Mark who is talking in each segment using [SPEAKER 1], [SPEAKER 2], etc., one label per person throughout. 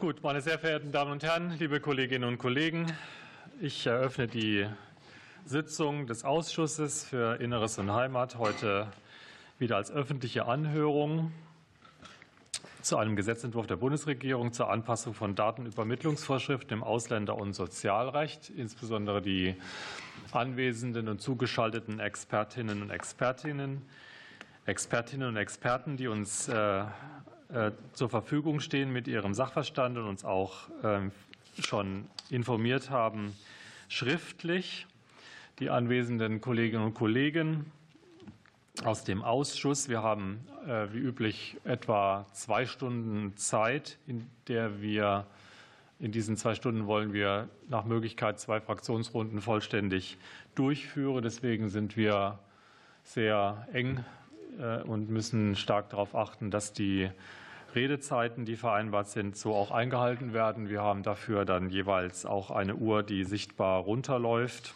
[SPEAKER 1] Gut, meine sehr verehrten Damen und Herren, liebe Kolleginnen und Kollegen, ich eröffne die Sitzung des Ausschusses für Inneres und Heimat heute wieder als öffentliche Anhörung zu einem Gesetzentwurf der Bundesregierung zur Anpassung von Datenübermittlungsvorschriften im Ausländer- und Sozialrecht, insbesondere die anwesenden und zugeschalteten Expertinnen und Expertinnen, Expertinnen und Experten, die uns äh, zur Verfügung stehen mit ihrem Sachverstand und uns auch ähm, schon informiert haben, schriftlich. Die anwesenden Kolleginnen und Kollegen aus dem Ausschuss. Wir haben äh, wie üblich etwa zwei Stunden Zeit, in der wir in diesen zwei Stunden wollen wir nach Möglichkeit zwei Fraktionsrunden vollständig durchführen. Deswegen sind wir sehr eng äh, und müssen stark darauf achten, dass die Redezeiten, die vereinbart sind, so auch eingehalten werden. Wir haben dafür dann jeweils auch eine Uhr, die sichtbar runterläuft,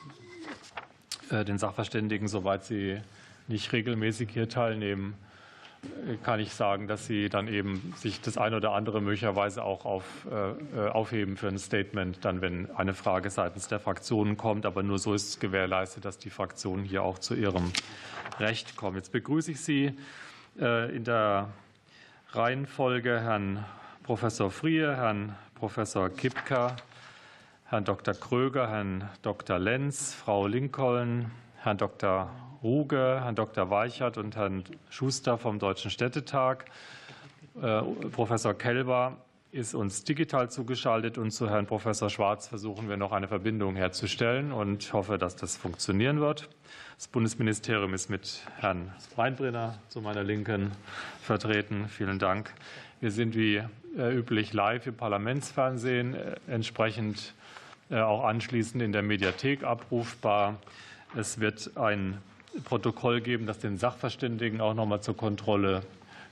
[SPEAKER 1] äh, den Sachverständigen, soweit sie nicht regelmäßig hier teilnehmen, kann ich sagen, dass Sie dann eben sich das eine oder andere möglicherweise auch auf, äh, aufheben für ein Statement, dann wenn eine Frage seitens der Fraktionen kommt. Aber nur so ist es gewährleistet, dass die Fraktionen hier auch zu ihrem Recht kommen. Jetzt begrüße ich Sie äh, in der Reihenfolge Herrn Professor Frier, Herrn Professor Kipka, Herrn Dr. Kröger, Herrn Dr. Lenz, Frau Lincoln, Herrn Dr. Ruge, Herrn Dr. Weichert und Herrn Schuster vom Deutschen Städtetag. Äh, Professor Kelber ist uns digital zugeschaltet und zu Herrn Professor Schwarz versuchen wir noch eine Verbindung herzustellen und hoffe, dass das funktionieren wird. Das Bundesministerium ist mit Herrn Weinbrenner zu meiner Linken vertreten. Vielen Dank. Wir sind wie äh, üblich live im Parlamentsfernsehen, äh, entsprechend auch anschließend in der Mediathek abrufbar. Es wird ein Protokoll geben, das den Sachverständigen auch noch mal zur Kontrolle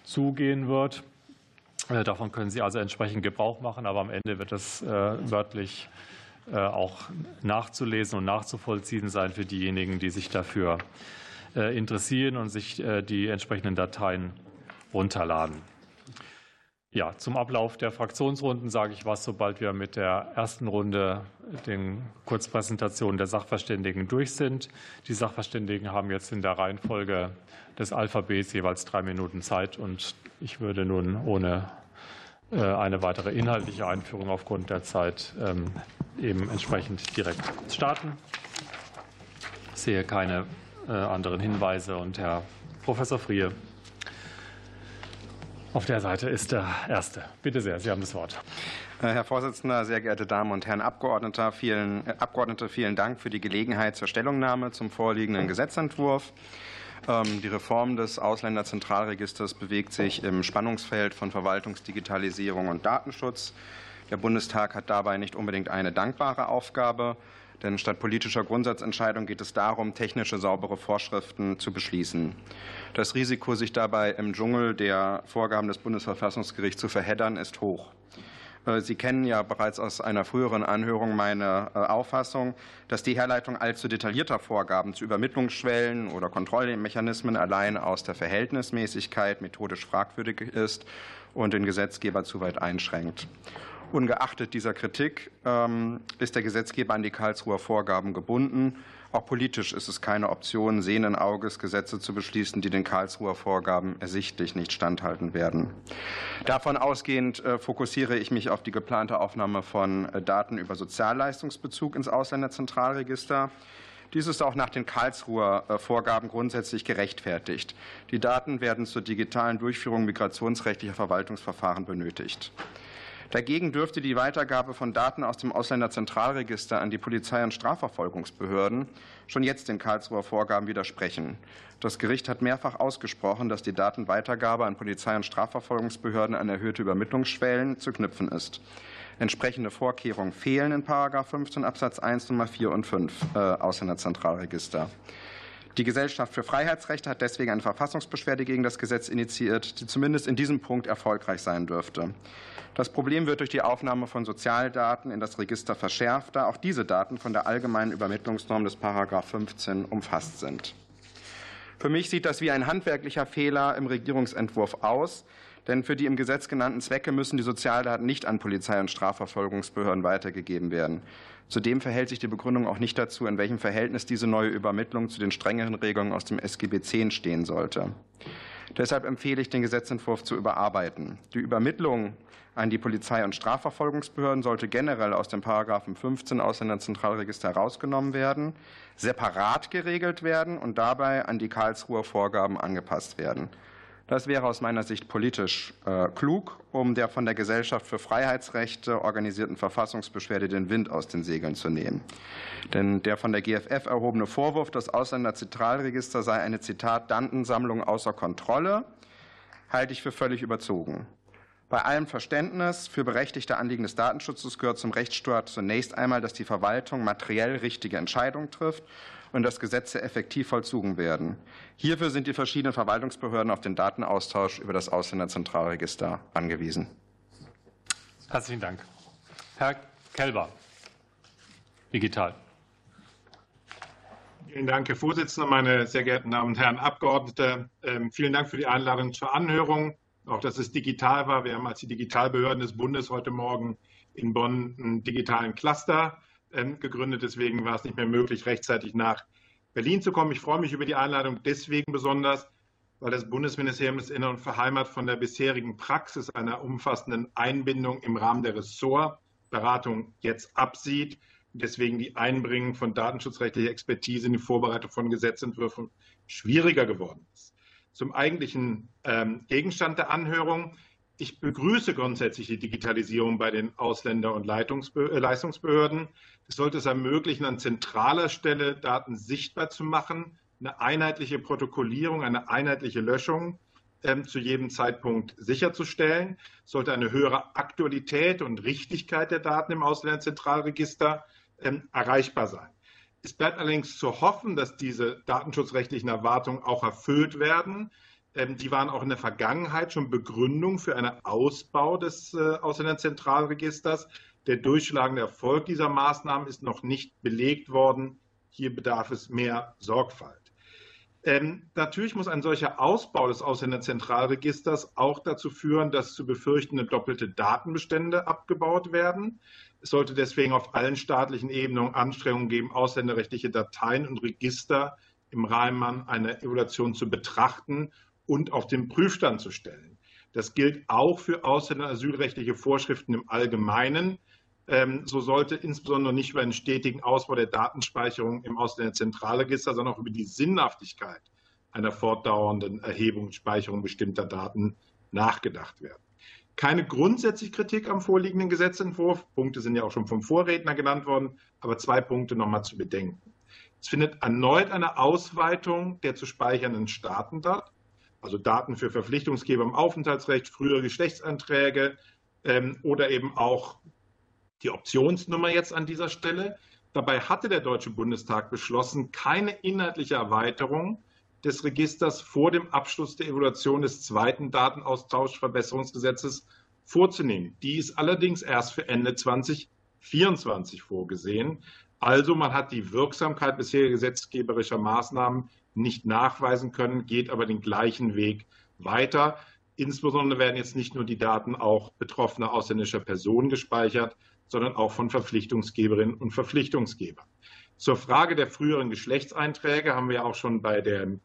[SPEAKER 1] zugehen wird. Äh, davon können Sie also entsprechend Gebrauch machen, aber am Ende wird das äh, wörtlich äh, auch nachzulesen und nachzuvollziehen sein für diejenigen, die sich dafür interessieren und sich die entsprechenden Dateien runterladen. Ja, zum Ablauf der Fraktionsrunden sage ich was, sobald wir mit der ersten Runde den Kurzpräsentationen der Sachverständigen durch sind. Die Sachverständigen haben jetzt in der Reihenfolge des Alphabets jeweils drei Minuten Zeit und ich würde nun ohne äh, eine weitere inhaltliche Einführung aufgrund der Zeit ähm, eben entsprechend direkt starten. Ich sehe keine äh, anderen Hinweise und Herr Professor Frie auf der Seite ist der Erste. Bitte sehr, Sie haben das Wort.
[SPEAKER 2] Äh, Herr Vorsitzender, sehr geehrte Damen und Herren Abgeordnete, vielen, äh, Abgeordnete, vielen Dank für die Gelegenheit zur Stellungnahme zum vorliegenden Gesetzentwurf. Ähm, die Reform des Ausländerzentralregisters bewegt sich im Spannungsfeld von Verwaltungsdigitalisierung und Datenschutz. Der Bundestag hat dabei nicht unbedingt eine dankbare Aufgabe. Denn statt politischer Grundsatzentscheidung geht es darum, technische, saubere Vorschriften zu beschließen. Das Risiko, sich dabei im Dschungel der Vorgaben des Bundesverfassungsgerichts zu verheddern, ist hoch. Äh, Sie kennen ja bereits aus einer früheren Anhörung meine äh, Auffassung, dass die Herleitung allzu detaillierter Vorgaben zu Übermittlungsschwellen oder Kontrollmechanismen allein aus der Verhältnismäßigkeit methodisch fragwürdig ist und den Gesetzgeber zu weit einschränkt. Ungeachtet dieser Kritik ähm, ist der Gesetzgeber an die Karlsruher Vorgaben gebunden. Auch politisch ist es keine Option, sehenden Auges Gesetze zu beschließen, die den Karlsruher Vorgaben ersichtlich nicht standhalten werden. Davon ausgehend äh, fokussiere ich mich auf die geplante Aufnahme von äh, Daten über Sozialleistungsbezug ins Ausländerzentralregister. Dies ist auch nach den Karlsruher äh, Vorgaben grundsätzlich gerechtfertigt. Die Daten werden zur digitalen Durchführung migrationsrechtlicher Verwaltungsverfahren benötigt. Dagegen dürfte die Weitergabe von Daten aus dem Ausländerzentralregister an die Polizei- und Strafverfolgungsbehörden schon jetzt den Karlsruher Vorgaben widersprechen. Das Gericht hat mehrfach ausgesprochen, dass die Datenweitergabe an Polizei- und Strafverfolgungsbehörden an erhöhte Übermittlungsschwellen zu knüpfen ist. Entsprechende Vorkehrungen fehlen in 15 Absatz 1 Nummer 4 und 5 äh, Ausländerzentralregister. Die Gesellschaft für Freiheitsrechte hat deswegen eine Verfassungsbeschwerde gegen das Gesetz initiiert, die zumindest in diesem Punkt erfolgreich sein dürfte. Das Problem wird durch die Aufnahme von Sozialdaten in das Register verschärft, da auch diese Daten von der allgemeinen Übermittlungsnorm des § 15 umfasst sind. Für mich sieht das wie ein handwerklicher Fehler im Regierungsentwurf aus, Denn für die im Gesetz genannten Zwecke müssen die Sozialdaten nicht an Polizei und Strafverfolgungsbehörden weitergegeben werden. Zudem verhält sich die Begründung auch nicht dazu, in welchem Verhältnis diese neue Übermittlung zu den strengeren Regelungen aus dem SGB X stehen sollte. Deshalb empfehle ich, den Gesetzentwurf zu überarbeiten. Die Übermittlung an die Polizei- und Strafverfolgungsbehörden sollte generell aus dem Paragraphen 15 Ausländerzentralregister herausgenommen werden, separat geregelt werden und dabei an die Karlsruher Vorgaben angepasst werden. Das wäre aus meiner Sicht politisch äh, klug, um der von der Gesellschaft für Freiheitsrechte organisierten Verfassungsbeschwerde den Wind aus den Segeln zu nehmen. Denn der von der GFF erhobene Vorwurf, das Ausländerzentralregister sei eine Zitat Datensammlung außer Kontrolle, halte ich für völlig überzogen. Bei allem Verständnis für berechtigte Anliegen des Datenschutzes gehört zum Rechtsstaat zunächst einmal, dass die Verwaltung materiell richtige Entscheidungen trifft und dass Gesetze effektiv vollzogen werden. Hierfür sind die verschiedenen Verwaltungsbehörden auf den Datenaustausch über das Ausländerzentralregister angewiesen.
[SPEAKER 1] Herzlichen Dank. Herr Kelber, digital.
[SPEAKER 3] Vielen Dank, Herr Vorsitzender, meine sehr geehrten Damen und Herren Abgeordnete. Ähm, vielen Dank für die Einladung zur Anhörung. Auch dass es digital war. Wir haben als die Digitalbehörden des Bundes heute Morgen in Bonn einen digitalen Cluster gegründet. Deswegen war es nicht mehr möglich, rechtzeitig nach Berlin zu kommen. Ich freue mich über die Einladung deswegen besonders, weil das Bundesministerium des Innern und Verheimat von der bisherigen Praxis einer umfassenden Einbindung im Rahmen der Ressortberatung jetzt absieht. Deswegen die Einbringung von datenschutzrechtlicher Expertise in die Vorbereitung von Gesetzentwürfen schwieriger geworden ist. Zum eigentlichen ähm, Gegenstand der Anhörung. Ich begrüße grundsätzlich die Digitalisierung bei den Ausländer- und äh, Leistungsbehörden. Es sollte es ermöglichen, an zentraler Stelle Daten sichtbar zu machen, eine einheitliche Protokollierung, eine einheitliche Löschung ähm, zu jedem Zeitpunkt sicherzustellen. Es sollte eine höhere Aktualität und Richtigkeit der Daten im Ausländerzentralregister ähm, erreichbar sein. Es bleibt allerdings zu hoffen, dass diese datenschutzrechtlichen Erwartungen auch erfüllt werden. Ähm, die waren auch in der Vergangenheit schon Begründung für einen Ausbau des äh, Ausländerzentralregisters. Der durchschlagende Erfolg dieser Maßnahmen ist noch nicht belegt worden. Hier bedarf es mehr Sorgfalt. Ähm, natürlich muss ein solcher Ausbau des Ausländerzentralregisters auch dazu führen, dass zu befürchtende doppelte Datenbestände abgebaut werden. Es sollte deswegen auf allen staatlichen Ebenen Anstrengungen geben, ausländerrechtliche Dateien und Register im Rahmen einer Evaluation zu betrachten und auf den Prüfstand zu stellen. Das gilt auch für Ausländer- und asylrechtliche Vorschriften im Allgemeinen. Ähm, so sollte insbesondere nicht über einen stetigen Ausbau der Datenspeicherung im Ausländerzentralregister, sondern auch über die Sinnhaftigkeit einer fortdauernden Erhebung und Speicherung bestimmter Daten nachgedacht werden. Keine grundsätzliche Kritik am vorliegenden Gesetzentwurf. Punkte sind ja auch schon vom Vorredner genannt worden, aber zwei Punkte nochmal zu bedenken. Es findet erneut eine Ausweitung der zu speichernden Staaten statt also Daten für Verpflichtungsgeber im Aufenthaltsrecht, frühere Geschlechtsanträge ähm, oder eben auch die Optionsnummer jetzt an dieser Stelle. Dabei hatte der Deutsche Bundestag beschlossen, keine inhaltliche Erweiterung des Registers vor dem Abschluss der Evaluation des zweiten Datenaustauschverbesserungsgesetzes vorzunehmen. Die ist allerdings erst für Ende 2024 vorgesehen. Also man hat die Wirksamkeit bisheriger gesetzgeberischer Maßnahmen nicht nachweisen können, geht aber den gleichen Weg weiter. Insbesondere werden jetzt nicht nur die Daten auch betroffener ausländischer Personen gespeichert, sondern auch von Verpflichtungsgeberinnen und Verpflichtungsgebern. Zur Frage der früheren Geschlechtseinträge haben wir auch schon bei der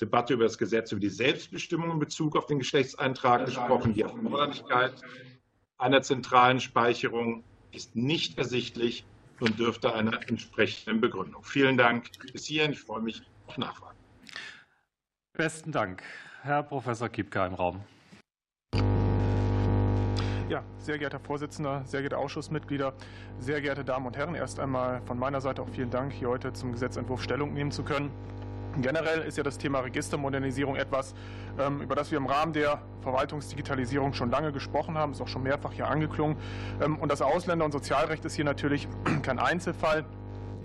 [SPEAKER 3] Debatte über das Gesetz über die Selbstbestimmung in Bezug auf den Geschlechtseintrag gesprochen. Die Erforderlichkeit einer zentralen Speicherung ist nicht ersichtlich und dürfte einer entsprechenden Begründung. Vielen Dank bis hierhin. Ich freue mich auf Nachfragen.
[SPEAKER 1] Besten Dank. Herr Professor Kiepka im Raum.
[SPEAKER 4] Ja, sehr geehrter Vorsitzender, sehr geehrte Ausschussmitglieder, sehr geehrte Damen und Herren, erst einmal von meiner Seite auch vielen Dank, hier heute zum Gesetzentwurf Stellung nehmen zu können. Generell ist ja das Thema Registermodernisierung etwas, ähm, über das wir im Rahmen der Verwaltungsdigitalisierung schon lange gesprochen haben, ist auch schon mehrfach hier angeklungen. Ähm, und das Ausländer- und Sozialrecht ist hier natürlich kein Einzelfall.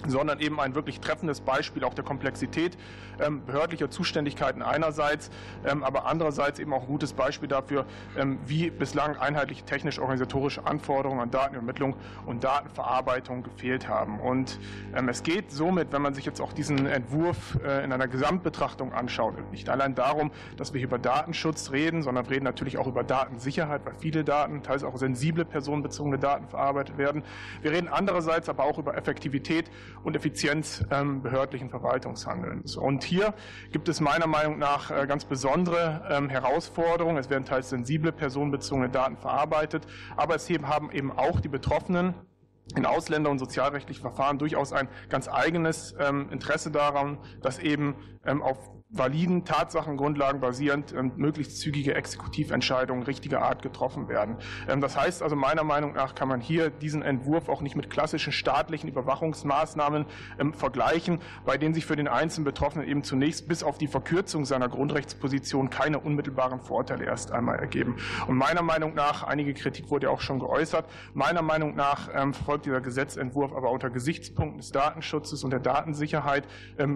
[SPEAKER 4] Sondern eben ein wirklich treffendes Beispiel auch der Komplexität ähm, behördlicher Zuständigkeiten einerseits, ähm, aber andererseits eben auch ein gutes Beispiel dafür, ähm, wie bislang einheitliche technisch-organisatorische Anforderungen an Datenübermittlung und Datenverarbeitung gefehlt haben. Und es geht somit, wenn man sich jetzt auch diesen Entwurf äh, in einer Gesamtbetrachtung anschaut, nicht allein darum, dass wir über Datenschutz reden, sondern wir reden natürlich auch über Datensicherheit, weil viele Daten, teils auch sensible personenbezogene Daten verarbeitet werden. Wir reden andererseits aber auch über Effektivität und Effizienz behördlichen Verwaltungshandelns. Und hier gibt es meiner Meinung nach äh, ganz besondere ähm, Herausforderungen. Es werden teils sensible personenbezogene Daten verarbeitet, aber es haben eben auch die Betroffenen in Ausländer- und sozialrechtlichen Verfahren durchaus ein ganz eigenes ähm, Interesse daran, dass eben ähm, auf validen Tatsachengrundlagen basierend möglichst zügige Exekutiventscheidungen richtiger Art getroffen werden. Ähm, das heißt also, meiner Meinung nach kann man hier diesen Entwurf auch nicht mit klassischen staatlichen Überwachungsmaßnahmen ähm, vergleichen, bei denen sich für den einzelnen Betroffenen eben zunächst bis auf die Verkürzung seiner Grundrechtsposition keine unmittelbaren Vorteile erst einmal ergeben. Und meiner Meinung nach, einige Kritik wurde ja auch schon geäußert, meiner Meinung nach ähm, verfolgt dieser Gesetzentwurf aber unter Gesichtspunkten des Datenschutzes und der Datensicherheit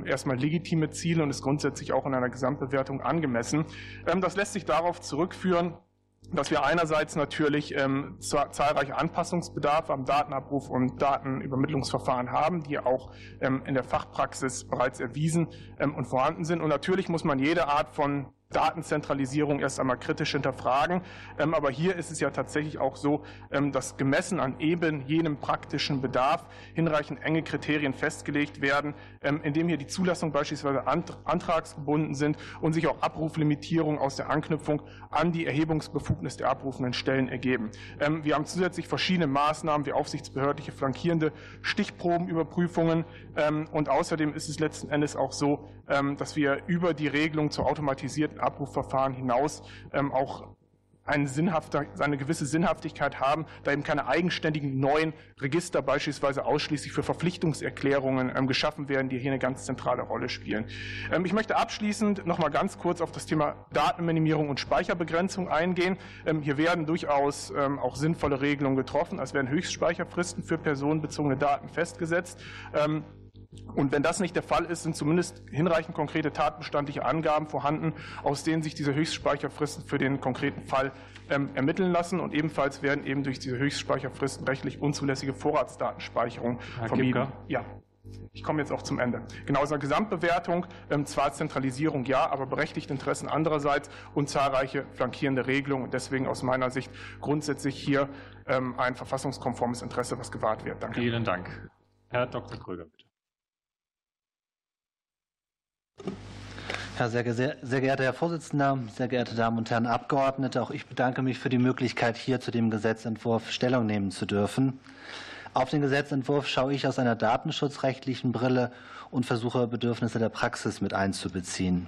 [SPEAKER 4] erstmal legitime Ziele und ist grundsätzlich grundsätzlich auch in einer Gesamtbewertung angemessen. Ähm, das lässt sich darauf zurückführen, dass wir einerseits natürlich ähm, zahlreiche Anpassungsbedarfe am Datenabruf und Datenübermittlungsverfahren haben, die auch ähm, in der Fachpraxis bereits erwiesen und vorhanden sind. Und natürlich muss man jede Art von Datenzentralisierung erst einmal kritisch hinterfragen. Ähm, aber hier ist es ja tatsächlich auch so, ähm, dass gemessen an eben jenem praktischen Bedarf hinreichend enge Kriterien festgelegt werden, ähm, indem hier die Zulassung beispielsweise antragsgebunden sind und sich auch Abruflimitierungen aus der Anknüpfung an die Erhebungsbefugnis der abrufenden Stellen ergeben. Wir haben zusätzlich verschiedene Maßnahmen wie aufsichtsbehördliche flankierende Stichprobenüberprüfungen und außerdem ist es letzten Endes auch so, dass wir über die Regelung zur automatisierten Abrufverfahren hinaus ähm, auch eine, eine gewisse Sinnhaftigkeit haben, da eben keine eigenständigen neuen Register beispielsweise ausschließlich für Verpflichtungserklärungen ähm, geschaffen werden, die hier eine ganz zentrale Rolle spielen. Ähm, ich möchte abschließend noch mal ganz kurz auf das Thema Datenminimierung und Speicherbegrenzung eingehen. Hier werden durchaus auch sinnvolle Regelungen getroffen. Es werden Höchstspeicherfristen für personenbezogene Daten festgesetzt. Und wenn das nicht der Fall ist, sind zumindest hinreichend konkrete tatbestandliche Angaben vorhanden, aus denen sich diese Höchstspeicherfristen für den konkreten Fall ähm, ermitteln lassen. Und ebenfalls werden eben durch diese Höchstspeicherfristen rechtlich unzulässige Vorratsdatenspeicherung Herr vermieden. Kipka. Ja. Ich komme jetzt auch zum Ende. Genau, einer Gesamtbewertung, ähm, zwar Zentralisierung ja, aber berechtigte Interessen andererseits und zahlreiche flankierende Regelungen. Und deswegen aus meiner Sicht grundsätzlich hier ähm, ein verfassungskonformes Interesse, was gewahrt wird.
[SPEAKER 1] Danke. Vielen Dank. Herr Dr. Kröger, bitte.
[SPEAKER 5] Ja, sehr, sehr, sehr, geehrter Herr Vorsitzender, sehr geehrte Damen und Herren Abgeordnete, auch ich bedanke mich für die Möglichkeit, hier zu dem Gesetzentwurf Stellung nehmen zu dürfen. Auf den Gesetzentwurf schaue ich aus einer datenschutzrechtlichen Brille und versuche Bedürfnisse der Praxis mit einzubeziehen.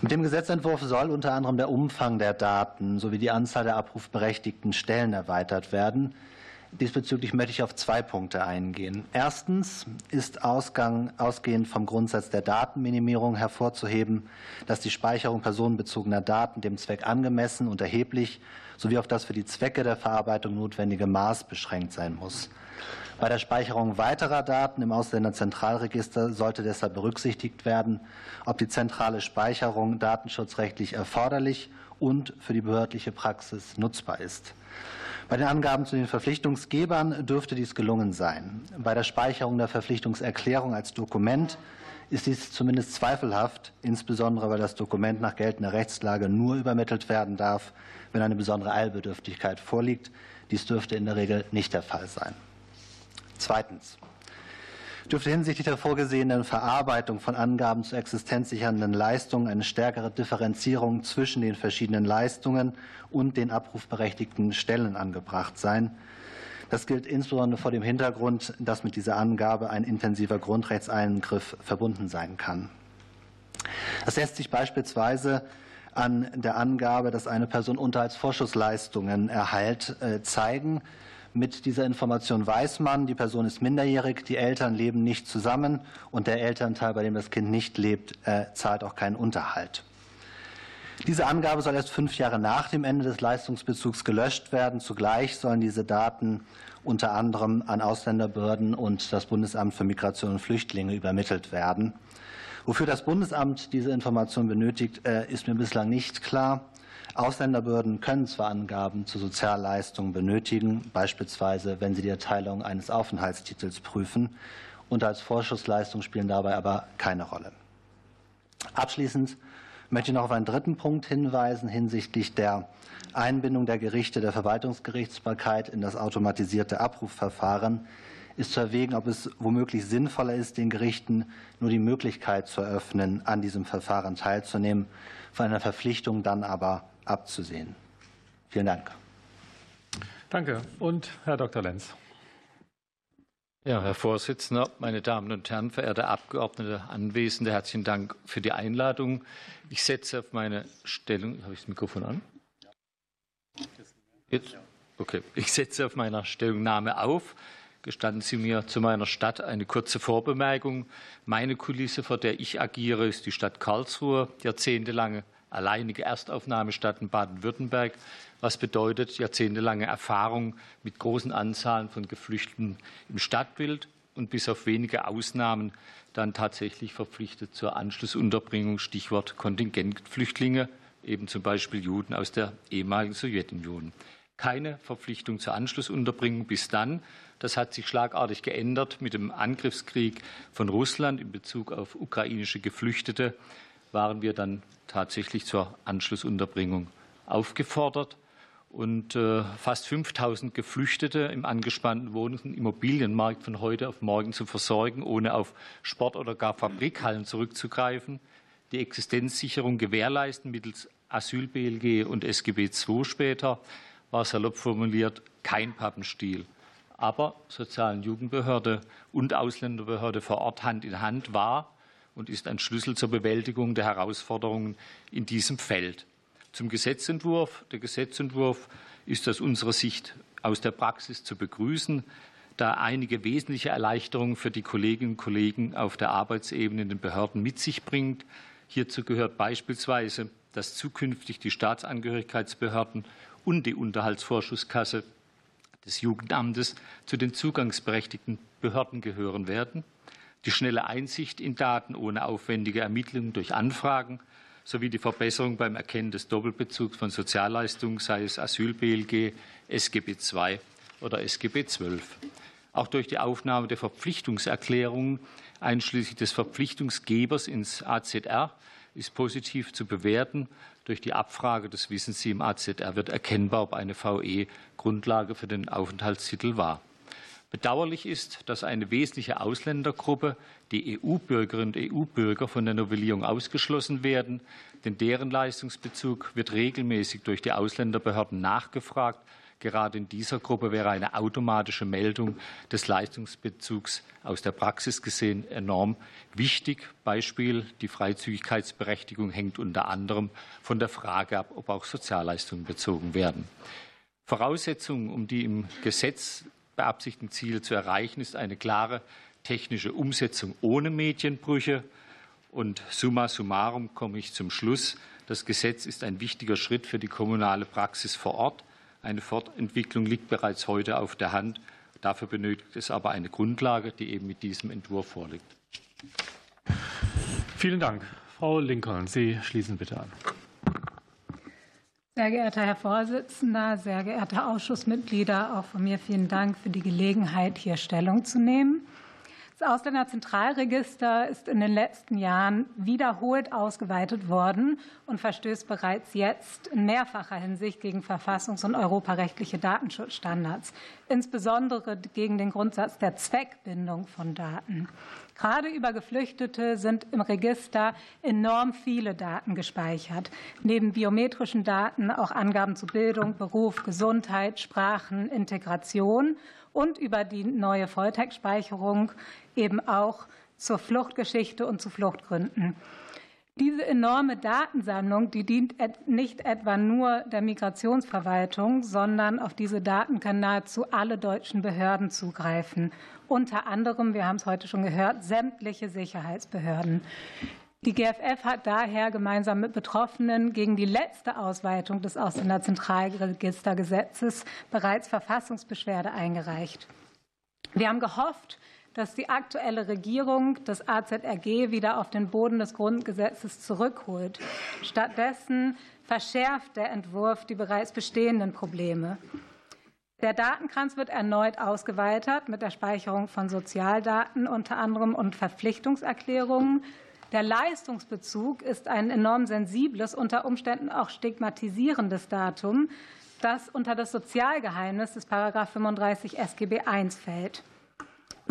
[SPEAKER 5] Mit dem Gesetzentwurf soll unter anderem der Umfang der Daten sowie die Anzahl der abrufberechtigten Stellen erweitert werden. Diesbezüglich möchte ich auf zwei Punkte eingehen. Erstens ist Ausgang, ausgehend vom Grundsatz der Datenminimierung hervorzuheben, dass die Speicherung personenbezogener Daten dem Zweck angemessen und erheblich sowie auf das für die Zwecke der Verarbeitung notwendige Maß beschränkt sein muss. Bei der Speicherung weiterer Daten im Ausländerzentralregister sollte deshalb berücksichtigt werden, ob die zentrale Speicherung datenschutzrechtlich erforderlich und für die behördliche Praxis nutzbar ist. Bei den Angaben zu den Verpflichtungsgebern dürfte dies gelungen sein. Bei der Speicherung der Verpflichtungserklärung als Dokument ist dies zumindest zweifelhaft, insbesondere weil das Dokument nach geltender Rechtslage nur übermittelt werden darf, wenn eine besondere Eilbedürftigkeit vorliegt. Dies dürfte in der Regel nicht der Fall sein. Zweitens dürfte hinsichtlich der vorgesehenen Verarbeitung von Angaben zu existenzsichernden Leistungen eine stärkere Differenzierung zwischen den verschiedenen Leistungen und den abrufberechtigten Stellen angebracht sein. Das gilt insbesondere vor dem Hintergrund, dass mit dieser Angabe ein intensiver Grundrechtseingriff verbunden sein kann. Das lässt sich beispielsweise an der Angabe, dass eine Person Unterhaltsvorschussleistungen erhält, äh, zeigen. Mit dieser Information weiß man, die Person ist minderjährig, die Eltern leben nicht zusammen und der Elternteil, bei dem das Kind nicht lebt, äh, zahlt auch keinen Unterhalt. Diese Angabe soll erst fünf Jahre nach dem Ende des Leistungsbezugs gelöscht werden. Zugleich sollen diese Daten unter anderem an Ausländerbehörden und das Bundesamt für Migration und Flüchtlinge übermittelt werden. Wofür das Bundesamt diese Information benötigt, äh, ist mir bislang nicht klar. Ausländerbehörden können zwar Angaben zu Sozialleistungen benötigen, beispielsweise wenn sie die Erteilung eines Aufenthaltstitels prüfen, und als Vorschussleistung spielen dabei aber keine Rolle. Abschließend möchte ich noch auf einen dritten Punkt hinweisen hinsichtlich der Einbindung der Gerichte der Verwaltungsgerichtsbarkeit in das automatisierte Abrufverfahren ist zu erwägen, ob es womöglich sinnvoller ist, den Gerichten nur die Möglichkeit zu eröffnen, an diesem Verfahren teilzunehmen, von einer Verpflichtung dann aber abzusehen. Vielen Dank.
[SPEAKER 1] Danke. Und Herr Dr. Lenz.
[SPEAKER 6] Ja, Herr Vorsitzender, meine Damen und Herren, verehrte Abgeordnete, Anwesende, herzlichen Dank für die Einladung. Ich setze auf meine Stellung. Habe ich das Mikrofon an? Jetzt? Okay. Ich setze auf meiner Stellungnahme auf. Gestatten Sie mir zu meiner Stadt eine kurze Vorbemerkung. Meine Kulisse, vor der ich agiere, ist die Stadt Karlsruhe, jahrzehntelange alleinige Erstaufnahmestadt in Baden-Württemberg, was bedeutet jahrzehntelange Erfahrung mit großen Anzahlen von Geflüchteten im Stadtbild und bis auf wenige Ausnahmen dann tatsächlich verpflichtet zur Anschlussunterbringung, Stichwort Kontingentflüchtlinge, eben zum Beispiel Juden aus der ehemaligen Sowjetunion. Keine Verpflichtung zur Anschlussunterbringung bis dann. Das hat sich schlagartig geändert mit dem Angriffskrieg von Russland in Bezug auf ukrainische Geflüchtete waren wir dann tatsächlich zur Anschlussunterbringung aufgefordert. Und äh, fast 5000 Geflüchtete im angespannten Wohnungs- und Immobilienmarkt von heute auf morgen zu versorgen, ohne auf Sport- oder gar Fabrikhallen zurückzugreifen, die Existenzsicherung gewährleisten mittels Asyl-BLG und SGB II später, war salopp formuliert kein Pappenstiel. Aber Sozialen Jugendbehörde und Ausländerbehörde vor Ort Hand in Hand war und ist ein Schlüssel zur Bewältigung der Herausforderungen in diesem Feld. Zum Gesetzentwurf. Der Gesetzentwurf ist aus unserer Sicht aus der Praxis zu begrüßen, da einige wesentliche Erleichterungen für die Kolleginnen und Kollegen auf der Arbeitsebene in den Behörden mit sich bringt. Hierzu gehört beispielsweise, dass zukünftig die Staatsangehörigkeitsbehörden und die Unterhaltsvorschusskasse des Jugendamtes zu den zugangsberechtigten Behörden gehören werden die schnelle Einsicht in Daten ohne aufwendige Ermittlungen durch Anfragen sowie die Verbesserung beim Erkennen des Doppelbezugs von Sozialleistungen, sei es Asyl-BLG, SGB II oder SGB XII. Auch durch die Aufnahme der Verpflichtungserklärungen einschließlich des Verpflichtungsgebers ins AZR ist positiv zu bewerten. Durch die Abfrage, das wissen Sie, im AZR wird erkennbar, ob eine VE Grundlage für den Aufenthaltstitel war. Bedauerlich ist, dass eine wesentliche Ausländergruppe, die EU-Bürgerinnen und EU-Bürger, von der Novellierung ausgeschlossen werden, denn deren Leistungsbezug wird regelmäßig durch die Ausländerbehörden nachgefragt. Gerade in dieser Gruppe wäre eine automatische Meldung des Leistungsbezugs aus der Praxis gesehen enorm wichtig. Beispiel, die Freizügigkeitsberechtigung hängt unter anderem von der Frage ab, ob auch Sozialleistungen bezogen werden. Voraussetzung, um die im Gesetz beabsichtigten Ziele zu erreichen, ist eine klare technische Umsetzung ohne Medienbrüche. Und summa summarum komme ich zum Schluss. Das Gesetz ist ein wichtiger Schritt für die kommunale Praxis vor Ort. Eine Fortentwicklung liegt bereits heute auf der Hand. Dafür benötigt es aber eine Grundlage, die eben mit diesem Entwurf vorliegt.
[SPEAKER 1] Vielen Dank. Frau Lincoln, Sie schließen bitte an.
[SPEAKER 7] Sehr geehrter Herr Vorsitzender, sehr geehrte Ausschussmitglieder, auch von mir vielen Dank für die Gelegenheit, hier Stellung zu nehmen. Das Ausländerzentralregister ist in den letzten Jahren wiederholt ausgeweitet worden und verstößt bereits jetzt in mehrfacher Hinsicht gegen verfassungs- und europarechtliche Datenschutzstandards, insbesondere gegen den Grundsatz der Zweckbindung von Daten. Gerade über Geflüchtete sind im Register enorm viele Daten gespeichert. Neben biometrischen Daten auch Angaben zu Bildung, Beruf, Gesundheit, Sprachen, Integration und über die neue Volltextspeicherung eben auch zur Fluchtgeschichte und zu Fluchtgründen. Diese enorme Datensammlung, die dient nicht etwa nur der Migrationsverwaltung, sondern auf diese Daten können nahezu alle deutschen Behörden zugreifen. Unter anderem, wir haben es heute schon gehört, sämtliche Sicherheitsbehörden. Die GFF hat daher gemeinsam mit Betroffenen gegen die letzte Ausweitung des Ausländerzentralregistergesetzes bereits Verfassungsbeschwerde eingereicht. Wir haben gehofft, dass die aktuelle Regierung das AZRG wieder auf den Boden des Grundgesetzes zurückholt. Stattdessen verschärft der Entwurf die bereits bestehenden Probleme. Der Datenkranz wird erneut ausgeweitet mit der Speicherung von Sozialdaten unter anderem und Verpflichtungserklärungen. Der Leistungsbezug ist ein enorm sensibles, unter Umständen auch stigmatisierendes Datum, das unter das Sozialgeheimnis des 35 SGB I fällt.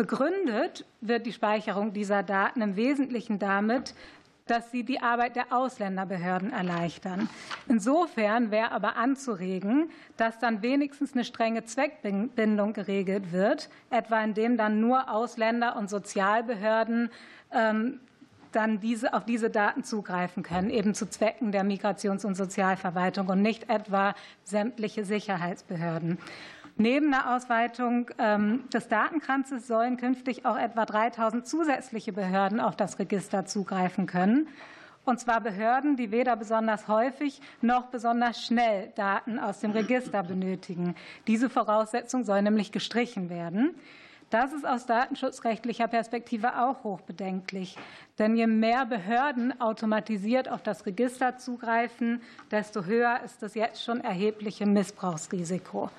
[SPEAKER 7] Begründet wird die Speicherung dieser Daten im Wesentlichen damit, dass sie die Arbeit der Ausländerbehörden erleichtern. Insofern wäre aber anzuregen, dass dann wenigstens eine strenge Zweckbindung geregelt wird, etwa indem dann nur Ausländer und Sozialbehörden ähm, dann diese, auf diese Daten zugreifen können, eben zu Zwecken der Migrations- und Sozialverwaltung und nicht etwa sämtliche Sicherheitsbehörden. Neben der Ausweitung ähm, des Datenkranzes sollen künftig auch etwa 3000 zusätzliche Behörden auf das Register zugreifen können. Und zwar Behörden, die weder besonders häufig noch besonders schnell Daten aus dem Register benötigen. Diese Voraussetzung soll nämlich gestrichen werden. Das ist aus datenschutzrechtlicher Perspektive auch hochbedenklich. Denn je mehr Behörden automatisiert auf das Register zugreifen, desto höher ist das jetzt schon erhebliche Missbrauchsrisiko.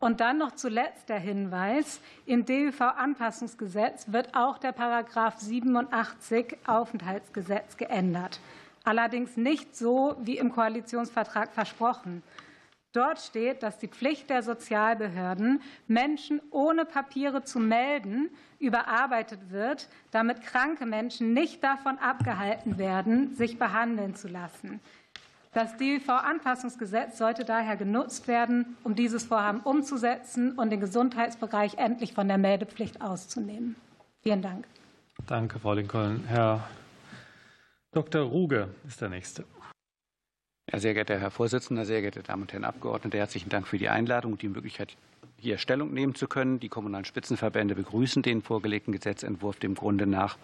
[SPEAKER 7] Und dann noch zuletzt der Hinweis, im DUV-Anpassungsgesetz wird auch der Paragraph 87 Aufenthaltsgesetz geändert. Allerdings nicht so wie im Koalitionsvertrag versprochen. Dort steht, dass die Pflicht der Sozialbehörden, Menschen ohne Papiere zu melden, überarbeitet wird, damit kranke Menschen nicht davon abgehalten werden, sich behandeln zu lassen. Das DIV-Anpassungsgesetz sollte daher genutzt werden, um dieses Vorhaben umzusetzen und den Gesundheitsbereich endlich von der Meldepflicht auszunehmen. Vielen Dank.
[SPEAKER 1] Danke, Frau Lincoln. Herr Dr. Ruge ist der Nächste.
[SPEAKER 8] Ja, sehr geehrter Herr Vorsitzender, sehr geehrte Damen und Herren Abgeordnete, herzlichen Dank für die Einladung und die Möglichkeit, hier Stellung nehmen zu können. Die kommunalen Spitzenverbände begrüßen den vorgelegten Gesetzentwurf dem Grunde nach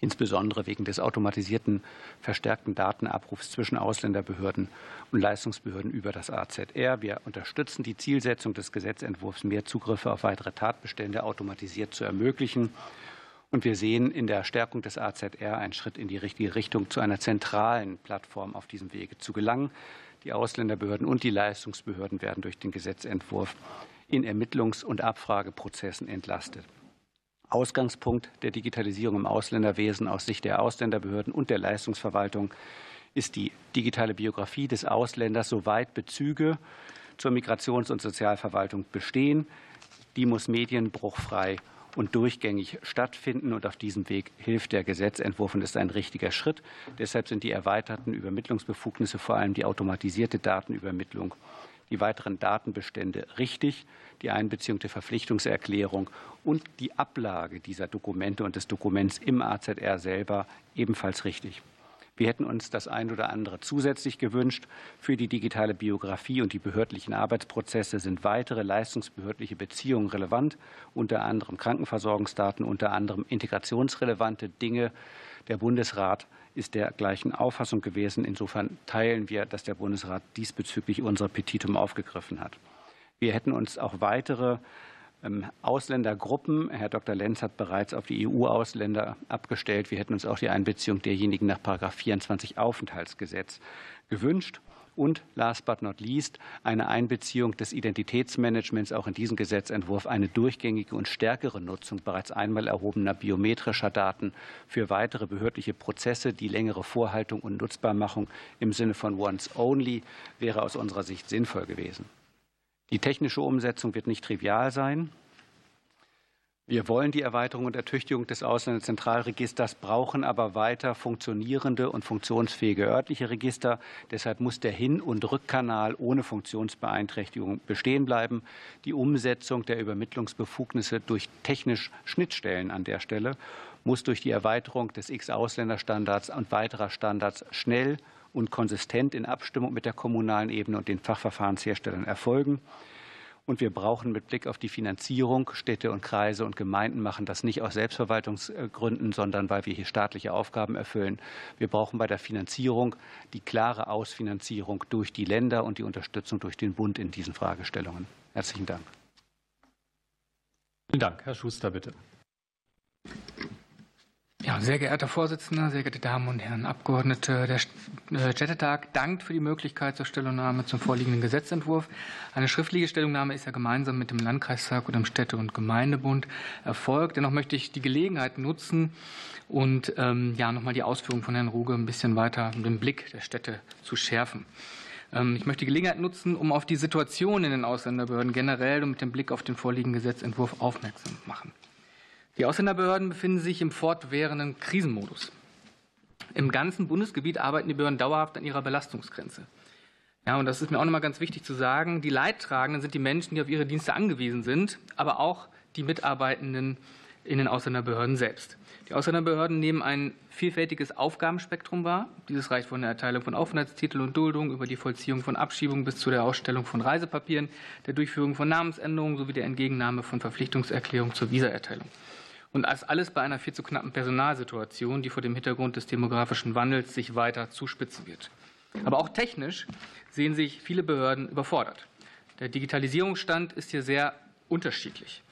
[SPEAKER 8] insbesondere wegen des automatisierten verstärkten Datenabrufs zwischen Ausländerbehörden und Leistungsbehörden über das AZR. Wir unterstützen die Zielsetzung des Gesetzentwurfs, mehr Zugriffe auf weitere Tatbestände automatisiert zu ermöglichen. Und wir sehen in der Stärkung des AZR einen Schritt in die richtige Richtung, zu einer zentralen Plattform auf diesem Wege zu gelangen. Die Ausländerbehörden und die Leistungsbehörden werden durch den Gesetzentwurf in Ermittlungs- und Abfrageprozessen entlastet. Ausgangspunkt der Digitalisierung im Ausländerwesen aus Sicht der Ausländerbehörden und der Leistungsverwaltung ist die digitale Biografie des Ausländers, soweit Bezüge zur Migrations- und Sozialverwaltung bestehen. Die muss medienbruchfrei und durchgängig stattfinden. Und auf diesem Weg hilft der Gesetzentwurf und ist ein richtiger Schritt. Deshalb sind die erweiterten Übermittlungsbefugnisse, vor allem die automatisierte Datenübermittlung, die weiteren Datenbestände richtig, die Einbeziehung der Verpflichtungserklärung und die Ablage dieser Dokumente und des Dokuments im AZR selber ebenfalls richtig. Wir hätten uns das ein oder andere zusätzlich gewünscht. Für die digitale Biografie und die behördlichen Arbeitsprozesse sind weitere leistungsbehördliche Beziehungen relevant, unter anderem Krankenversorgungsdaten, unter anderem integrationsrelevante Dinge. Der Bundesrat ist der gleichen Auffassung gewesen. Insofern teilen wir, dass der Bundesrat diesbezüglich unser Petitum aufgegriffen hat. Wir hätten uns auch weitere ähm, Ausländergruppen, Herr Dr. Lenz hat bereits auf die EU-Ausländer abgestellt, wir hätten uns auch die Einbeziehung derjenigen nach 24 Aufenthaltsgesetz gewünscht. Und last but not least eine Einbeziehung des Identitätsmanagements auch in diesen Gesetzentwurf, eine durchgängige und stärkere Nutzung bereits einmal erhobener biometrischer Daten für weitere behördliche Prozesse. Die längere Vorhaltung und Nutzbarmachung im Sinne von Once Only wäre aus unserer Sicht sinnvoll gewesen. Die technische Umsetzung wird nicht trivial sein. Wir wollen die Erweiterung und Ertüchtigung des Ausländerzentralregisters, brauchen aber weiter funktionierende und funktionsfähige örtliche Register. Deshalb muss der Hin- und Rückkanal ohne Funktionsbeeinträchtigung bestehen bleiben. Die Umsetzung der Übermittlungsbefugnisse durch technisch Schnittstellen an der Stelle muss durch die Erweiterung des X-Ausländerstandards und weiterer Standards schnell und konsistent in Abstimmung mit der kommunalen Ebene und den Fachverfahrensherstellern erfolgen. Und wir brauchen mit Blick auf die Finanzierung, Städte und Kreise und Gemeinden machen das nicht aus Selbstverwaltungsgründen, sondern weil wir hier staatliche Aufgaben erfüllen. Wir brauchen bei der Finanzierung die klare Ausfinanzierung durch die Länder und die Unterstützung durch den Bund in diesen Fragestellungen. Herzlichen Dank.
[SPEAKER 1] Vielen Dank. Herr Schuster, bitte.
[SPEAKER 9] Ja, sehr geehrter Vorsitzender, sehr geehrte Damen und Herren Abgeordnete, der äh, Städtetag dankt für die Möglichkeit zur Stellungnahme zum vorliegenden Gesetzentwurf. Eine schriftliche Stellungnahme ist ja gemeinsam mit dem Landkreistag und dem Städte- und Gemeindebund erfolgt. Dennoch möchte ich die Gelegenheit nutzen und ähm, ja nochmal die Ausführungen von Herrn Ruge ein bisschen weiter den Blick der Städte zu schärfen. Ähm, ich möchte die Gelegenheit nutzen, um auf die Situation in den Ausländerbehörden generell und mit dem Blick auf den vorliegenden Gesetzentwurf aufmerksam zu machen. Die Ausländerbehörden befinden sich im fortwährenden Krisenmodus. Im ganzen Bundesgebiet arbeiten die Behörden dauerhaft an ihrer Belastungsgrenze. Ja, und das ist mir auch nochmal ganz wichtig zu sagen. Die Leidtragenden sind die Menschen, die auf ihre Dienste angewiesen sind, aber auch die Mitarbeitenden in den Ausländerbehörden selbst. Die Ausländerbehörden nehmen ein vielfältiges Aufgabenspektrum wahr. Dieses reicht von der Erteilung von Aufenthaltstitel und Duldung über die Vollziehung von Abschiebungen bis zu der Ausstellung von Reisepapieren, der Durchführung von Namensänderungen sowie der Entgegennahme von Verpflichtungserklärungen zur Visaerteilung. Und das alles bei einer viel zu knappen Personalsituation, die vor dem Hintergrund des demografischen Wandels sich weiter zuspitzen wird. Aber auch technisch sehen sich viele Behörden überfordert. Der Digitalisierungsstand ist hier sehr unterschiedlich.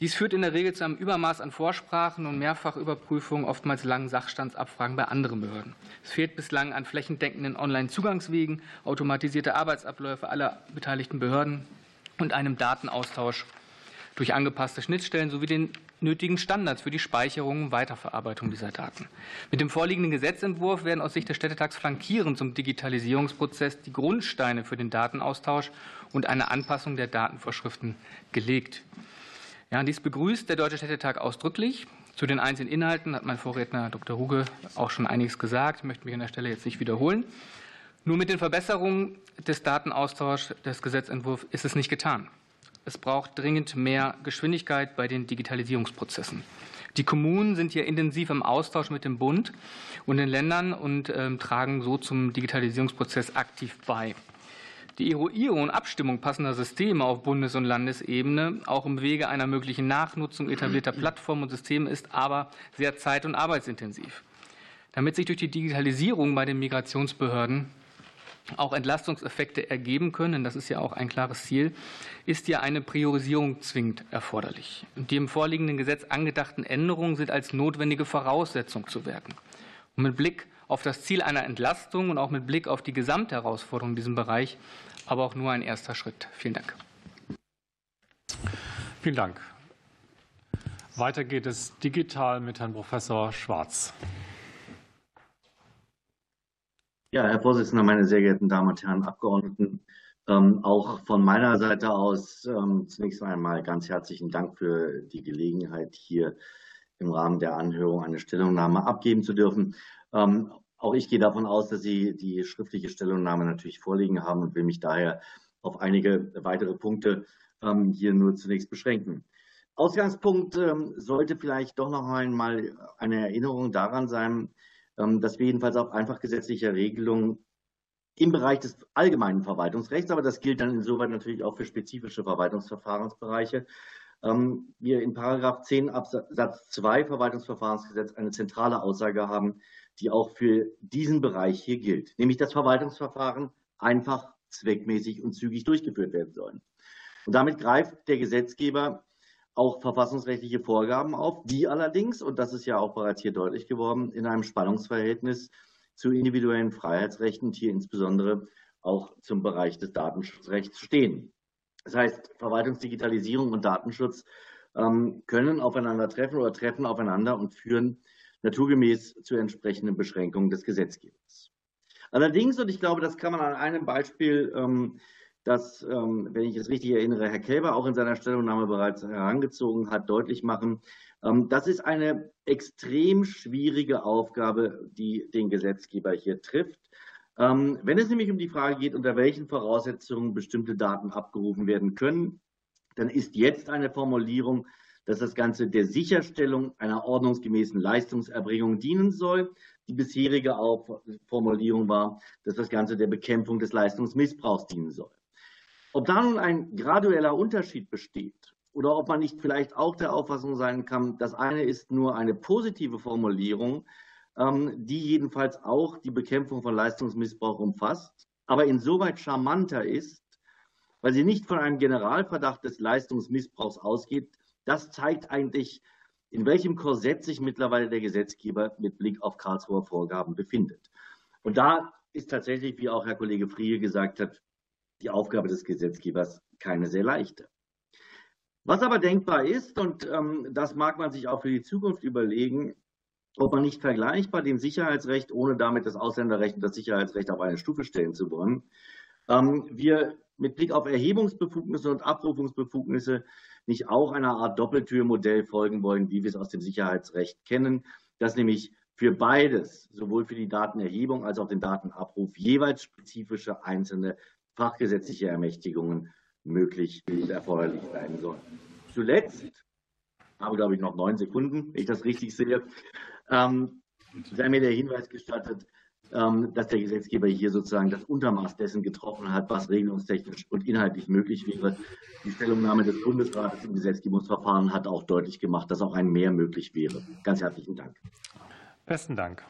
[SPEAKER 9] Dies führt in der Regel zu einem Übermaß an Vorsprachen und Mehrfachüberprüfungen, oftmals langen Sachstandsabfragen bei anderen Behörden. Es fehlt bislang an flächendeckenden Online-Zugangswegen, automatisierte Arbeitsabläufe aller beteiligten Behörden und einem Datenaustausch durch angepasste Schnittstellen sowie den nötigen Standards für die Speicherung und Weiterverarbeitung dieser Daten. Mit dem vorliegenden Gesetzentwurf werden aus Sicht des Städtetags flankierend zum Digitalisierungsprozess die Grundsteine für den Datenaustausch und eine Anpassung der Datenvorschriften gelegt. Ja, dies begrüßt der Deutsche Städtetag ausdrücklich. Zu den einzelnen Inhalten hat mein Vorredner Dr. Ruge auch schon einiges gesagt. Möchte mich an der Stelle jetzt nicht wiederholen. Nur mit den Verbesserungen des Datenaustauschs des Gesetzentwurfs ist es nicht getan. Es braucht dringend mehr Geschwindigkeit bei den Digitalisierungsprozessen. Die Kommunen sind hier intensiv im Austausch mit dem Bund und den Ländern und äh, tragen so zum Digitalisierungsprozess aktiv bei. Die Eruierung und Abstimmung passender Systeme auf Bundes- und Landesebene, auch im Wege einer möglichen Nachnutzung etablierter Plattformen und Systeme, ist aber sehr zeit- und arbeitsintensiv. Damit sich durch die Digitalisierung bei den Migrationsbehörden auch Entlastungseffekte ergeben können, das ist ja auch ein klares Ziel, ist ja eine Priorisierung zwingend erforderlich. Die im vorliegenden Gesetz angedachten Änderungen sind als notwendige Voraussetzung zu werten. Und mit Blick auf das Ziel einer Entlastung und auch mit Blick auf die Gesamtherausforderungen in diesem Bereich, aber auch nur ein erster Schritt. Vielen Dank.
[SPEAKER 1] Vielen Dank. Weiter geht es digital mit Herrn Professor Schwarz.
[SPEAKER 10] Ja, Herr Vorsitzender, meine sehr geehrten Damen und Herren Abgeordneten, ähm, auch von meiner Seite aus ähm, zunächst einmal ganz herzlichen Dank für die Gelegenheit, hier im Rahmen der Anhörung eine Stellungnahme abgeben zu dürfen. Ähm, auch ich gehe davon aus, dass Sie die schriftliche Stellungnahme natürlich vorliegen haben und will mich daher auf einige weitere Punkte ähm, hier nur zunächst beschränken. Ausgangspunkt ähm, sollte vielleicht doch noch einmal eine Erinnerung daran sein, dass wir jedenfalls auf einfach gesetzlicher Regelungen im Bereich des allgemeinen Verwaltungsrechts, aber das gilt dann insoweit natürlich auch für spezifische Verwaltungsverfahrensbereiche, ähm, wir in Paragraph 10 Absatz 2 Verwaltungsverfahrensgesetz eine zentrale Aussage haben, die auch für diesen Bereich hier gilt, nämlich dass Verwaltungsverfahren einfach, zweckmäßig und zügig durchgeführt werden sollen. Und damit greift der Gesetzgeber auch verfassungsrechtliche Vorgaben auf, die allerdings, und das ist ja auch bereits hier deutlich geworden, in einem Spannungsverhältnis zu individuellen Freiheitsrechten, hier insbesondere auch zum Bereich des Datenschutzrechts stehen. Das heißt, Verwaltungsdigitalisierung und Datenschutz ähm, können aufeinandertreffen oder treffen aufeinander und führen naturgemäß zu entsprechenden Beschränkungen des Gesetzgebers. Allerdings, und ich glaube, das kann man an einem Beispiel ähm, das, ähm, wenn ich es richtig erinnere, Herr Kälber auch in seiner Stellungnahme bereits herangezogen hat, deutlich machen. Ähm, das ist eine extrem schwierige Aufgabe, die den Gesetzgeber hier trifft. Ähm, wenn es nämlich um die Frage geht, unter welchen Voraussetzungen bestimmte Daten abgerufen werden können, dann ist jetzt eine Formulierung, dass das Ganze der Sicherstellung einer ordnungsgemäßen Leistungserbringung dienen soll. Die bisherige Formulierung war, dass das Ganze der Bekämpfung des Leistungsmissbrauchs dienen soll. Ob da nun ein gradueller Unterschied besteht oder ob man nicht vielleicht auch der Auffassung sein kann, das eine ist nur eine positive Formulierung, ähm, die jedenfalls auch die Bekämpfung von Leistungsmissbrauch umfasst, aber insoweit charmanter ist, weil sie nicht von einem Generalverdacht des Leistungsmissbrauchs ausgeht. Das zeigt eigentlich, in welchem Korsett sich mittlerweile der Gesetzgeber mit Blick auf Karlsruher Vorgaben befindet. Und da ist tatsächlich, wie auch Herr Kollege Frie gesagt hat, die Aufgabe des Gesetzgebers keine sehr leichte. Was aber denkbar ist, und ähm, das mag man sich auch für die Zukunft überlegen, ob man nicht vergleichbar dem Sicherheitsrecht, ohne damit das Ausländerrecht und das Sicherheitsrecht auf eine Stufe stellen zu wollen, ähm, wir mit Blick auf Erhebungsbefugnisse und Abrufungsbefugnisse nicht auch einer Art Doppeltürmodell folgen wollen, wie wir es aus dem Sicherheitsrecht kennen, dass nämlich für beides, sowohl für die Datenerhebung als auch den Datenabruf, jeweils spezifische einzelne fachgesetzliche Ermächtigungen möglich und erforderlich sein sollen. Zuletzt, habe glaube ich noch neun Sekunden, wenn ich das richtig sehe, ähm, sei mir der Hinweis gestattet, ähm, dass der Gesetzgeber hier sozusagen das Untermaß dessen getroffen hat, was regelungstechnisch und inhaltlich möglich wäre. Die Stellungnahme des Bundesrates im Gesetzgebungsverfahren hat auch deutlich gemacht, dass auch ein Mehr möglich wäre. Ganz herzlichen Dank.
[SPEAKER 1] Besten Dank.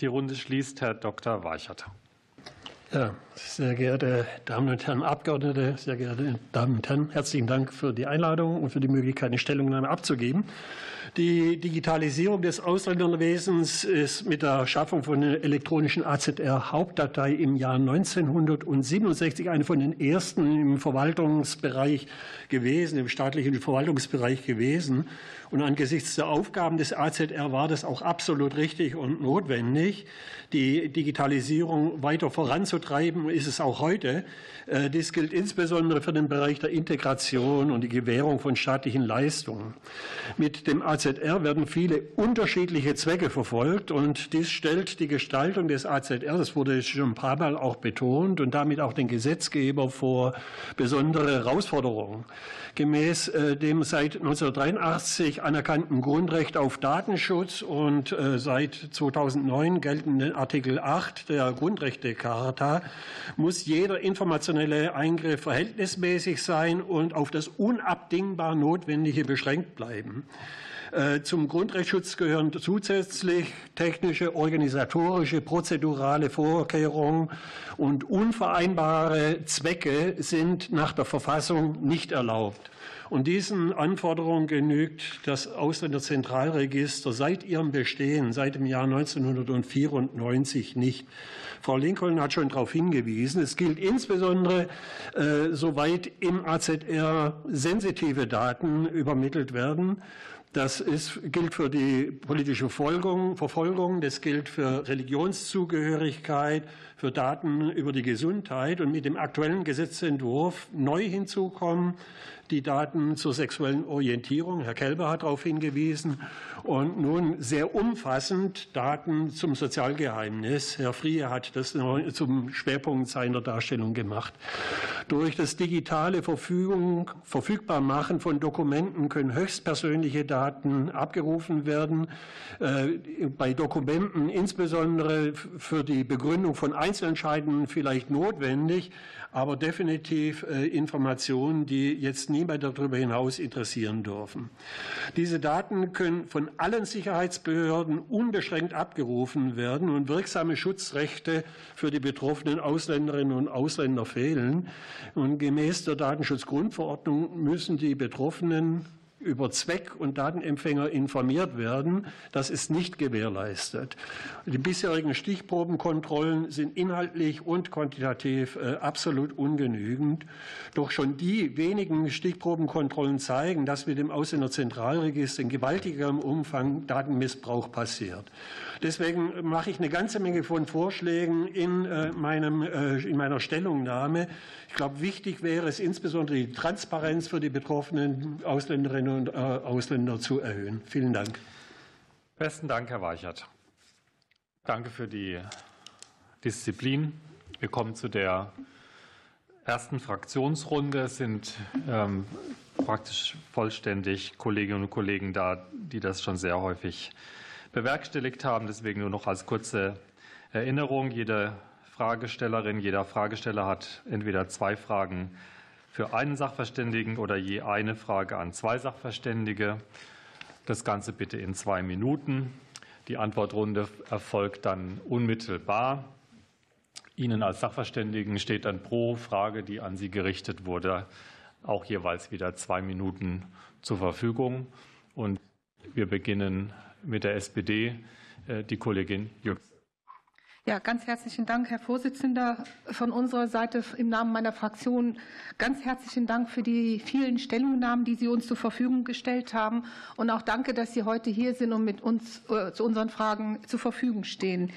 [SPEAKER 1] Die Runde schließt Herr Dr. Weichert.
[SPEAKER 11] Ja, sehr geehrte Damen und Herren Abgeordnete, sehr geehrte Damen und Herren, herzlichen Dank für die Einladung und für die Möglichkeit, eine Stellungnahme abzugeben. Die Digitalisierung des Ausländerwesens ist mit der Schaffung von einer elektronischen AZR-Hauptdatei im Jahr 1967 eine von den ersten im Verwaltungsbereich gewesen, im staatlichen Verwaltungsbereich gewesen. Und angesichts der Aufgaben des AZR war das auch absolut richtig und notwendig, die Digitalisierung weiter voranzutreiben, ist es auch heute. Äh, dies gilt insbesondere für den Bereich der Integration und die Gewährung von staatlichen Leistungen. Mit dem AZR werden viele unterschiedliche Zwecke verfolgt und dies stellt die Gestaltung des AZR, das wurde schon ein paar Mal auch betont, und damit auch den Gesetzgeber vor besondere Herausforderungen. Gemäß äh, dem seit 1983 anerkannten Grundrecht auf Datenschutz und äh, seit 2009 geltenden Artikel 8 der Grundrechtecharta muss jeder informationelle Eingriff verhältnismäßig sein und auf das unabdingbar Notwendige beschränkt bleiben. Äh, zum Grundrechtsschutz gehören zusätzlich technische, organisatorische, prozedurale Vorkehrungen und unvereinbare Zwecke sind nach der Verfassung nicht erlaubt. Und diesen Anforderungen genügt das Ausländerzentralregister seit ihrem Bestehen, seit dem Jahr 1994 nicht. Frau Lincoln hat schon darauf hingewiesen. Es gilt insbesondere, äh, soweit im AZR sensitive Daten übermittelt werden. Das ist, gilt für die politische Verfolgung, Verfolgung, das gilt für Religionszugehörigkeit, für Daten über die Gesundheit. Und mit dem aktuellen Gesetzentwurf neu hinzukommen die Daten zur sexuellen Orientierung. Herr Kelber hat darauf hingewiesen. Und nun sehr umfassend Daten zum Sozialgeheimnis. Herr Frie hat das zum Schwerpunkt seiner Darstellung gemacht. Durch das digitale Verfügung, Verfügbarmachen von Dokumenten können höchstpersönliche Daten abgerufen werden. Äh, bei Dokumenten insbesondere für die Begründung von Einzelentscheidungen vielleicht notwendig, aber definitiv äh, Informationen, die jetzt niemand darüber hinaus interessieren dürfen. Diese Daten können von allen Sicherheitsbehörden unbeschränkt abgerufen werden und wirksame Schutzrechte für die betroffenen Ausländerinnen und Ausländer fehlen. Und gemäß der Datenschutzgrundverordnung müssen die Betroffenen über Zweck und Datenempfänger informiert werden. Das ist nicht gewährleistet. Die bisherigen Stichprobenkontrollen sind inhaltlich und quantitativ äh, absolut ungenügend. Doch schon die wenigen Stichprobenkontrollen zeigen, dass mit dem Ausländerzentralregister in gewaltigem Umfang Datenmissbrauch passiert. Deswegen mache ich eine ganze Menge von Vorschlägen in, äh, meinem, äh, in meiner Stellungnahme. Ich glaube, wichtig wäre es insbesondere die Transparenz für die betroffenen Ausländerinnen und äh, Ausländer zu erhöhen. Vielen Dank.
[SPEAKER 1] Besten Dank, Herr Weichert. Danke für die Disziplin. Wir kommen zu der ersten Fraktionsrunde. Es sind ähm, praktisch vollständig Kolleginnen und Kollegen da, die das schon sehr häufig bewerkstelligt haben. Deswegen nur noch als kurze Erinnerung. Jede Fragestellerin. Jeder Fragesteller hat entweder zwei Fragen für einen Sachverständigen oder je eine Frage an zwei Sachverständige. Das Ganze bitte in zwei Minuten. Die Antwortrunde erfolgt dann unmittelbar. Ihnen als Sachverständigen steht dann pro Frage, die an Sie gerichtet wurde, auch jeweils wieder zwei Minuten zur Verfügung. Und wir beginnen mit der SPD, äh, die Kollegin Jüngst.
[SPEAKER 12] Ja, ganz herzlichen Dank, Herr Vorsitzender. Von unserer Seite im Namen meiner Fraktion ganz herzlichen Dank für die vielen Stellungnahmen, die Sie uns zur Verfügung gestellt haben. Und auch danke, dass Sie heute hier sind und mit uns äh, zu unseren Fragen zur Verfügung stehen.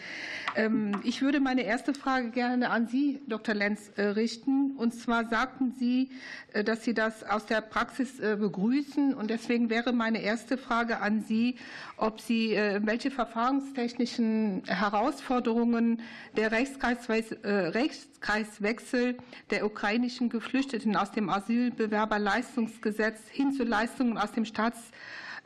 [SPEAKER 12] Ähm, ich würde meine erste Frage gerne an Sie, Dr. Lenz, äh, richten. Und zwar sagten Sie, äh, dass Sie das aus der Praxis begrüßen. Und deswegen wäre meine erste Frage an Sie, ob Sie welche verfahrenstechnischen Herausforderungen Verhandlungen der äh, Rechtskreiswechsel der ukrainischen Geflüchteten aus dem Asylbewerberleistungsgesetz hin zu Leistungen aus dem Staats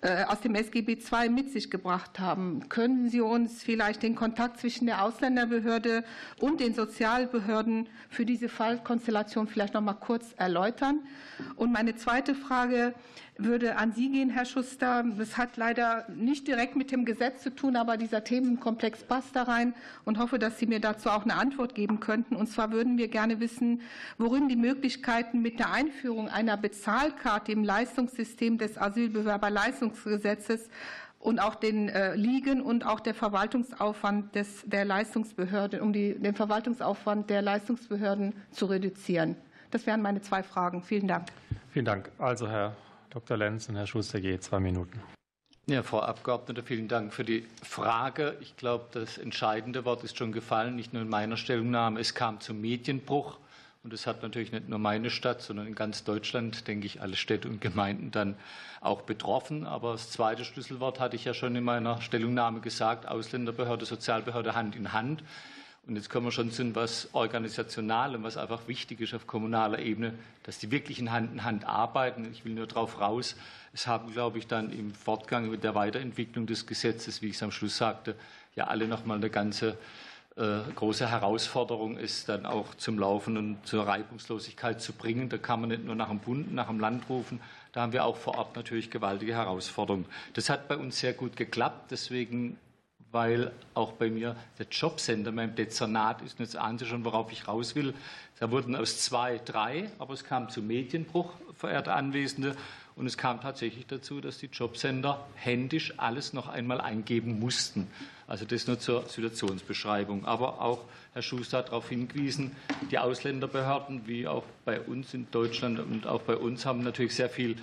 [SPEAKER 12] äh, aus dem SGB II mit sich gebracht haben. Können Sie uns vielleicht den Kontakt zwischen der Ausländerbehörde und den Sozialbehörden für diese Fallkonstellation vielleicht noch mal kurz erläutern? Und meine zweite Frage würde an Sie gehen, Herr Schuster. Das hat leider nicht direkt mit dem Gesetz zu tun, aber dieser Themenkomplex passt da rein und hoffe, dass Sie mir dazu auch eine Antwort geben könnten. Und zwar würden wir gerne wissen, worin die Möglichkeiten mit der Einführung einer Bezahlkarte im Leistungssystem des Asylbewerberleistungsgesetzes und auch den äh, liegen und auch der Verwaltungsaufwand des, der Leistungsbehörden, um die, den Verwaltungsaufwand der Leistungsbehörden zu reduzieren. Das wären meine zwei Fragen. Vielen Dank.
[SPEAKER 1] Vielen Dank. Also Herr Dr. Lenz und Herr Schuster je zwei Minuten.
[SPEAKER 6] Ja, Frau Abgeordnete, vielen Dank für die Frage. Ich glaube, das entscheidende Wort ist schon gefallen, nicht nur in meiner Stellungnahme. Es kam zum Medienbruch. Und es hat natürlich nicht nur meine Stadt, sondern in ganz Deutschland, denke ich, alle Städte und Gemeinden dann auch betroffen. Aber das zweite Schlüsselwort hatte ich ja schon in meiner Stellungnahme gesagt, Ausländerbehörde, Sozialbehörde Hand in Hand. Und jetzt kommen wir schon zu was organisational und was einfach wichtig ist auf kommunaler Ebene, dass die wirklich in Hand in Hand arbeiten. Ich will nur darauf raus. Es haben, glaube ich, dann im Fortgang mit der Weiterentwicklung des Gesetzes, wie ich es am Schluss sagte, ja alle noch mal eine ganze äh, große Herausforderung ist, dann auch zum Laufen und zur Reibungslosigkeit zu bringen. Da kann man nicht nur nach dem Bund, nach dem Land rufen. Da haben wir auch vor Ort natürlich gewaltige Herausforderungen. Das hat bei uns sehr gut geklappt. Deswegen weil auch bei mir der Jobcenter meinem Dezernat ist. Jetzt Sie schon, worauf ich raus will. Da wurden aus zwei drei, aber es kam zu Medienbruch, verehrte Anwesende. Und es kam tatsächlich dazu, dass die Jobcenter händisch alles noch einmal eingeben mussten. Also das nur zur Situationsbeschreibung. Aber auch Herr Schuster hat darauf hingewiesen, die Ausländerbehörden, wie auch bei uns in Deutschland und auch bei uns, haben natürlich sehr viel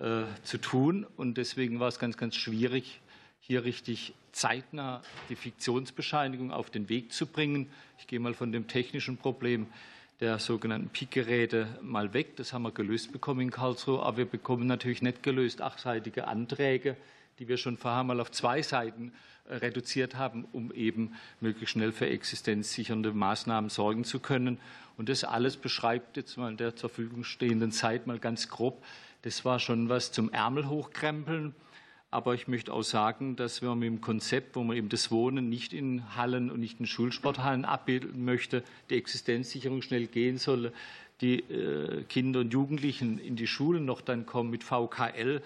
[SPEAKER 6] äh, zu tun. Und deswegen war es ganz, ganz schwierig, hier richtig zeitnah die Fiktionsbescheinigung auf den Weg zu bringen. Ich gehe mal von dem technischen Problem der sogenannten PIK-Geräte mal weg. Das haben wir gelöst bekommen in Karlsruhe. Aber wir bekommen natürlich nicht gelöst achtseitige Anträge, die wir schon vorher mal auf zwei Seiten äh, reduziert haben, um eben möglichst schnell für existenzsichernde Maßnahmen sorgen zu können. Und das alles beschreibt jetzt mal in der zur Verfügung stehenden Zeit mal ganz grob. Das war schon was zum Ärmel hochkrempeln. Aber ich möchte auch sagen, dass wir mit dem Konzept, wo man eben das Wohnen nicht in Hallen und nicht in Schulsporthallen abbilden möchte, die Existenzsicherung schnell gehen soll, die äh, Kinder und Jugendlichen in die Schulen noch dann kommen mit VKL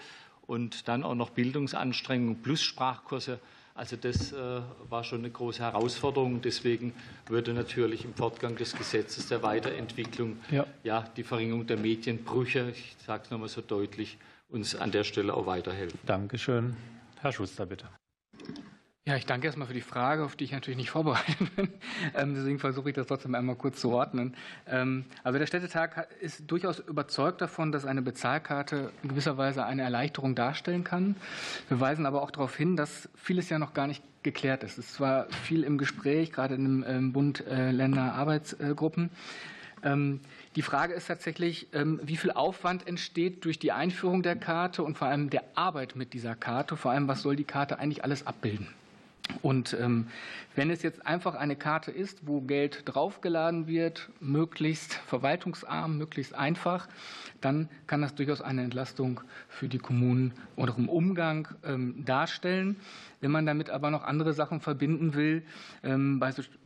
[SPEAKER 6] und dann auch noch Bildungsanstrengungen plus Sprachkurse. Also das äh, war schon eine große Herausforderung. Deswegen würde natürlich im Fortgang des Gesetzes der Weiterentwicklung ja. ja die Verringerung der Medienbrüche, ich sage es nochmal so deutlich, uns an der Stelle auch weiterhelfen.
[SPEAKER 1] Dankeschön. Herr Schuster, bitte.
[SPEAKER 9] Ja, ich danke erstmal für die Frage, auf die ich natürlich nicht vorbereitet bin. Ähm, deswegen versuche ich das trotzdem einmal kurz zu ordnen. Ähm, also der Städtetag ist durchaus überzeugt davon, dass eine Bezahlkarte in gewisser Weise eine Erleichterung darstellen kann. Wir weisen aber auch darauf hin, dass vieles ja noch gar nicht geklärt ist. Es war viel im Gespräch, gerade in dem ähm, Bund äh. Ähm, die Frage ist tatsächlich, ähm, wie viel Aufwand entsteht durch die Einführung der Karte und vor allem der Arbeit mit dieser Karte. Vor allem, was soll die Karte eigentlich alles abbilden? Und ähm, wenn es jetzt einfach eine Karte ist, wo Geld draufgeladen wird, möglichst verwaltungsarm, möglichst einfach, dann kann das durchaus eine Entlastung für die Kommunen oder im Umgang ähm, darstellen. Wenn man damit aber noch andere Sachen verbinden will,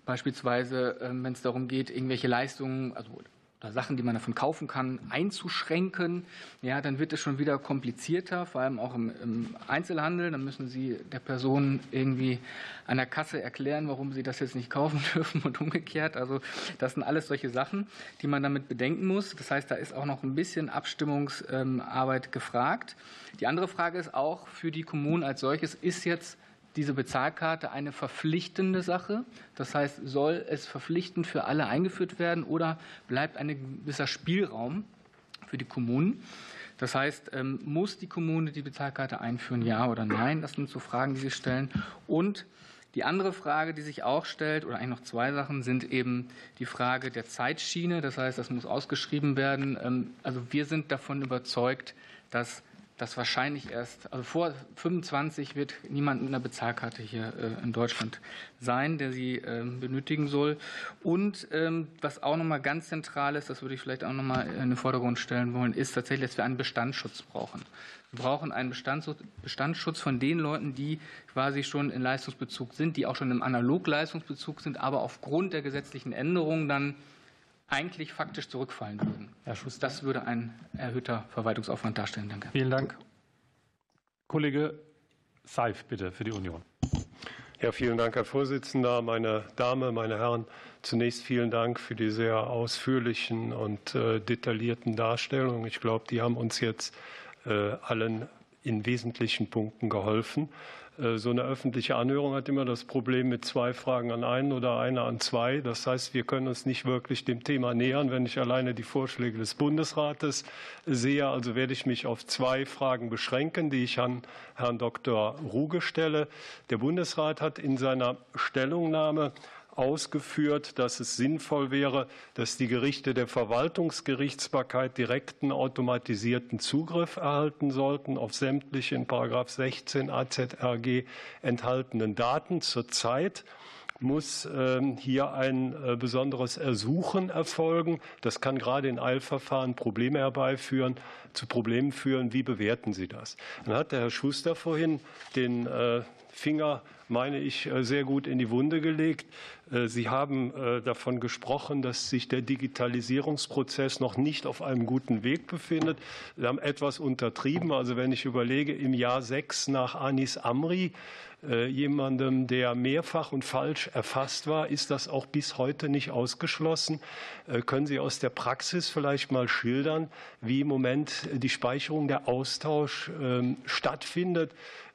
[SPEAKER 9] beispielsweise wenn es darum geht, irgendwelche Leistungen, also oder Sachen, die man davon kaufen kann, einzuschränken, ja, dann wird es schon wieder komplizierter, vor allem auch im, im, Einzelhandel. Dann müssen Sie der Person irgendwie an der Kasse erklären, warum Sie das jetzt nicht kaufen dürfen und umgekehrt. Also das sind alles solche Sachen, die man damit bedenken muss. Das heißt, da ist auch noch ein bisschen Abstimmungsarbeit gefragt. Die andere Frage ist auch für die Kommunen als solches, ist jetzt diese Bezahlkarte eine verpflichtende Sache? Das heißt, soll es verpflichtend für alle eingeführt werden oder bleibt ein gewisser Spielraum für die Kommunen? Das heißt, ähm, muss die Kommune die Bezahlkarte einführen, ja oder nein? Das sind so Fragen, die sich stellen. Und die andere Frage, die sich auch stellt, oder eigentlich noch zwei Sachen, sind eben die Frage der Zeitschiene. Das heißt, das muss ausgeschrieben werden. Ähm, also wir sind davon überzeugt, dass dass wahrscheinlich erst, also vor 25 wird niemand mit einer Bezahlkarte hier äh, in Deutschland sein, der sie ähm, benötigen soll. Und ähm, was auch nochmal ganz zentral ist, das würde ich vielleicht auch nochmal in den Vordergrund stellen wollen, ist tatsächlich, dass wir einen Bestandsschutz brauchen. Wir brauchen einen Bestandsschutz von den Leuten, die quasi schon in Leistungsbezug sind, die auch schon im Analogleistungsbezug sind, aber aufgrund der gesetzlichen Änderungen dann eigentlich faktisch zurückfallen würden. Herr Schuster. Das würde ein erhöhter Verwaltungsaufwand darstellen. Danke.
[SPEAKER 1] Vielen Dank. Kollege Seif, bitte, für die Union.
[SPEAKER 13] Ja, vielen Dank, Herr Vorsitzender, meine Damen, meine Herren. Zunächst vielen Dank für die sehr ausführlichen und äh, detaillierten Darstellungen. Ich glaube, die haben uns jetzt äh, allen in wesentlichen Punkten geholfen. Äh, so eine öffentliche Anhörung hat immer das Problem mit zwei Fragen an einen oder einer an zwei. Das heißt, wir können uns nicht wirklich dem Thema nähern, wenn ich alleine die Vorschläge des Bundesrates sehe. Also werde ich mich auf zwei Fragen beschränken, die ich an Herrn Dr. Ruge stelle. Der Bundesrat hat in seiner Stellungnahme ausgeführt, dass es sinnvoll wäre, dass die Gerichte der Verwaltungsgerichtsbarkeit direkten automatisierten Zugriff erhalten sollten auf sämtliche in 16 AZRG enthaltenen Daten. Zurzeit muss ähm, hier ein äh, besonderes Ersuchen erfolgen. Das kann gerade in Eilverfahren Probleme herbeiführen, zu Problemen führen. Wie bewerten Sie das? Dann hat der Herr Schuster vorhin den äh, Finger meine ich, äh, sehr gut in die Wunde gelegt. Äh, Sie haben äh, davon gesprochen, dass sich der Digitalisierungsprozess noch nicht auf einem guten Weg befindet. Sie haben etwas untertrieben. Also wenn ich überlege, im Jahr sechs nach Anis Amri, jemandem, der mehrfach und falsch erfasst war, ist das auch bis heute nicht ausgeschlossen. Können Sie aus der Praxis vielleicht mal schildern, wie im Moment die Speicherung, der Austausch ähm, stattfindet?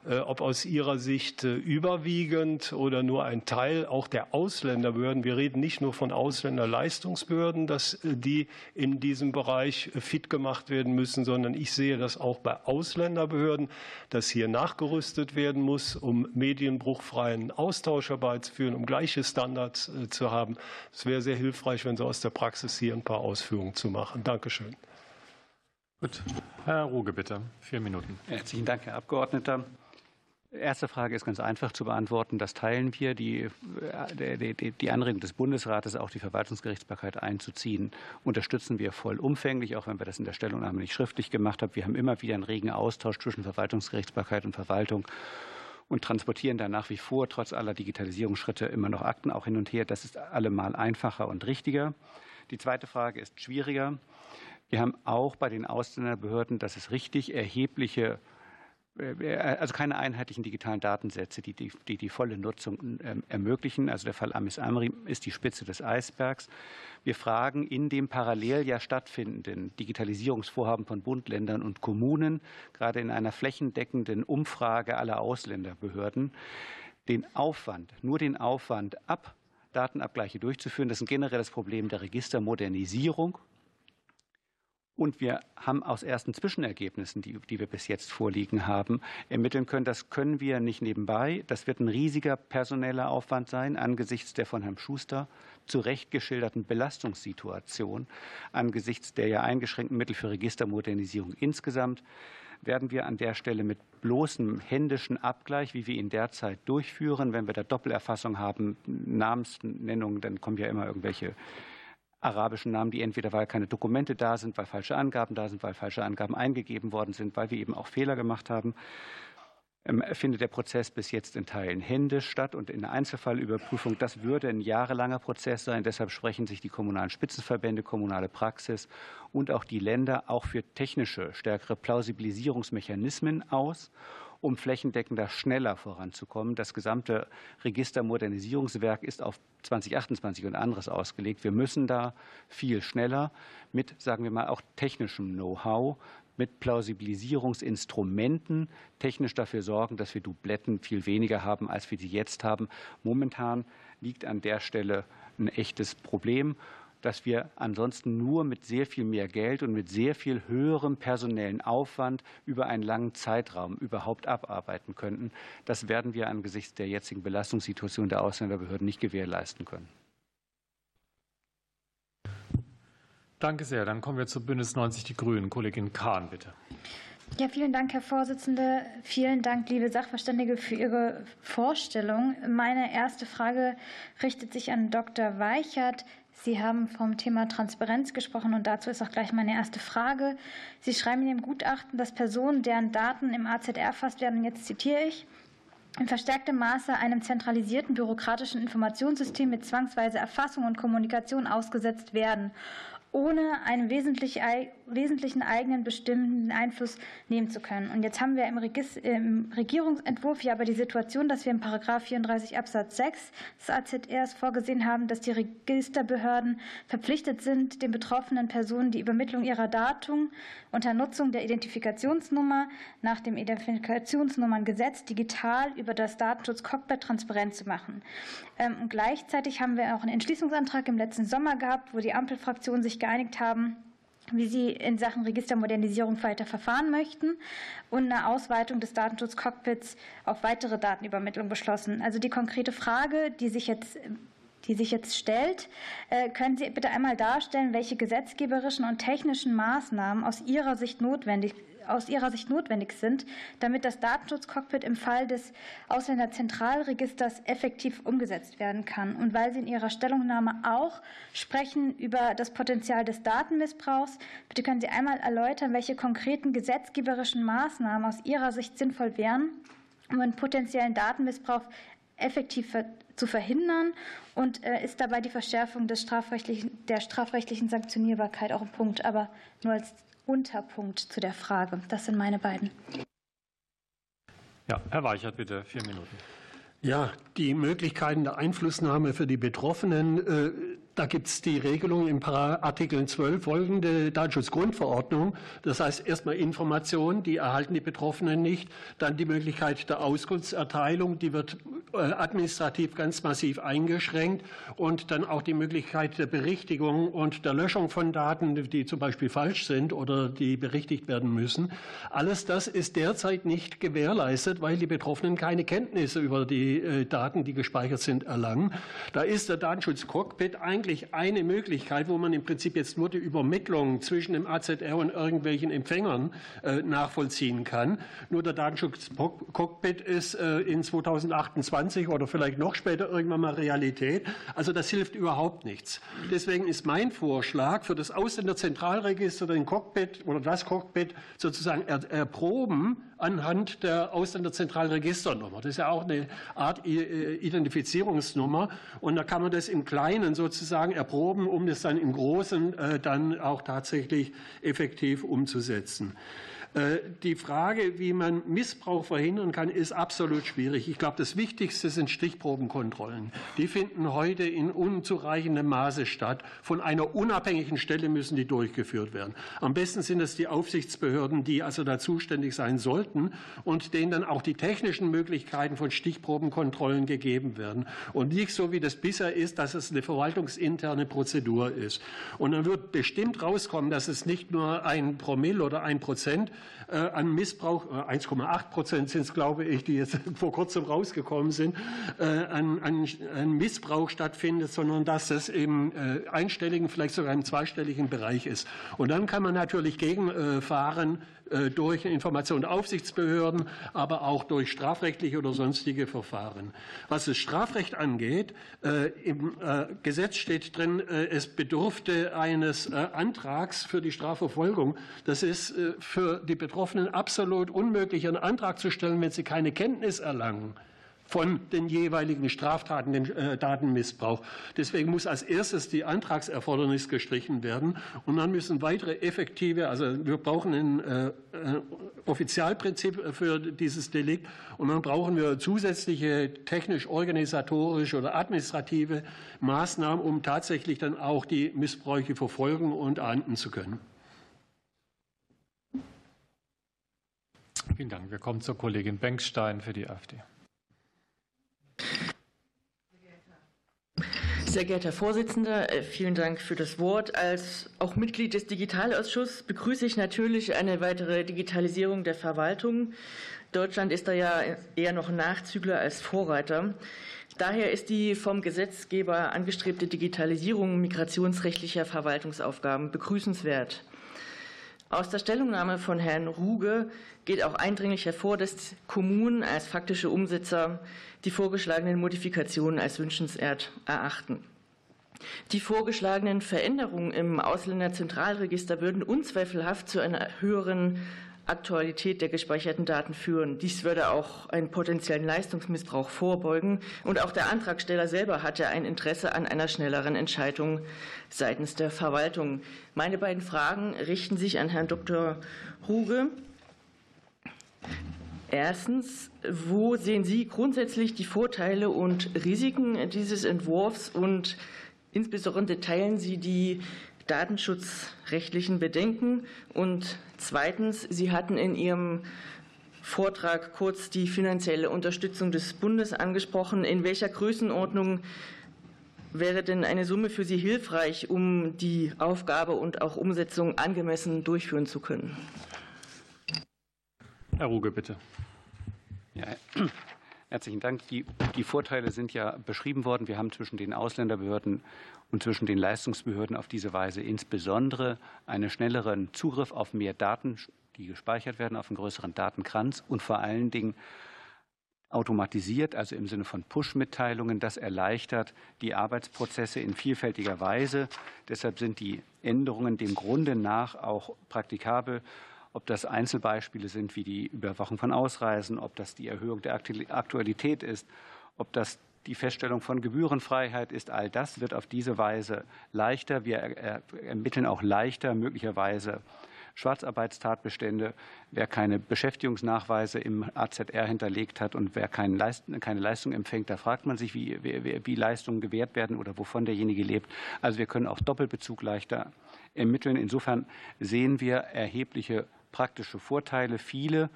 [SPEAKER 13] Äh, ob aus Ihrer Sicht äh, überwiegend oder nur ein Teil auch der Ausländerbehörden, wir reden nicht nur von Ausländerleistungsbehörden, dass äh, die in diesem Bereich fit gemacht werden müssen, sondern ich sehe das auch bei Ausländerbehörden, dass hier nachgerüstet werden muss, um medienbruchfreien Austausch herbeizuführen, um gleiche Standards zu haben. Es wäre sehr hilfreich, wenn Sie aus der Praxis hier ein paar Ausführungen zu machen. Dankeschön.
[SPEAKER 1] Gut, Herr Ruge, bitte. Vier Minuten.
[SPEAKER 8] Herzlichen Dank, Herr Abgeordneter. Erste Frage ist ganz einfach zu beantworten. Das teilen wir. Die, die, die Anregung des Bundesrates, auch die Verwaltungsgerichtsbarkeit einzuziehen, unterstützen wir vollumfänglich, auch wenn wir das in der Stellungnahme nicht schriftlich gemacht haben. Wir haben immer wieder einen regen Austausch zwischen Verwaltungsgerichtsbarkeit und Verwaltung und transportieren da nach wie vor trotz aller Digitalisierungsschritte immer noch Akten auch hin und her. Das ist allemal einfacher und richtiger. Die zweite Frage ist schwieriger. Wir haben auch bei den Ausländerbehörden, das ist richtig, erhebliche äh, also keine einheitlichen digitalen Datensätze, die die, die, die volle Nutzung ähm, ermöglichen. Also der Fall Amis Amri ist die Spitze des Eisbergs. Wir fragen in dem parallel ja stattfindenden Digitalisierungsvorhaben von Bund, Ländern und Kommunen, gerade in einer flächendeckenden Umfrage aller Ausländerbehörden, den Aufwand, nur den Aufwand ab, Datenabgleiche durchzuführen. Das ist ein generelles Problem der Registermodernisierung Und wir haben aus ersten Zwischenergebnissen, die, die, wir bis jetzt vorliegen haben, ermitteln können, das können wir nicht nebenbei. Das wird ein riesiger personeller Aufwand sein angesichts der von Herrn Schuster zu Recht geschilderten Belastungssituation, angesichts der ja eingeschränkten Mittel für Registermodernisierung insgesamt werden wir an der Stelle mit bloßem händischen Abgleich, wie wir ihn derzeit durchführen, wenn wir da Doppelerfassung haben, Namensnennungen, dann kommen ja immer irgendwelche arabischen Namen, die entweder weil keine Dokumente da sind, weil falsche Angaben da sind, weil falsche Angaben eingegeben worden sind, weil wir eben auch Fehler gemacht haben, ähm, findet der Prozess bis jetzt in Teilen händisch statt und in Einzelfallüberprüfung. Das würde ein jahrelanger Prozess sein. Deshalb sprechen sich die kommunalen Spitzenverbände, kommunale Praxis und auch die Länder auch für technische, stärkere Plausibilisierungsmechanismen aus um flächendeckender schneller voranzukommen. Das gesamte Registermodernisierungswerk ist auf 2028 und anderes ausgelegt. Wir müssen da viel schneller mit, sagen wir mal, auch technischem Know-how, mit Plausibilisierungsinstrumenten technisch dafür sorgen, dass wir Dubletten viel weniger haben, als wir sie jetzt haben. Momentan liegt an der Stelle ein echtes Problem dass wir ansonsten nur mit sehr viel mehr Geld und mit sehr viel höherem personellen Aufwand über einen langen Zeitraum überhaupt abarbeiten könnten. Das werden wir angesichts der jetzigen Belastungssituation der Ausländerbehörden nicht gewährleisten können.
[SPEAKER 1] Danke sehr. Dann kommen wir zu Bündnis 90 Die Grünen. Kollegin Kahn, bitte.
[SPEAKER 14] Ja, vielen Dank, Herr Vorsitzender. Vielen Dank, liebe Sachverständige, für Ihre Vorstellung. Meine erste Frage richtet sich an Dr. Weichert. Sie haben vom Thema Transparenz gesprochen und dazu ist auch gleich meine erste Frage. Sie schreiben in dem Gutachten, dass Personen, deren Daten im AZR erfasst werden, jetzt zitiere ich, in verstärktem Maße einem zentralisierten bürokratischen Informationssystem mit zwangsweise Erfassung und Kommunikation ausgesetzt werden ohne einen wesentlichen eigenen bestimmenden Einfluss nehmen zu können. Und jetzt haben wir im, Regierungsentwurf ja aber die Situation, dass wir im Paragraph 34 Absatz 6 des AZRs vorgesehen haben, dass die Registerbehörden verpflichtet sind, den betroffenen Personen die Übermittlung ihrer Daten unter Nutzung der Identifikationsnummer nach dem Identifikationsnummerngesetz digital über das Datenschutz-Cockpit transparent zu machen. Ähm, und gleichzeitig haben wir auch einen Entschließungsantrag im letzten Sommer gehabt, wo die Ampelfraktionen sich geeinigt haben, wie sie in Sachen Registermodernisierung weiter verfahren möchten und eine Ausweitung des Datenschutzcockpits auf weitere Datenübermittlung beschlossen. Also die konkrete Frage, die sich jetzt die sich jetzt stellt. Äh, können Sie bitte einmal darstellen, welche gesetzgeberischen und technischen Maßnahmen aus Ihrer Sicht notwendig aus Ihrer Sicht notwendig sind, damit das Datenschutzcockpit im Fall des Ausländerzentralregisters effektiv umgesetzt werden kann. Und weil Sie in Ihrer Stellungnahme auch sprechen über das Potenzial des Datenmissbrauchs, bitte können Sie einmal erläutern, welche konkreten gesetzgeberischen Maßnahmen aus Ihrer Sicht sinnvoll wären, um einen potenziellen Datenmissbrauch effektiv zu verhindern und äh, ist dabei die Verschärfung des strafrechtlichen, der strafrechtlichen Sanktionierbarkeit auch ein Punkt, aber nur als Unterpunkt zu der Frage. Das sind meine beiden.
[SPEAKER 1] Ja, Herr Weichert, bitte, vier Minuten.
[SPEAKER 11] Ja, die Möglichkeiten der Einflussnahme für die Betroffenen äh, da gibt es die Regelung im Artikel 12 folgende Datenschutzgrundverordnung. Das heißt erstmal Information, die erhalten die Betroffenen nicht. Dann die Möglichkeit der Auskunftserteilung, die wird äh, administrativ ganz massiv eingeschränkt. Und dann auch die Möglichkeit der Berichtigung und der Löschung von Daten, die zum Beispiel falsch sind oder die berichtigt werden müssen. Alles das ist derzeit nicht gewährleistet, weil die Betroffenen keine Kenntnisse über die äh, Daten, die gespeichert sind, erlangen. Da ist der Datenschutzcockpit eigentlich eigentlich eine Möglichkeit, wo man im Prinzip jetzt nur die Übermittlung zwischen dem AZR und irgendwelchen Empfängern äh, nachvollziehen kann. Nur der Datenschutz-Cockpit ist äh, in 2028 oder vielleicht noch später irgendwann mal Realität. Also das hilft überhaupt nichts. Deswegen ist mein Vorschlag für das Ausländerzentralregister den Cockpit oder das Cockpit sozusagen erproben anhand der Ausländerzentralregisternummer. Das ist ja auch eine Art äh, Identifizierungsnummer. Und da kann man das im Kleinen sozusagen erproben, um das dann im Großen äh, dann auch tatsächlich effektiv umzusetzen. Äh, die Frage, wie man Missbrauch verhindern kann, ist absolut schwierig. Ich glaube, das Wichtigste sind Stichprobenkontrollen. Die finden heute in unzureichendem Maße statt. Von einer unabhängigen Stelle müssen die durchgeführt werden. Am besten sind es die Aufsichtsbehörden, die also da zuständig sein sollten und denen dann auch die technischen Möglichkeiten von Stichprobenkontrollen gegeben werden. Und nicht so, wie das bisher ist, dass es eine verwaltungsinterne Prozedur ist. Und dann wird bestimmt rauskommen, dass es nicht nur ein Promille oder ein Prozent an Missbrauch, 1,8 äh, Prozent sind es, glaube ich, die jetzt vor kurzem rausgekommen sind, äh, an, an, an Missbrauch stattfindet, sondern dass es im einstelligen, vielleicht sogar im zweistelligen Bereich ist. Und dann kann man natürlich gegenfahren äh, durch Information Aufsichtsbehörden, aber auch durch strafrechtliche oder sonstige Verfahren. Was das Strafrecht angeht, äh, im äh, Gesetz steht drin, es bedurfte eines Antrags für die Strafverfolgung. Das ist für die Betroffenen absolut unmöglich, einen Antrag zu stellen, wenn sie keine Kenntnis erlangen von den jeweiligen Straftaten, dem äh, Datenmissbrauch. Deswegen muss als erstes die Antragserfordernis gestrichen werden und dann müssen weitere effektive, also wir brauchen ein äh, äh Offizialprinzip für dieses Delikt und dann brauchen wir zusätzliche technisch-organisatorische oder administrative Maßnahmen, um tatsächlich dann auch die Missbräuche verfolgen und ahnden zu können.
[SPEAKER 1] Vielen Dank. Wir kommen zur Kollegin Bengstein für die AfD.
[SPEAKER 15] Sehr geehrter Herr Vorsitzender, äh, vielen Dank für das Wort. Als auch Mitglied des Digitalausschusses begrüße ich natürlich eine weitere Digitalisierung der Verwaltung. Deutschland ist da ja eher noch Nachzügler als Vorreiter. Daher ist die vom Gesetzgeber angestrebte Digitalisierung migrationsrechtlicher Verwaltungsaufgaben begrüßenswert. Aus der Stellungnahme von Herrn Ruge geht auch eindringlich hervor, dass Kommunen als faktische Umsetzer die vorgeschlagenen Modifikationen als wünschenswert erachten. Die vorgeschlagenen Veränderungen im Ausländerzentralregister würden unzweifelhaft zu einer höheren Aktualität der gespeicherten Daten führen. Dies würde auch einen potenziellen Leistungsmissbrauch vorbeugen. Und auch der Antragsteller selber hatte ein Interesse an einer schnelleren Entscheidung seitens der Verwaltung. Meine beiden Fragen richten sich an Herrn Dr. Ruge. Erstens, wo sehen Sie grundsätzlich die Vorteile und Risiken dieses Entwurfs und insbesondere teilen Sie die datenschutzrechtlichen Bedenken? Und zweitens, Sie hatten in Ihrem Vortrag kurz die finanzielle Unterstützung des Bundes angesprochen. In welcher Größenordnung wäre denn eine Summe für Sie hilfreich, um die Aufgabe und auch Umsetzung angemessen durchführen zu können?
[SPEAKER 1] Herr Ruge, bitte.
[SPEAKER 8] Ja, herzlichen Dank. Die, die Vorteile sind ja beschrieben worden. Wir haben zwischen den Ausländerbehörden und zwischen den Leistungsbehörden auf diese Weise insbesondere einen schnelleren Zugriff auf mehr Daten, die gespeichert werden, auf einen größeren Datenkranz und vor allen Dingen automatisiert, also im Sinne von Push-Mitteilungen. Das erleichtert die Arbeitsprozesse in vielfältiger Weise. Deshalb sind die Änderungen dem Grunde nach auch praktikabel. Ob das Einzelbeispiele sind wie die Überwachung von Ausreisen, ob das die Erhöhung der Aktualität ist, ob das die Feststellung von Gebührenfreiheit ist, all das wird auf diese Weise leichter. Wir ermitteln auch leichter möglicherweise Schwarzarbeitstatbestände. Wer keine Beschäftigungsnachweise im AZR hinterlegt hat und wer keine Leistung empfängt, da fragt man sich, wie, Leistungen gewährt werden oder wovon derjenige lebt. Also wir können auch Doppelbezug leichter ermitteln. Insofern sehen wir erhebliche praktische Vorteile. Viele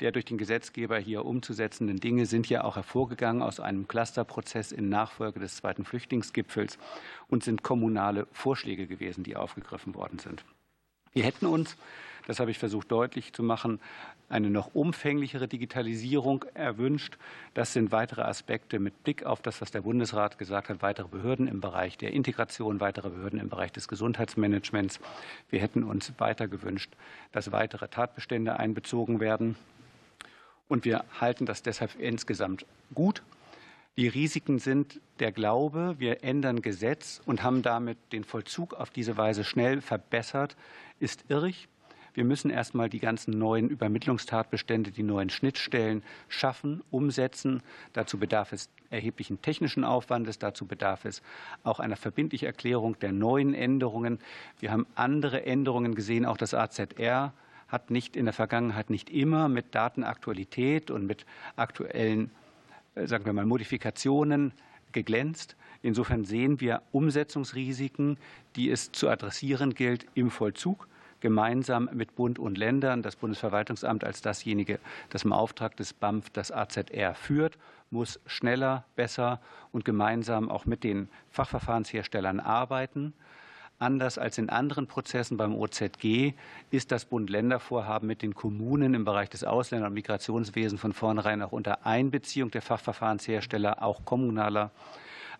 [SPEAKER 8] der durch den Gesetzgeber hier umzusetzenden Dinge sind ja auch hervorgegangen aus einem Clusterprozess in Nachfolge des zweiten Flüchtlingsgipfels und sind kommunale Vorschläge gewesen, die aufgegriffen worden sind. Wir hätten uns, das habe ich versucht deutlich zu machen, eine noch umfänglichere Digitalisierung erwünscht. Das sind weitere Aspekte mit Blick auf das, was der Bundesrat gesagt hat, weitere Behörden im Bereich der Integration, weitere Behörden im Bereich des Gesundheitsmanagements. Wir hätten uns weiter gewünscht, dass weitere Tatbestände einbezogen werden. Und wir halten das deshalb insgesamt gut. Die Risiken sind der Glaube, wir ändern Gesetz und haben damit den Vollzug auf diese Weise schnell verbessert, ist irrig. Wir müssen erst mal die ganzen neuen Übermittlungstatbestände, die neuen Schnittstellen schaffen, umsetzen. Dazu bedarf es erheblichen technischen Aufwandes. Dazu bedarf es auch einer verbindlichen Erklärung der neuen Änderungen. Wir haben andere Änderungen gesehen. Auch das AZR hat nicht in der Vergangenheit nicht immer mit Datenaktualität und mit aktuellen, äh, sagen wir mal, Modifikationen geglänzt. Insofern sehen wir Umsetzungsrisiken, die es zu adressieren gilt im Vollzug gemeinsam mit Bund und Ländern. Das Bundesverwaltungsamt als dasjenige, das im Auftrag des BAMF das AZR führt, muss schneller, besser und gemeinsam auch mit den Fachverfahrensherstellern arbeiten. Anders als in anderen Prozessen beim OZG ist das Bund-Länder-Vorhaben mit den Kommunen im Bereich des Ausländer- und Migrationswesens von vornherein auch unter Einbeziehung der Fachverfahrenshersteller, auch kommunaler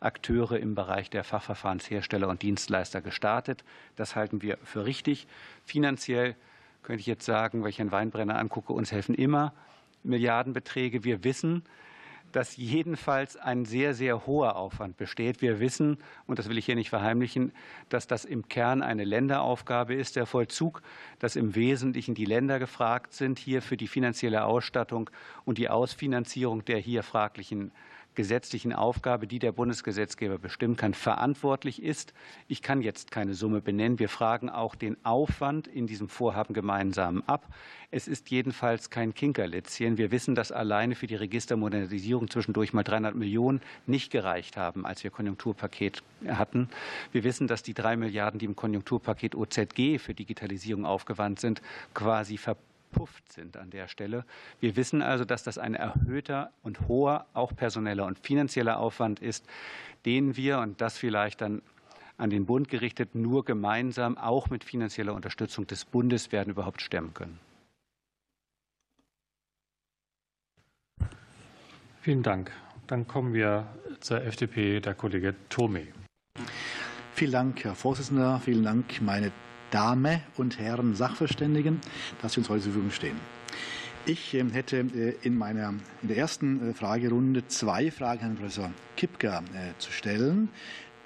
[SPEAKER 8] Akteure im Bereich der Fachverfahrenshersteller und Dienstleister gestartet. Das halten wir für richtig. Finanziell könnte ich jetzt sagen, wenn ich Herrn Weinbrenner angucke, uns helfen immer Milliardenbeträge. Wir wissen, dass jedenfalls ein sehr, sehr hoher Aufwand besteht. Wir wissen, und das will ich hier nicht verheimlichen, dass das im Kern eine Länderaufgabe ist, der Vollzug, dass im Wesentlichen die Länder gefragt sind hier für die finanzielle Ausstattung und die Ausfinanzierung der hier fraglichen gesetzlichen Aufgabe, die der Bundesgesetzgeber bestimmen kann, verantwortlich ist. Ich kann jetzt keine Summe benennen. Wir fragen auch den Aufwand in diesem Vorhaben gemeinsam ab. Es ist jedenfalls kein Kinkerlitzchen. Wir wissen, dass alleine für die Registermodernisierung zwischendurch mal 300 Millionen nicht gereicht haben, als wir Konjunkturpaket hatten. Wir wissen, dass die drei Milliarden, die im Konjunkturpaket OZG für Digitalisierung aufgewandt sind, quasi ver verpufft sind an der Stelle. Wir wissen also, dass das ein erhöhter und hoher, auch personeller und finanzieller Aufwand ist, den wir, und das vielleicht dann an den Bund gerichtet, nur gemeinsam, auch mit finanzieller Unterstützung des Bundes, werden überhaupt stemmen können.
[SPEAKER 1] Vielen Dank. Dann kommen wir zur FDP, der Kollege Thome.
[SPEAKER 16] Vielen Dank, Herr Vorsitzender. Vielen Dank, meine Dame und Herren Sachverständigen, dass Sie uns heute zur Verfügung stehen. Ich ähm, hätte äh, in, meiner, in der ersten äh, Fragerunde zwei Fragen an Professor Kipka äh, zu stellen.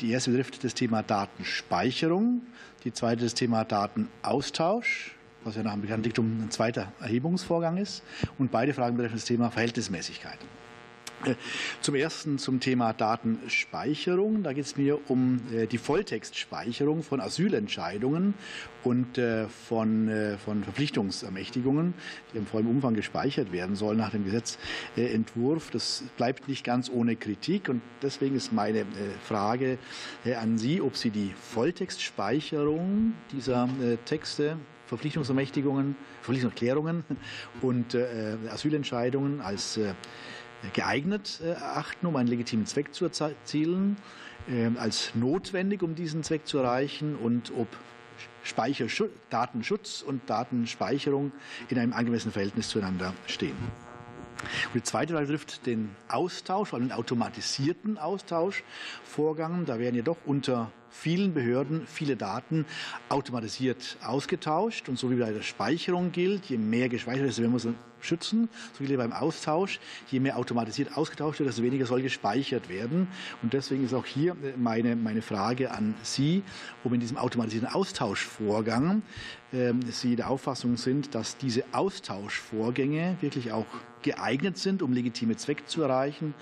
[SPEAKER 16] Die erste betrifft das Thema Datenspeicherung, die zweite das Thema Datenaustausch, was ja nach dem bekannten Diktum ein zweiter Erhebungsvorgang ist. Und beide Fragen betreffen das Thema Verhältnismäßigkeit. Äh, zum ersten zum Thema Datenspeicherung. Da geht es mir um äh, die Volltextspeicherung von Asylentscheidungen und äh, von, von Verpflichtungsermächtigungen, die im vollen Umfang gespeichert werden sollen nach dem Gesetzentwurf. Das bleibt nicht ganz ohne Kritik und deswegen ist meine Frage an Sie, ob Sie die Volltextspeicherung dieser Texte Verpflichtungsermächtigungen, Verpflichtungserklärungen und Asylentscheidungen als geeignet äh, erachten, um einen legitimen Zweck zu erzielen, ähm, als notwendig, um diesen Zweck zu erreichen und ob Datenschutz und Datenspeicherung in einem angemessenen Verhältnis zueinander stehen. Und die zweite Frage betrifft den Austausch, einen automatisierten Austauschvorgang. Da werden jedoch unter vielen Behörden viele Daten automatisiert ausgetauscht. Und so wie bei der Speicherung gilt, je mehr gespeichert ist, schützen. So wie beim Austausch, je mehr automatisiert ausgetauscht wird, desto weniger soll gespeichert werden. Und deswegen ist auch hier meine, meine Frage an Sie, ob in diesem automatisierten Austauschvorgang äh, Sie der Auffassung sind, dass diese Austauschvorgänge wirklich auch geeignet sind, um legitime Zwecke zu erreichen,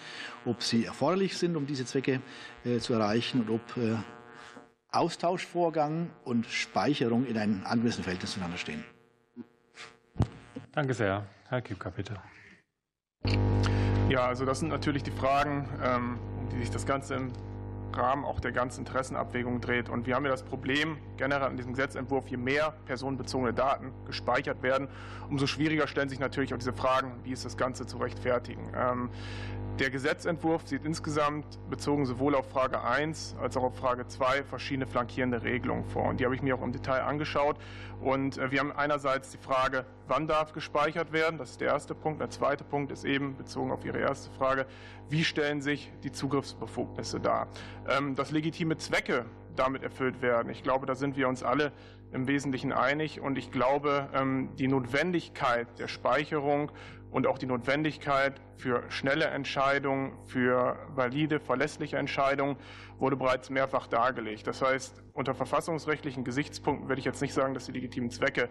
[SPEAKER 16] ob sie erforderlich sind, um diese Zwecke äh, zu erreichen und ob äh, Austauschvorgang und Speicherung in einem angemessenen Verhältnis zueinander stehen.
[SPEAKER 1] Danke sehr. Herr bitte.
[SPEAKER 4] Ja, also das sind natürlich die Fragen, ähm, um die sich das Ganze im Rahmen auch der ganzen Interessenabwägung dreht. Und wir haben ja das Problem generell an diesem Gesetzentwurf, je mehr personenbezogene Daten gespeichert werden, umso schwieriger stellen sich natürlich auch diese Fragen, wie ist das Ganze zu rechtfertigen. Der Gesetzentwurf sieht insgesamt, bezogen sowohl auf Frage 1 als auch auf Frage 2, verschiedene flankierende Regelungen vor. Und die habe ich mir auch im Detail angeschaut. Und äh, wir haben einerseits die Frage, wann darf gespeichert werden? Das ist der erste Punkt. Der zweite Punkt ist eben, bezogen auf Ihre erste Frage, wie stellen sich die Zugriffsbefugnisse dar? Ähm, dass legitime Zwecke damit erfüllt werden. Ich glaube, da sind wir uns alle im Wesentlichen einig. Und ich glaube, ähm, die Notwendigkeit der Speicherung und auch die Notwendigkeit für schnelle Entscheidungen, für valide, verlässliche Entscheidungen wurde bereits mehrfach dargelegt. Das heißt, unter verfassungsrechtlichen Gesichtspunkten würde ich jetzt nicht sagen, dass die legitimen Zwecke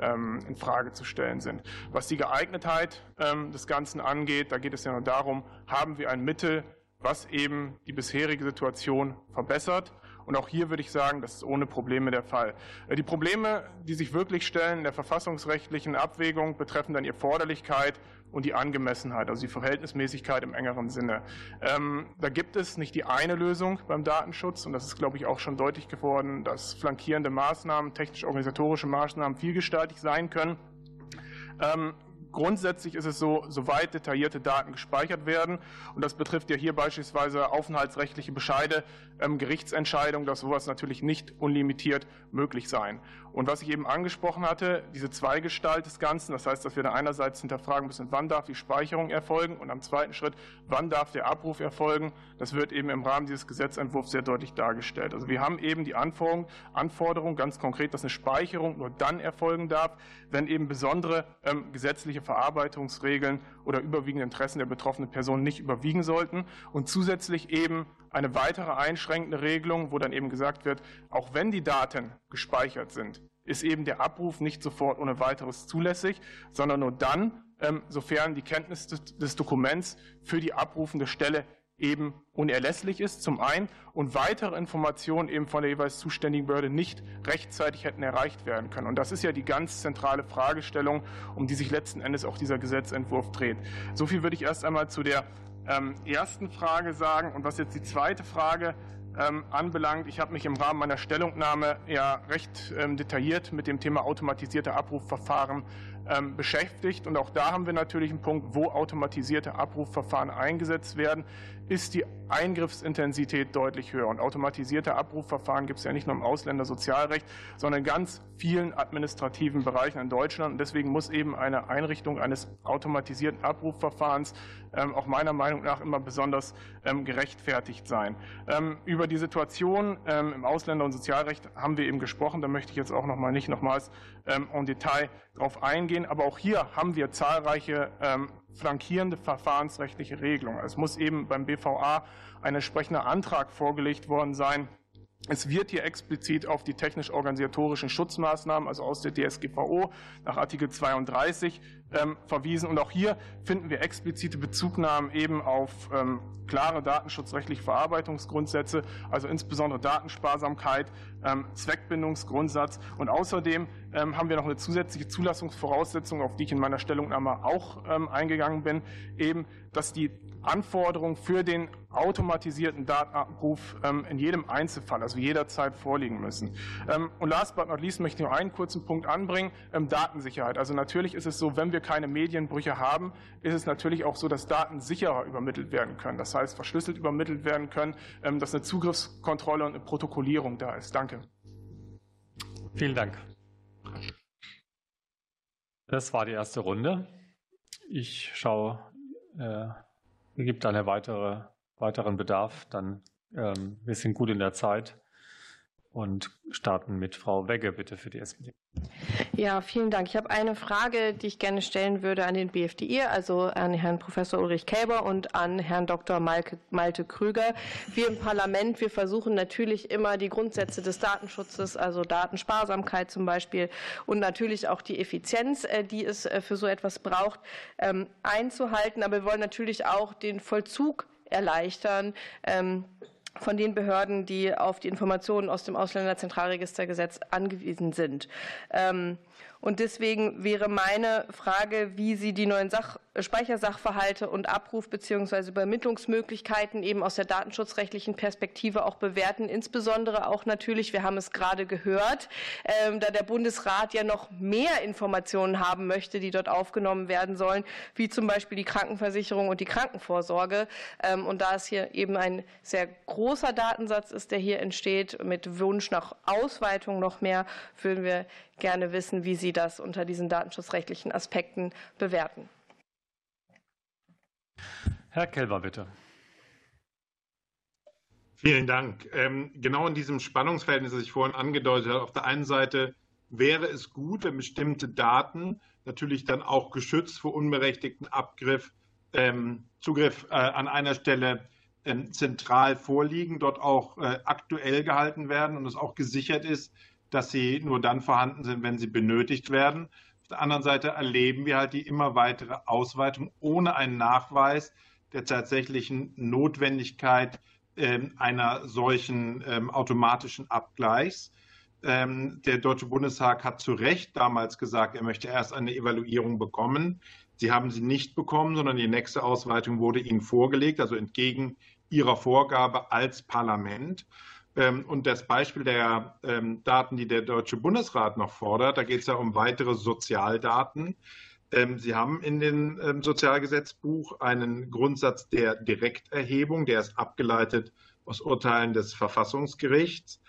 [SPEAKER 4] ähm, in Frage zu stellen sind. Was die Geeignetheit ähm, des Ganzen angeht, da geht es ja nur darum, haben wir ein Mittel, was eben die bisherige Situation verbessert Und auch hier würde ich sagen, das ist ohne Probleme der Fall. Die Probleme, die sich wirklich stellen in der verfassungsrechtlichen Abwägung, betreffen dann die Erforderlichkeit und die Angemessenheit, also die Verhältnismäßigkeit im engeren Sinne. Ähm, da gibt es nicht die eine Lösung beim Datenschutz und das ist, glaube ich, auch schon deutlich geworden, dass flankierende Maßnahmen, technisch-organisatorische Maßnahmen vielgestaltig sein können. Ähm, Grundsätzlich ist es so, soweit detaillierte Daten gespeichert werden, und das betrifft ja hier beispielsweise aufenthaltsrechtliche Bescheide, ähm, Gerichtsentscheidungen, dass sowas natürlich nicht unlimitiert möglich sein. Und was ich eben angesprochen hatte, diese Zweigestalt des Ganzen, das heißt, dass wir da einerseits hinterfragen müssen, wann darf die Speicherung erfolgen und am zweiten Schritt, wann darf der Abruf erfolgen, das wird eben im Rahmen dieses Gesetzentwurfs sehr deutlich dargestellt. Also wir haben eben die Anforderung, Anforderung ganz konkret, dass eine Speicherung nur dann erfolgen darf, wenn eben besondere ähm, gesetzliche Verarbeitungsregeln oder überwiegende Interessen der betroffenen Person nicht überwiegen sollten. Und zusätzlich eben eine weitere einschränkende Regelung, wo dann eben gesagt wird, auch wenn die Daten gespeichert sind, ist eben der Abruf nicht sofort ohne weiteres zulässig, sondern nur dann, ähm, sofern die Kenntnis des, Dokuments für die abrufende Stelle eben unerlässlich ist, zum einen, und weitere Informationen eben von der jeweils zuständigen Behörde nicht rechtzeitig hätten erreicht werden können. Und das ist ja die ganz zentrale Fragestellung, um die sich letzten Endes auch dieser Gesetzentwurf dreht. So viel würde ich erst einmal zu der ähm, ersten Frage sagen. Und was jetzt die zweite Frage ähm, anbelangt, ich habe mich im Rahmen meiner Stellungnahme ja recht ähm, detailliert mit dem Thema automatisierte Abrufverfahren beschäftigt. Und auch da haben wir natürlich einen Punkt, wo automatisierte Abrufverfahren eingesetzt werden, ist die Eingriffsintensität deutlich höher. Und automatisierte Abrufverfahren gibt es ja nicht nur im Ausländersozialrecht, sondern in ganz vielen administrativen Bereichen in Deutschland. Und deswegen muss eben eine Einrichtung eines automatisierten Abrufverfahrens ähm, auch meiner Meinung nach immer besonders ähm, gerechtfertigt sein. Ähm, über die Situation im Ausländer- und Sozialrecht haben wir eben gesprochen. Da möchte ich jetzt auch noch mal nicht nochmals en Detail darauf eingehen. Aber auch hier haben wir zahlreiche flankierende verfahrensrechtliche Regelungen. Es muss eben beim BVA ein entsprechender Antrag vorgelegt worden sein. Es wird hier explizit auf die technisch-organisatorischen Schutzmaßnahmen, also aus der DSGVO nach Artikel 32 ähm, verwiesen. Und auch hier finden wir explizite Bezugnahmen eben auf ähm, klare datenschutzrechtliche Verarbeitungsgrundsätze, also insbesondere Datensparsamkeit, ähm, Zweckbindungsgrundsatz. Und außerdem ähm, haben wir noch eine zusätzliche Zulassungsvoraussetzung, auf die ich in meiner Stellungnahme auch eingegangen bin, eben, dass die Anforderungen für den automatisierten Datenabruf ähm, in jedem Einzelfall, also jederzeit vorliegen müssen. Ähm, und last but not least möchte ich noch einen kurzen Punkt anbringen, ähm, Datensicherheit. Also natürlich ist es so, wenn wir keine Medienbrüche haben, ist es natürlich auch so, dass Daten sicherer übermittelt werden können. Das heißt, verschlüsselt übermittelt werden können, dass eine Zugriffskontrolle und eine Protokollierung da ist. Danke.
[SPEAKER 1] Vielen Dank. Das war die erste Runde. Ich schaue, äh, gibt eine weitere weiteren Bedarf, dann ähm, wir sind gut in der Zeit und starten mit Frau Wegge bitte für die SPD.
[SPEAKER 17] Ja, vielen Dank. Ich habe eine Frage, die ich gerne stellen würde an den BFDI, also an Herrn Professor Ulrich Kälber und an Herrn Dr. Malte, Krüger. Wir im Parlament, wir versuchen natürlich immer die Grundsätze des Datenschutzes, also Datensparsamkeit zum Beispiel und natürlich auch die Effizienz, äh, die es äh, für so etwas braucht, ähm, einzuhalten. Aber wir wollen natürlich auch den Vollzug erleichtern. Ähm, von den Behörden, die auf die Informationen aus dem Ausländerzentralregistergesetz angewiesen sind. Und deswegen wäre meine Frage, wie Sie die neuen Sach Speichersachverhalte und Abruf- bzw. Übermittlungsmöglichkeiten eben aus der datenschutzrechtlichen Perspektive auch bewerten. Insbesondere auch natürlich, wir haben es gerade gehört, ähm, da der Bundesrat ja noch mehr Informationen haben möchte, die dort aufgenommen werden sollen, wie zum Beispiel die Krankenversicherung und die Krankenvorsorge. Ähm, und da es hier eben ein sehr großer Datensatz ist, der hier entsteht, mit Wunsch nach Ausweitung noch mehr, würden wir gerne wissen, wie Sie das unter diesen datenschutzrechtlichen Aspekten bewerten.
[SPEAKER 1] Herr Kelber, bitte.
[SPEAKER 3] Vielen Dank. Ähm, genau in diesem Spannungsverhältnis, das ich vorhin angedeutet habe, auf der einen Seite wäre es gut, wenn bestimmte Daten natürlich dann auch geschützt vor unberechtigten Abgriff, ähm, Zugriff äh, an einer Stelle ähm, zentral vorliegen, dort auch äh, aktuell gehalten werden und es auch gesichert ist, dass sie nur dann vorhanden sind, wenn sie benötigt werden. Auf der anderen Seite erleben wir halt die immer weitere Ausweitung ohne einen Nachweis der tatsächlichen Notwendigkeit ähm, einer solchen ähm, automatischen Abgleichs. Ähm, der Deutsche Bundestag hat zu Recht damals gesagt, er möchte erst eine Evaluierung bekommen. Sie haben sie nicht bekommen, sondern die nächste Ausweitung wurde Ihnen vorgelegt, also entgegen Ihrer Vorgabe als Parlament. Und das Beispiel der Daten, die der Deutsche Bundesrat noch fordert, da geht es ja um weitere Sozialdaten. Sie haben in dem Sozialgesetzbuch einen Grundsatz der Direkterhebung, der ist abgeleitet aus Urteilen des Verfassungsgerichts.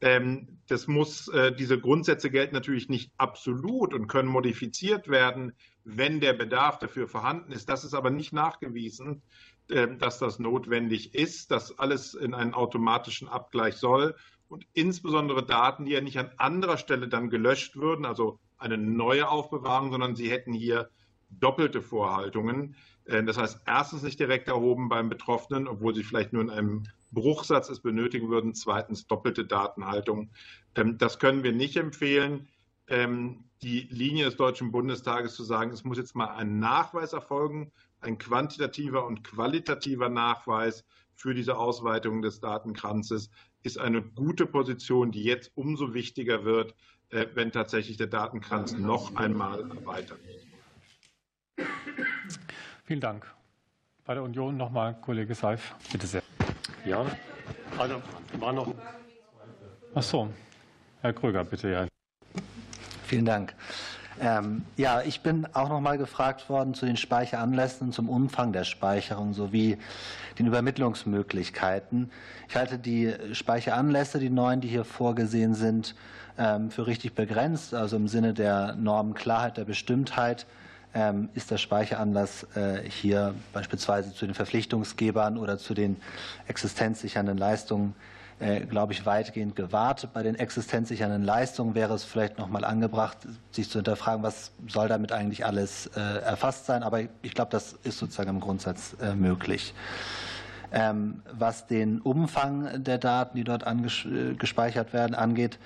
[SPEAKER 3] Ähm, das muss, äh, diese Grundsätze gelten natürlich nicht absolut und können modifiziert werden, wenn der Bedarf dafür vorhanden ist. Das ist aber nicht nachgewiesen, ähm, dass das notwendig ist, dass alles in einen automatischen Abgleich soll und insbesondere Daten, die ja nicht an anderer Stelle dann gelöscht würden, also eine neue Aufbewahrung, sondern sie hätten hier doppelte Vorhaltungen. Äh, das heißt, erstens nicht direkt erhoben beim Betroffenen, obwohl sie vielleicht nur in einem Bruchsatz es benötigen würden. Zweitens doppelte Datenhaltung. Ähm, das können wir nicht empfehlen. Ähm, die Linie des Deutschen Bundestages zu sagen, es muss jetzt mal ein Nachweis erfolgen, ein quantitativer und qualitativer Nachweis für diese Ausweitung des Datenkranzes, ist eine gute Position, die jetzt umso wichtiger wird, äh, wenn tatsächlich der Datenkranz noch einmal erweitert wird.
[SPEAKER 1] Vielen Dank. Bei der Union nochmal Kollege Seif, bitte sehr.
[SPEAKER 11] Ja, also war noch.
[SPEAKER 1] Ach so, Herr Kröger, bitte ja.
[SPEAKER 5] Vielen Dank. Ähm, ja, ich bin auch noch mal gefragt worden zu den Speicheranlässen, zum Umfang der Speicherung sowie den Übermittlungsmöglichkeiten. Ich halte die Speicheranlässe, die neuen, die hier vorgesehen sind, ähm, für richtig begrenzt, also im Sinne der Normenklarheit, der Bestimmtheit ähm, ist der Speicheranlass äh, hier beispielsweise zu den Verpflichtungsgebern oder zu den existenzsichernden Leistungen, glaube ich, weitgehend gewahrt. Bei den existenzsichernden Leistungen wäre es vielleicht noch mal angebracht, sich zu hinterfragen, was soll damit eigentlich alles äh, erfasst sein. Aber ich glaube, das ist sozusagen im Grundsatz möglich. Ähm, was den Umfang der Daten, die dort gespeichert werden, angeht,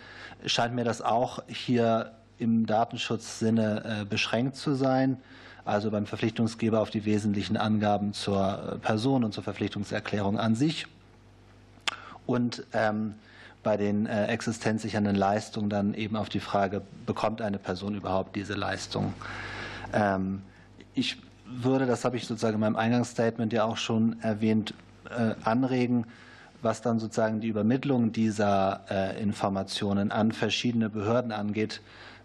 [SPEAKER 5] scheint mir das auch hier im Datenschutzsinne äh, beschränkt zu sein, also beim Verpflichtungsgeber auf die wesentlichen Angaben zur äh, Person und zur Verpflichtungserklärung an sich und ähm, bei den äh, existenzsichernden Leistungen dann eben auf die Frage, bekommt eine Person überhaupt diese Leistung? Ähm, ich würde, das habe ich sozusagen in meinem Eingangsstatement ja auch schon erwähnt, äh, anregen, was dann sozusagen die Übermittlung dieser äh, Informationen an verschiedene Behörden angeht,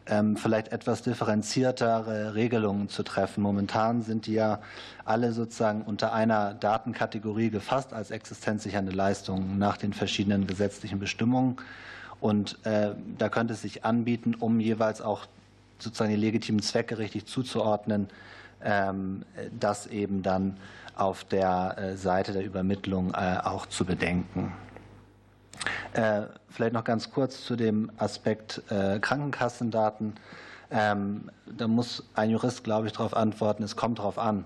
[SPEAKER 5] ähm, vielleicht etwas differenziertere Regelungen zu treffen. Momentan sind die ja alle sozusagen unter einer Datenkategorie gefasst als existenzsichernde Leistungen nach den verschiedenen gesetzlichen Bestimmungen. Und äh, da könnte es sich anbieten, um jeweils auch sozusagen die legitimen Zwecke richtig zuzuordnen, ähm, das eben dann auf der äh, Seite der Übermittlung äh, auch zu bedenken. Äh, vielleicht noch ganz kurz zu dem Aspekt äh, Krankenkassendaten. Ähm, da muss ein Jurist, glaube ich, darauf antworten, es kommt darauf an.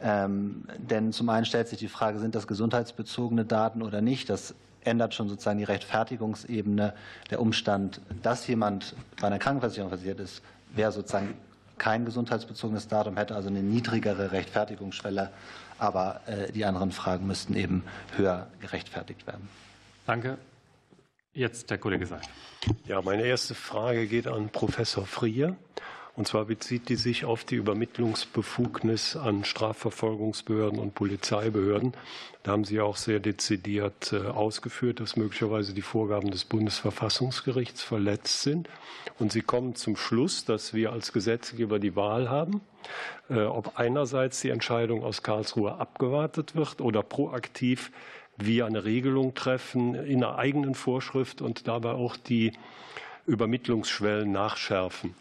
[SPEAKER 5] Ähm, denn zum einen stellt sich die Frage, sind das gesundheitsbezogene Daten oder nicht? Das ändert schon sozusagen die Rechtfertigungsebene. Der Umstand, dass jemand bei einer Krankenversicherung versichert ist, wäre sozusagen kein gesundheitsbezogenes Datum, hätte also eine niedrigere Rechtfertigungsschwelle. Aber äh, die anderen Fragen müssten eben höher gerechtfertigt werden.
[SPEAKER 1] Danke. Jetzt der Kollege Seif.
[SPEAKER 13] Ja, meine erste Frage geht an Professor Frier. Und zwar bezieht die sich auf die Übermittlungsbefugnis an Strafverfolgungsbehörden und Polizeibehörden. Da haben Sie auch sehr dezidiert äh, ausgeführt, dass möglicherweise die Vorgaben des Bundesverfassungsgerichts verletzt sind. Und Sie kommen zum Schluss, dass wir als Gesetzgeber die Wahl haben, äh, ob einerseits die Entscheidung aus Karlsruhe abgewartet wird oder proaktiv wir eine Regelung treffen in einer eigenen Vorschrift und dabei auch die Übermittlungsschwellen nachschärfen.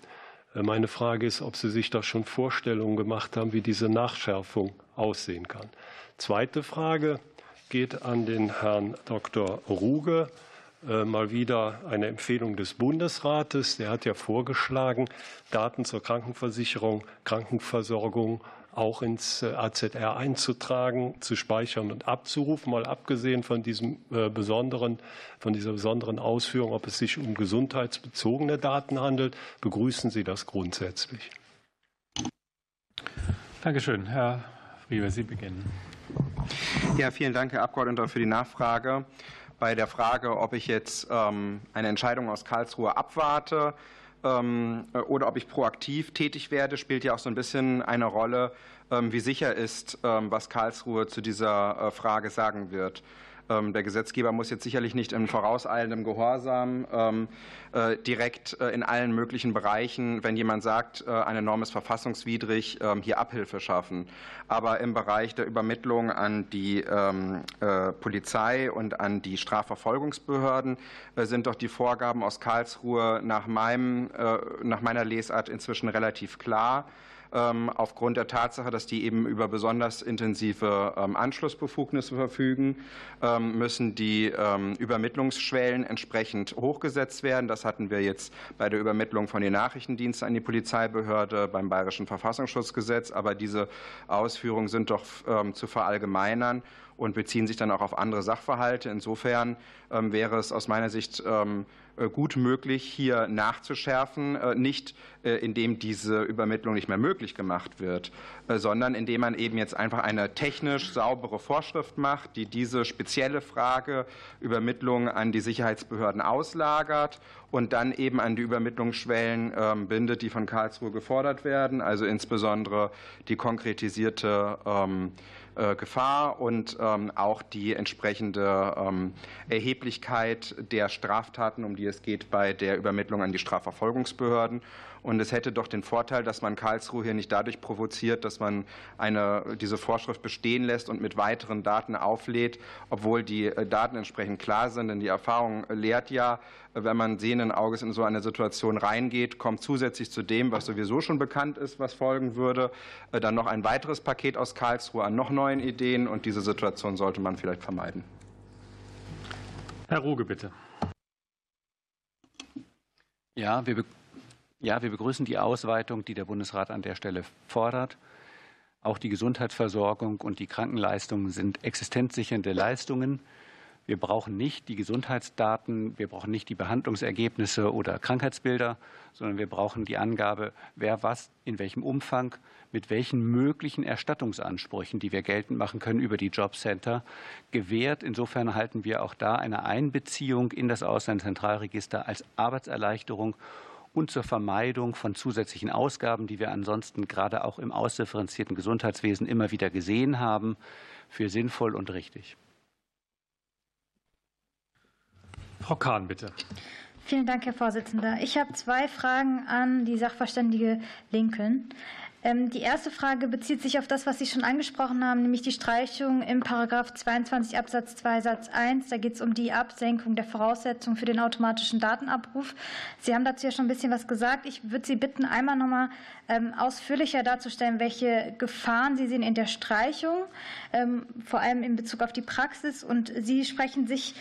[SPEAKER 13] Äh, meine Frage ist, ob Sie sich da schon Vorstellungen gemacht haben, wie diese Nachschärfung aussehen kann. Zweite Frage geht an den Herrn Dr. Ruge. Äh, mal wieder eine Empfehlung des Bundesrates. Der hat ja vorgeschlagen, Daten zur Krankenversicherung, Krankenversorgung auch ins äh, AZR einzutragen, zu speichern und abzurufen, mal abgesehen von diesem äh, besonderen, von dieser besonderen Ausführung, ob es sich um gesundheitsbezogene Daten handelt, begrüßen Sie das grundsätzlich.
[SPEAKER 1] Dankeschön. Herr Frieber, Sie beginnen.
[SPEAKER 2] Ja, vielen Dank, Herr Abgeordneter, für die Nachfrage. Bei der Frage, ob ich jetzt ähm, eine Entscheidung aus Karlsruhe abwarte oder ob ich proaktiv tätig werde, spielt ja auch so ein bisschen eine Rolle, ähm, wie sicher ist, ähm, was Karlsruhe zu dieser äh, Frage sagen wird. Ähm, der Gesetzgeber muss jetzt sicherlich nicht in vorauseilendem Gehorsam ähm, äh, direkt äh, in allen möglichen Bereichen, wenn jemand sagt, äh, eine Norm ist verfassungswidrig, ähm, hier Abhilfe schaffen. Aber im Bereich der Übermittlung an die Polizei und an die Strafverfolgungsbehörden sind doch die Vorgaben aus Karlsruhe nach, meinem, nach meiner Lesart inzwischen relativ klar. Ähm, aufgrund der Tatsache, dass die eben über besonders intensive ähm, Anschlussbefugnisse verfügen, ähm, müssen die Übermittlungsschwellen entsprechend hochgesetzt werden. Das hatten wir jetzt bei der Übermittlung von den Nachrichtendiensten an die Polizeibehörde beim Bayerischen Verfassungsschutzgesetz. Aber diese Ausführungen sind doch zu verallgemeinern und beziehen sich dann auch auf andere Sachverhalte. Insofern wäre es aus meiner Sicht gut möglich, hier nachzuschärfen, äh, nicht äh, indem diese Übermittlung nicht mehr möglich gemacht wird, sondern indem man eben jetzt einfach eine technisch saubere Vorschrift macht, die diese spezielle Frage Übermittlung an die Sicherheitsbehörden auslagert und dann eben an die Übermittlungsschwellen ähm, bindet, die von Karlsruhe gefordert werden, also insbesondere die konkretisierte äh, Gefahr und ähm, auch die entsprechende ähm, Erheblichkeit der Straftaten, um die es geht bei der Übermittlung an die Strafverfolgungsbehörden. Und es hätte doch den Vorteil, dass man Karlsruhe hier nicht dadurch provoziert, dass man eine, diese Vorschrift bestehen lässt und mit weiteren Daten auflädt, obwohl die äh, Daten entsprechend klar sind. Denn die Erfahrung lehrt ja, wenn man sehenden Auges in so eine Situation reingeht, kommt zusätzlich zu dem, was sowieso schon bekannt ist, was folgen würde, äh, dann noch ein weiteres Paket aus Karlsruhe an noch neuen Ideen. Und diese Situation sollte man vielleicht vermeiden.
[SPEAKER 1] Herr Ruge, bitte.
[SPEAKER 8] Ja, wir ja, wir begrüßen die Ausweitung, die der Bundesrat an der Stelle fordert. Auch die Gesundheitsversorgung und die Krankenleistungen sind existenzsichernde Leistungen. Wir brauchen nicht die Gesundheitsdaten, wir brauchen nicht die Behandlungsergebnisse oder Krankheitsbilder, sondern wir brauchen die Angabe, wer was in welchem Umfang mit welchen möglichen Erstattungsansprüchen, die wir geltend machen können, über die Jobcenter gewährt. Insofern halten wir auch da eine Einbeziehung in das Ausländerzentralregister als Arbeitserleichterung und zur Vermeidung von zusätzlichen Ausgaben, die wir ansonsten gerade auch im ausdifferenzierten Gesundheitswesen immer wieder gesehen haben, für sinnvoll und richtig.
[SPEAKER 1] Frau Kahn, bitte.
[SPEAKER 14] Vielen Dank, Herr Vorsitzender. Ich habe zwei Fragen an die Sachverständige Lincoln. Ähm, die erste Frage bezieht sich auf das, was Sie schon angesprochen haben, nämlich die Streichung im Paragraph 22 Absatz 2 Satz 1. Da geht es um die Absenkung der Voraussetzungen für den automatischen Datenabruf. Sie haben dazu ja schon ein bisschen was gesagt. Ich würde Sie bitten, einmal noch mal ähm, ausführlicher darzustellen, welche Gefahren Sie sehen in der Streichung, ähm, vor allem in Bezug auf die Praxis. Und Sie sprechen sich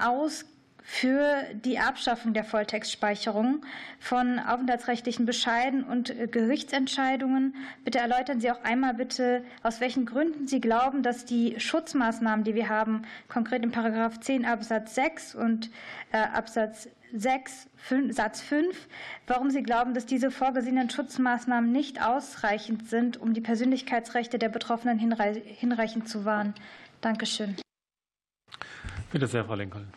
[SPEAKER 14] aus für die Abschaffung der Volltextspeicherung von aufenthaltsrechtlichen Bescheiden und äh, Gerichtsentscheidungen. Bitte erläutern Sie auch einmal bitte, aus welchen Gründen Sie glauben, dass die Schutzmaßnahmen, die wir haben, konkret in Paragraph 10 Absatz 6 und äh, Absatz 6 5, Satz 5, warum Sie glauben, dass diese vorgesehenen Schutzmaßnahmen nicht ausreichend sind, um die Persönlichkeitsrechte der Betroffenen hinreichend zu wahren. Dankeschön.
[SPEAKER 1] Bitte sehr, Frau Lincoln.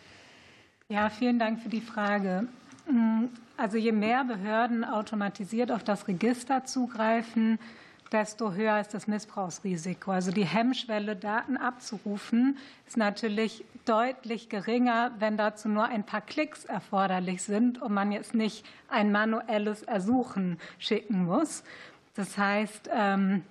[SPEAKER 7] Ja, vielen Dank für die Frage. Mm, also je mehr Behörden automatisiert auf das Register zugreifen, desto höher ist das Missbrauchsrisiko. Also die Hemmschwelle, Daten abzurufen, ist natürlich deutlich geringer, wenn dazu nur ein paar Klicks erforderlich sind und man jetzt nicht ein manuelles Ersuchen schicken muss. Das heißt, ähm,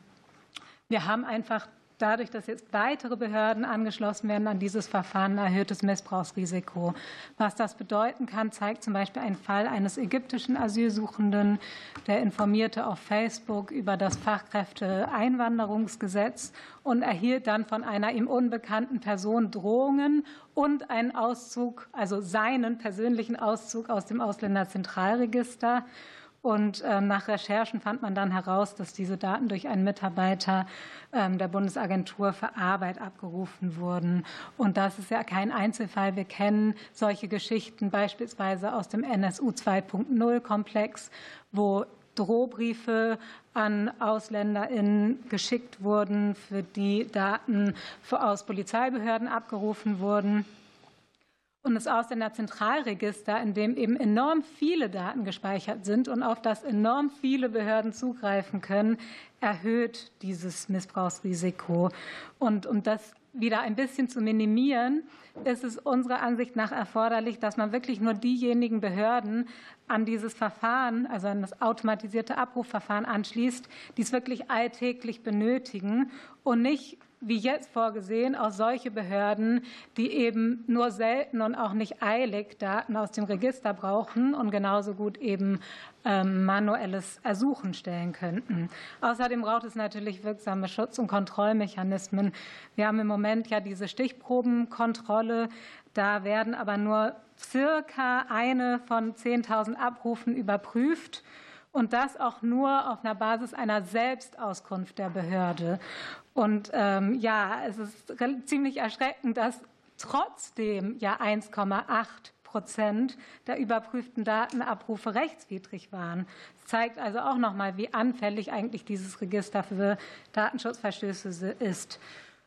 [SPEAKER 7] wir haben einfach dadurch, dass jetzt weitere Behörden angeschlossen werden an dieses Verfahren, erhöhtes Missbrauchsrisiko. Was das bedeuten kann, zeigt zum Beispiel ein Fall eines ägyptischen Asylsuchenden, der informierte auf Facebook über das Fachkräfteeinwanderungsgesetz und erhielt dann von einer ihm unbekannten Person Drohungen und einen Auszug, also seinen persönlichen Auszug aus dem Ausländerzentralregister. Und ähm, nach Recherchen fand man dann heraus, dass diese Daten durch einen Mitarbeiter ähm, der Bundesagentur für Arbeit abgerufen wurden. Und das ist ja kein Einzelfall. Wir kennen solche Geschichten beispielsweise aus dem NSU 2.0 Komplex, wo Drohbriefe an AusländerInnen geschickt wurden, für die Daten aus Polizeibehörden abgerufen wurden. Und das Ausländerzentralregister, in dem eben enorm viele Daten gespeichert sind und auf das enorm viele Behörden zugreifen können, erhöht dieses Missbrauchsrisiko. Und um das wieder ein bisschen zu minimieren, ist es unserer Ansicht nach erforderlich, dass man wirklich nur diejenigen Behörden an dieses Verfahren, also an das automatisierte Abrufverfahren anschließt, die es wirklich alltäglich benötigen und nicht wie jetzt vorgesehen, auch solche Behörden, die eben nur selten und auch nicht eilig Daten aus dem Register brauchen und genauso gut eben ähm, manuelles Ersuchen stellen könnten. Außerdem braucht es natürlich wirksame Schutz- und Kontrollmechanismen. Wir haben im Moment ja diese Stichprobenkontrolle. Da werden aber nur circa eine von 10.000 Abrufen überprüft und das auch nur auf einer Basis einer Selbstauskunft der Behörde. Und ähm, ja, es ist ziemlich erschreckend, dass trotzdem ja 1,8 Prozent der überprüften Datenabrufe rechtswidrig waren. Das zeigt also auch noch mal, wie anfällig eigentlich dieses Register für Datenschutzverstöße ist.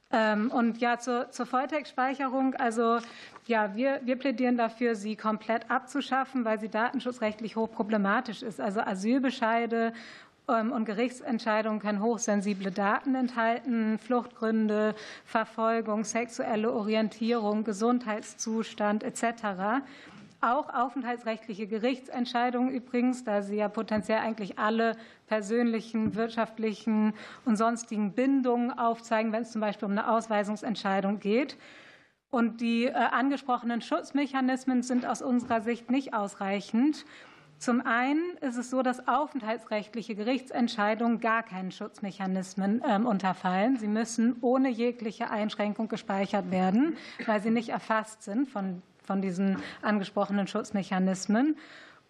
[SPEAKER 7] Ähm, und ja, zur, zur Volltextspeicherung. Also ja, wir, wir plädieren dafür, sie komplett abzuschaffen, weil sie datenschutzrechtlich hochproblematisch ist. Also Asylbescheide ähm, und Gerichtsentscheidungen können hochsensible Daten enthalten, Fluchtgründe, Verfolgung, sexuelle Orientierung, Gesundheitszustand etc. Auch aufenthaltsrechtliche Gerichtsentscheidungen übrigens, da sie ja potenziell eigentlich alle persönlichen, wirtschaftlichen und sonstigen Bindungen aufzeigen, wenn es zum Beispiel um eine Ausweisungsentscheidung geht. Und die äh, angesprochenen Schutzmechanismen sind aus unserer Sicht nicht ausreichend. Zum einen ist es so, dass aufenthaltsrechtliche Gerichtsentscheidungen gar keinen Schutzmechanismen ähm, unterfallen. Sie müssen ohne jegliche Einschränkung gespeichert werden, weil sie nicht erfasst sind von, von diesen angesprochenen Schutzmechanismen.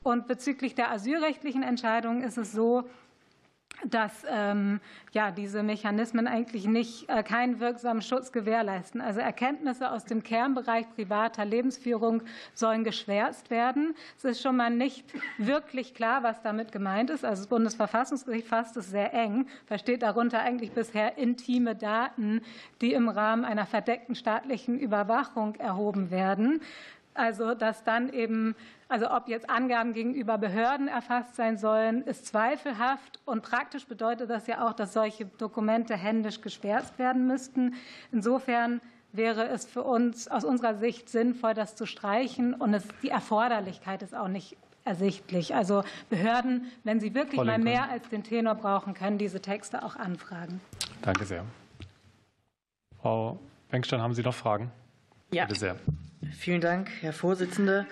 [SPEAKER 7] Und bezüglich der asylrechtlichen Entscheidungen ist es so, dass ähm, ja, diese Mechanismen eigentlich nicht äh, keinen wirksamen Schutz gewährleisten. Also Erkenntnisse aus dem Kernbereich privater Lebensführung sollen geschwärzt werden. Es ist schon mal nicht wirklich klar, was damit gemeint ist. Also das Bundesverfassungsgericht fasst es sehr eng, versteht darunter eigentlich bisher intime Daten, die im Rahmen einer verdeckten staatlichen Überwachung erhoben werden. Also dass dann eben, also ob jetzt Angaben gegenüber Behörden erfasst sein sollen, ist zweifelhaft. Und praktisch bedeutet das ja auch, dass solche Dokumente händisch geschwärzt werden müssten. Insofern wäre es für uns aus unserer Sicht sinnvoll, das zu streichen. Und es, die Erforderlichkeit ist auch nicht ersichtlich. Also Behörden, wenn sie wirklich mal mehr als den Tenor brauchen, können diese Texte auch anfragen.
[SPEAKER 1] Danke sehr. Frau Bengstein, haben Sie noch Fragen?
[SPEAKER 15] Ja. Bitte sehr. Vielen Dank, Herr Vorsitzender.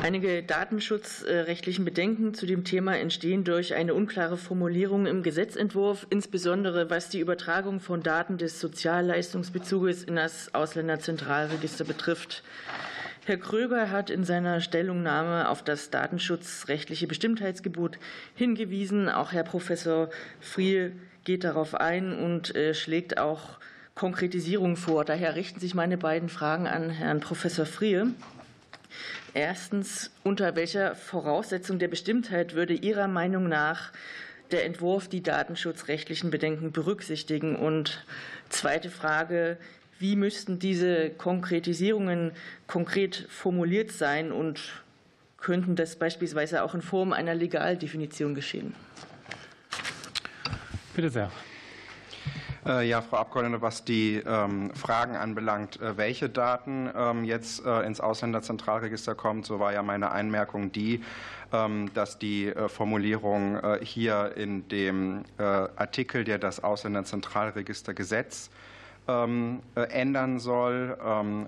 [SPEAKER 15] Einige datenschutzrechtlichen Bedenken zu dem Thema entstehen durch eine unklare Formulierung im Gesetzentwurf, insbesondere was die Übertragung von Daten des Sozialleistungsbezuges in das Ausländerzentralregister betrifft. Herr Kröger hat in seiner Stellungnahme auf das datenschutzrechtliche Bestimmtheitsgebot hingewiesen. Auch Herr Professor Friel geht darauf ein und äh, schlägt auch Konkretisierung vor. Daher richten sich meine beiden Fragen an Herrn Professor Frie. Erstens, unter welcher Voraussetzung der Bestimmtheit würde Ihrer Meinung nach der Entwurf die datenschutzrechtlichen Bedenken berücksichtigen? Und zweite Frage, wie müssten diese Konkretisierungen konkret formuliert sein und könnten das beispielsweise auch in Form einer Legaldefinition geschehen?
[SPEAKER 1] Bitte sehr.
[SPEAKER 2] Äh, ja, Frau Abgeordnete, was die ähm, Fragen anbelangt, äh, welche Daten ähm, jetzt äh, ins Ausländerzentralregister kommen, so war ja meine Einmerkung die, ähm, dass die Formulierung hier in dem Artikel, der das Ausländerzentralregistergesetz ändern soll,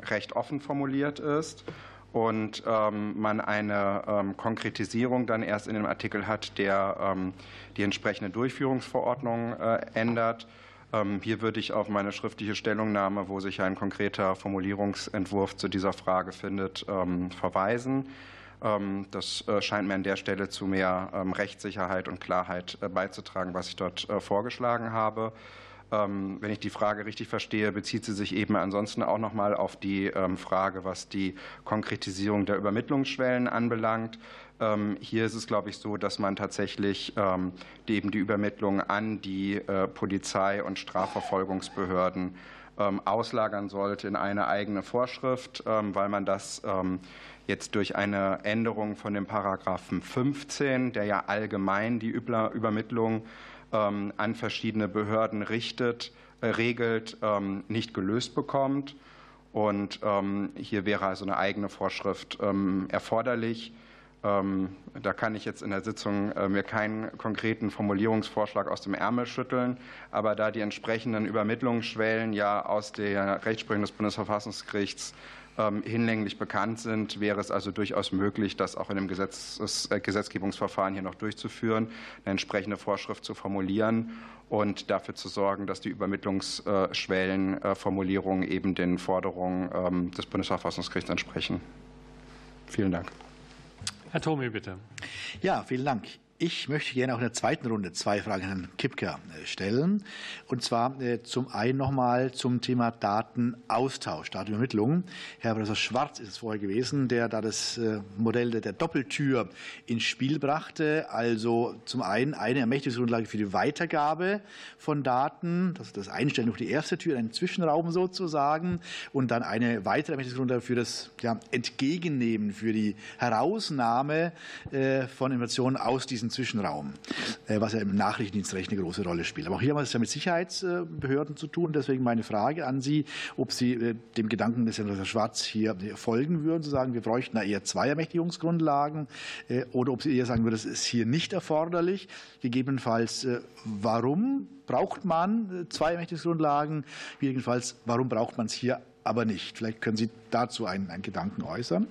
[SPEAKER 2] recht offen formuliert ist und man eine Konkretisierung dann erst in dem Artikel hat, der die entsprechende Durchführungsverordnung ändert. Ähm, hier würde ich auf meine schriftliche Stellungnahme, wo sich ein konkreter Formulierungsentwurf zu dieser Frage findet, ähm, verweisen. Ähm, das äh, scheint mir an der Stelle zu mehr Rechtssicherheit und Klarheit äh, beizutragen, was ich dort äh, vorgeschlagen habe. Wenn ich die Frage richtig verstehe, bezieht sie sich eben ansonsten auch noch mal auf die Frage, was die Konkretisierung der Übermittlungsschwellen anbelangt. Ähm, hier ist es, glaube ich, so, dass man tatsächlich ähm, eben die Übermittlung an die äh, Polizei und Strafverfolgungsbehörden ähm, auslagern sollte in eine eigene Vorschrift, weil man das jetzt durch eine Änderung von dem Paragraphen 15, der ja allgemein die Übermittlung an verschiedene Behörden richtet, äh, regelt, nicht gelöst bekommt. Und hier wäre also eine eigene Vorschrift erforderlich. Ähm, da kann ich jetzt in der Sitzung äh, mir keinen konkreten Formulierungsvorschlag aus dem Ärmel schütteln. Aber da die entsprechenden Übermittlungsschwellen ja aus der Rechtsprechung des Bundesverfassungsgerichts ähm, hinlänglich bekannt sind, wäre es also durchaus möglich, das auch in dem äh, Gesetzgebungsverfahren hier noch durchzuführen, eine entsprechende Vorschrift zu formulieren und dafür zu sorgen, dass die Übermittlungsschwellenformulierungen äh, eben den Forderungen ähm, des Bundesverfassungsgerichts entsprechen. Vielen Dank.
[SPEAKER 1] Herr Thomi, bitte.
[SPEAKER 16] Ja, vielen Dank. Ich möchte gerne auch in der zweiten Runde zwei Fragen an Herrn Kipker äh, stellen. Und zwar äh, zum einen nochmal zum Thema Datenaustausch, Datenübermittlung. Herr Professor Schwarz ist es vorher gewesen, der da das äh, Modell der Doppeltür ins Spiel brachte. Also zum einen eine Ermächtigungsgrundlage für die Weitergabe von Daten, das ist das Einstellen durch die erste Tür, einen Zwischenraum sozusagen, und dann eine weitere Ermächtigungsgrundlage für das ja, Entgegennehmen, für die Herausnahme von Informationen aus diesen diesen Zwischenraum, äh, was ja im Nachrichtendienstrecht eine große Rolle spielt. Aber auch hier haben wir es ja mit Sicherheitsbehörden zu tun. Deswegen meine Frage an Sie, ob Sie äh, dem Gedanken des Herrn Schwarz hier folgen würden, zu sagen, wir bräuchten da eher zwei Ermächtigungsgrundlagen äh, oder ob Sie eher sagen würden, das ist hier nicht erforderlich. Gegebenenfalls, warum braucht man zwei Ermächtigungsgrundlagen? Jedenfalls, warum braucht man es hier aber nicht? Vielleicht können Sie dazu einen, einen Gedanken äußern.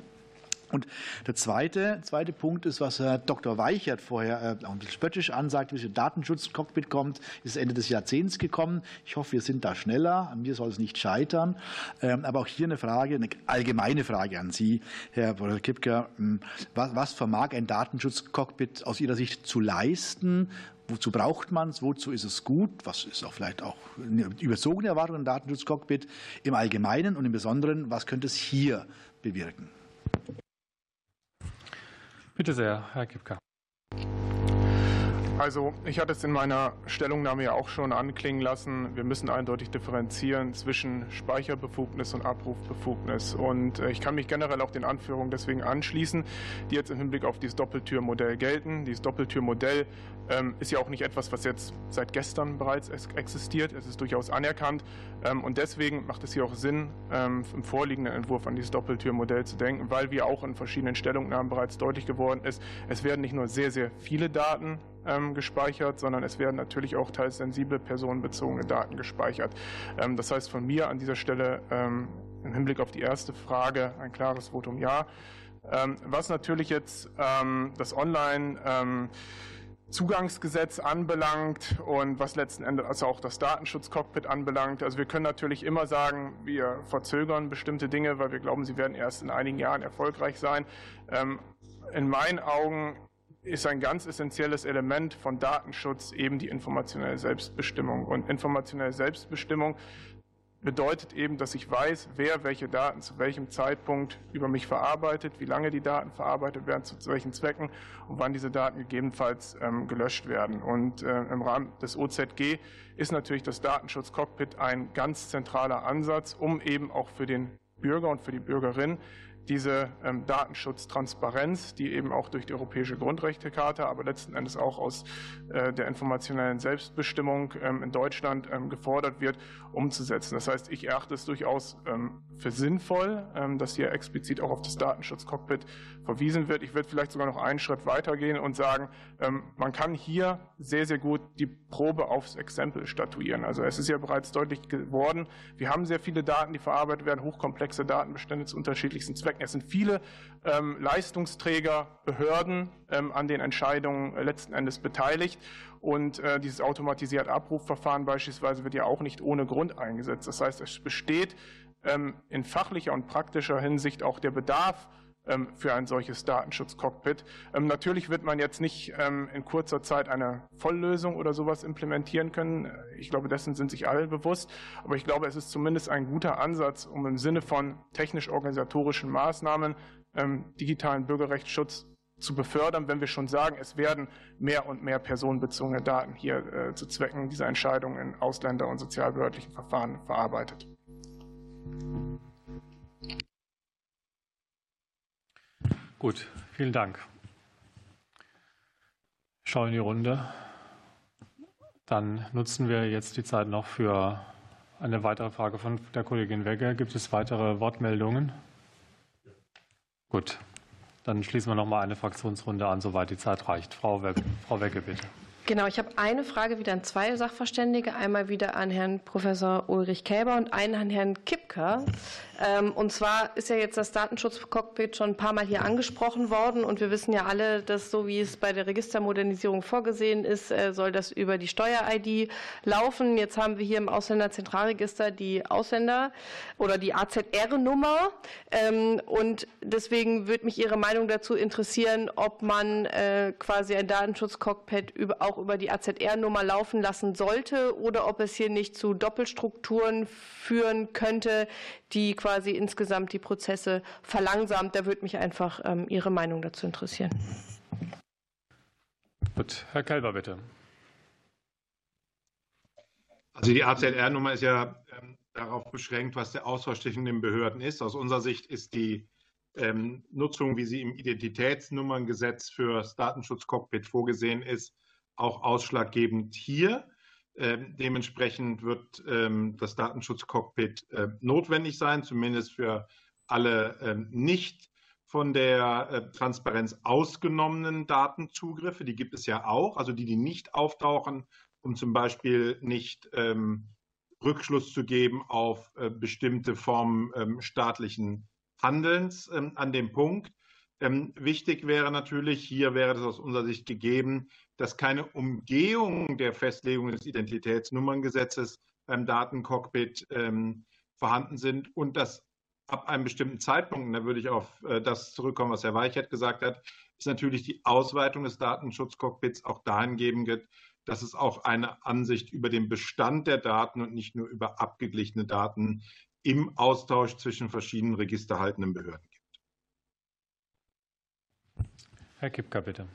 [SPEAKER 16] Und der zweite, zweite Punkt ist, was Herr Dr. Weichert vorher äh, auch ein bisschen spöttisch ansagt, wie es Datenschutz-Cockpit kommt, ist Ende des Jahrzehnts gekommen. Ich hoffe, wir sind da schneller. An mir soll es nicht scheitern. Ähm, aber auch hier eine Frage, eine allgemeine Frage an Sie, Herr Professor Kipker. Ähm, was, was vermag ein Datenschutz-Cockpit aus Ihrer Sicht zu leisten? Wozu braucht man es? Wozu ist es gut? Was ist auch vielleicht auch eine überzogene Erwartung an Datenschutz-Cockpit im Allgemeinen und im Besonderen? Was könnte es hier bewirken?
[SPEAKER 1] Bitte sehr, Herr Kipka.
[SPEAKER 4] Also ich hatte es in meiner Stellungnahme ja auch schon anklingen lassen. Wir müssen eindeutig differenzieren zwischen Speicherbefugnis und Abrufbefugnis. Und äh, ich kann mich generell auch den Anführungen deswegen anschließen, die jetzt im Hinblick auf dieses Doppeltürmodell gelten. Dieses Doppeltürmodell ähm, ist ja auch nicht etwas, was jetzt seit gestern bereits existiert. Es ist durchaus anerkannt. Ähm, und deswegen macht es hier auch Sinn, ähm, im vorliegenden Entwurf an dieses Doppeltürmodell zu denken, weil wie auch in verschiedenen Stellungnahmen bereits deutlich geworden ist, es werden nicht nur sehr, sehr viele Daten ähm, gespeichert, sondern es werden natürlich auch teils sensible personenbezogene Daten gespeichert. Ähm, das heißt von mir an dieser Stelle ähm, im Hinblick auf die erste Frage ein klares Votum Ja. was natürlich jetzt das Online Zugangsgesetz anbelangt und was letzten Endes also auch das Datenschutzcockpit anbelangt. Also wir können natürlich immer sagen, wir verzögern bestimmte Dinge, weil wir glauben, sie werden erst in einigen Jahren erfolgreich sein. in meinen Augen ist ein ganz essentielles Element von Datenschutz eben die informationelle Selbstbestimmung. Und informationelle Selbstbestimmung bedeutet eben, dass ich weiß, wer welche Daten zu welchem Zeitpunkt über mich verarbeitet, wie lange die Daten verarbeitet werden, zu welchen Zwecken und wann diese Daten gegebenenfalls ähm, gelöscht werden. Und äh, im Rahmen des OZG ist natürlich das Datenschutzcockpit ein ganz zentraler Ansatz, um eben auch für den Bürger und für die Bürgerin diese ähm, Datenschutztransparenz, die eben auch durch die Europäische Grundrechtecharta, aber letzten Endes auch aus äh, der informationellen Selbstbestimmung ähm, in Deutschland ähm, gefordert wird, umzusetzen. Das heißt, ich erachte es durchaus für sinnvoll, dass hier explizit auch auf das Datenschutzcockpit verwiesen wird. Ich würde vielleicht sogar noch einen Schritt weitergehen und sagen, man kann hier sehr, sehr gut die Probe aufs Exempel statuieren. Also es ist ja bereits deutlich geworden, wir haben sehr viele Daten, die verarbeitet werden, hochkomplexe Datenbestände zu unterschiedlichsten Zwecken. Es sind viele ähm, Leistungsträger, Behörden ähm, an den Entscheidungen äh, letzten Endes beteiligt. Und äh, dieses automatisierte Abrufverfahren beispielsweise wird ja auch nicht ohne Grund eingesetzt. Das heißt, es besteht ähm, in fachlicher und praktischer Hinsicht auch der Bedarf, für ein solches Datenschutzcockpit. Ähm, natürlich wird man jetzt nicht ähm, in kurzer Zeit eine Volllösung oder sowas implementieren können. Ich glaube, dessen sind sich alle bewusst. Aber ich glaube, es ist zumindest ein guter Ansatz, um im Sinne von technisch-organisatorischen Maßnahmen digitalen Bürgerrechtsschutz zu befördern, wenn wir schon sagen, es werden mehr und mehr personenbezogene Daten hier äh, zu Zwecken dieser Entscheidungen in Ausländer- und sozialbehördlichen Verfahren verarbeitet.
[SPEAKER 1] Gut, vielen Dank. Schauen in die Runde. Dann nutzen wir jetzt die Zeit noch für eine weitere Frage von der Kollegin Wegge. Gibt es weitere Wortmeldungen? Gut, dann schließen wir noch mal eine Fraktionsrunde an, soweit die Zeit reicht. Frau Wegge, Frau Wegge bitte.
[SPEAKER 17] Genau, ich habe eine Frage wieder an zwei Sachverständige, einmal wieder an Herrn Professor Ulrich Käber und einen an Herrn Kipker. Ähm, und zwar ist ja jetzt das Datenschutzcockpit schon ein paar Mal hier angesprochen worden und wir wissen ja alle, dass so wie es bei der Registermodernisierung vorgesehen ist, äh, soll das über die Steuer-ID laufen. Jetzt haben wir hier im Ausländerzentralregister die Ausländer oder die AZR-Nummer ähm, und deswegen würde mich Ihre Meinung dazu interessieren, ob man äh, quasi ein Datenschutzcockpit auch über die AZR-Nummer laufen lassen sollte oder ob es hier nicht zu Doppelstrukturen führen könnte, die quasi insgesamt die Prozesse verlangsamt. Da würde mich einfach ähm, Ihre Meinung dazu interessieren.
[SPEAKER 1] Gut, Herr Kelber, bitte.
[SPEAKER 3] Also die AZR-Nummer ist ja ähm, darauf beschränkt, was der Austausch zwischen den Behörden ist. Aus unserer Sicht ist die ähm, Nutzung, wie sie im Identitätsnummerngesetz für das Datenschutzcockpit vorgesehen ist, auch ausschlaggebend hier. Ähm, dementsprechend wird ähm, das Datenschutzcockpit äh, notwendig sein, zumindest für alle ähm, nicht von der äh, Transparenz ausgenommenen Datenzugriffe. Die gibt es ja auch, also die, die nicht auftauchen, um zum Beispiel nicht Rückschluss zu geben auf äh, bestimmte Formen staatlichen Handelns an dem Punkt. Wichtig wäre natürlich, hier wäre es aus unserer Sicht gegeben, dass keine Umgehung der Festlegung des Identitätsnummerngesetzes beim Datencockpit ähm, vorhanden sind und dass ab einem bestimmten Zeitpunkt, und da würde ich auf äh, das zurückkommen, was Herr Weichert gesagt hat, ist natürlich die Ausweitung des Datenschutzcockpits auch dahingehend wird, dass es auch eine Ansicht über den Bestand der Daten und nicht nur über abgeglichene Daten im Austausch zwischen verschiedenen registerhaltenden Behörden gibt.
[SPEAKER 1] Herr Kipka, bitte.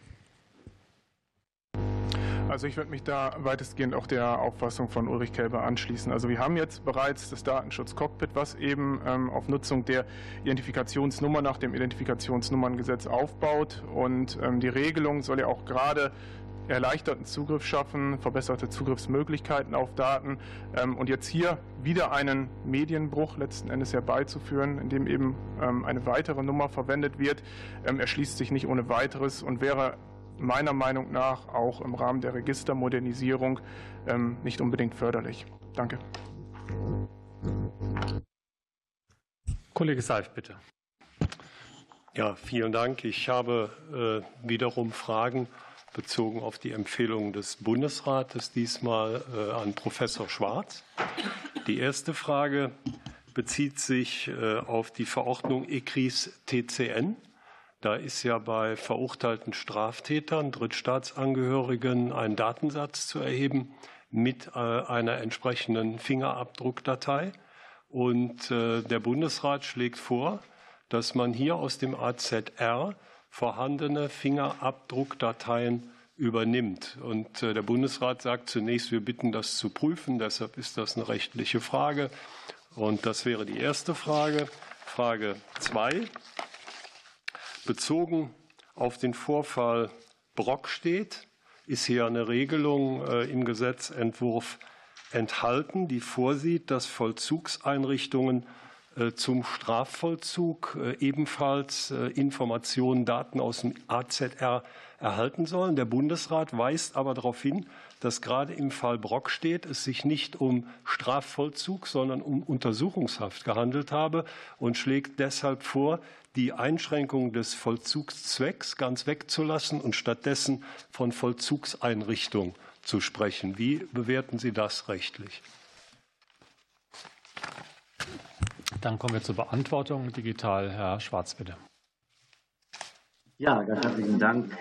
[SPEAKER 4] Also ich würde mich da weitestgehend auch der Auffassung von Ulrich Kelber anschließen. Also wir haben jetzt bereits das Datenschutz-Cockpit, was eben ähm, auf Nutzung der Identifikationsnummer nach dem Identifikationsnummerngesetz aufbaut. Und ähm, die Regelung soll ja auch gerade erleichterten Zugriff schaffen, verbesserte Zugriffsmöglichkeiten auf Daten ähm, und jetzt hier wieder einen Medienbruch letzten Endes herbeizuführen, indem eben ähm, eine weitere Nummer verwendet wird, ähm, erschließt sich nicht ohne weiteres und wäre meiner Meinung nach auch im Rahmen der Registermodernisierung nicht unbedingt förderlich. Danke.
[SPEAKER 1] Kollege Seif, bitte.
[SPEAKER 13] Ja, vielen Dank. Ich habe äh, wiederum Fragen bezogen auf die Empfehlungen des Bundesrates, diesmal äh, an Professor Schwarz. Die erste Frage bezieht sich äh, auf die Verordnung ECRIS TCN. Da ist ja bei verurteilten Straftätern, Drittstaatsangehörigen ein Datensatz zu erheben mit äh, einer entsprechenden Fingerabdruckdatei. Und der Bundesrat schlägt vor, dass man hier aus dem AZR vorhandene Fingerabdruckdateien übernimmt. Und äh, der Bundesrat sagt zunächst, wir bitten das zu prüfen. Deshalb ist das eine rechtliche Frage. Und das wäre die erste Frage. Frage zwei. Bezogen auf den Vorfall Brockstedt ist hier eine Regelung äh, im Gesetzentwurf enthalten, die vorsieht, dass Vollzugseinrichtungen zum Strafvollzug äh, ebenfalls Informationen, Daten aus dem AZR erhalten sollen. Der Bundesrat weist aber darauf hin, dass gerade im Fall Brockstedt es sich nicht um Strafvollzug, sondern um Untersuchungshaft gehandelt habe und schlägt deshalb vor, die Einschränkung des Vollzugszwecks ganz wegzulassen und stattdessen von Vollzugseinrichtung zu sprechen. Wie bewerten Sie das rechtlich?
[SPEAKER 1] Dann kommen wir zur Beantwortung digital. Herr Schwarz, bitte.
[SPEAKER 10] Ja, ganz herzlichen Dank,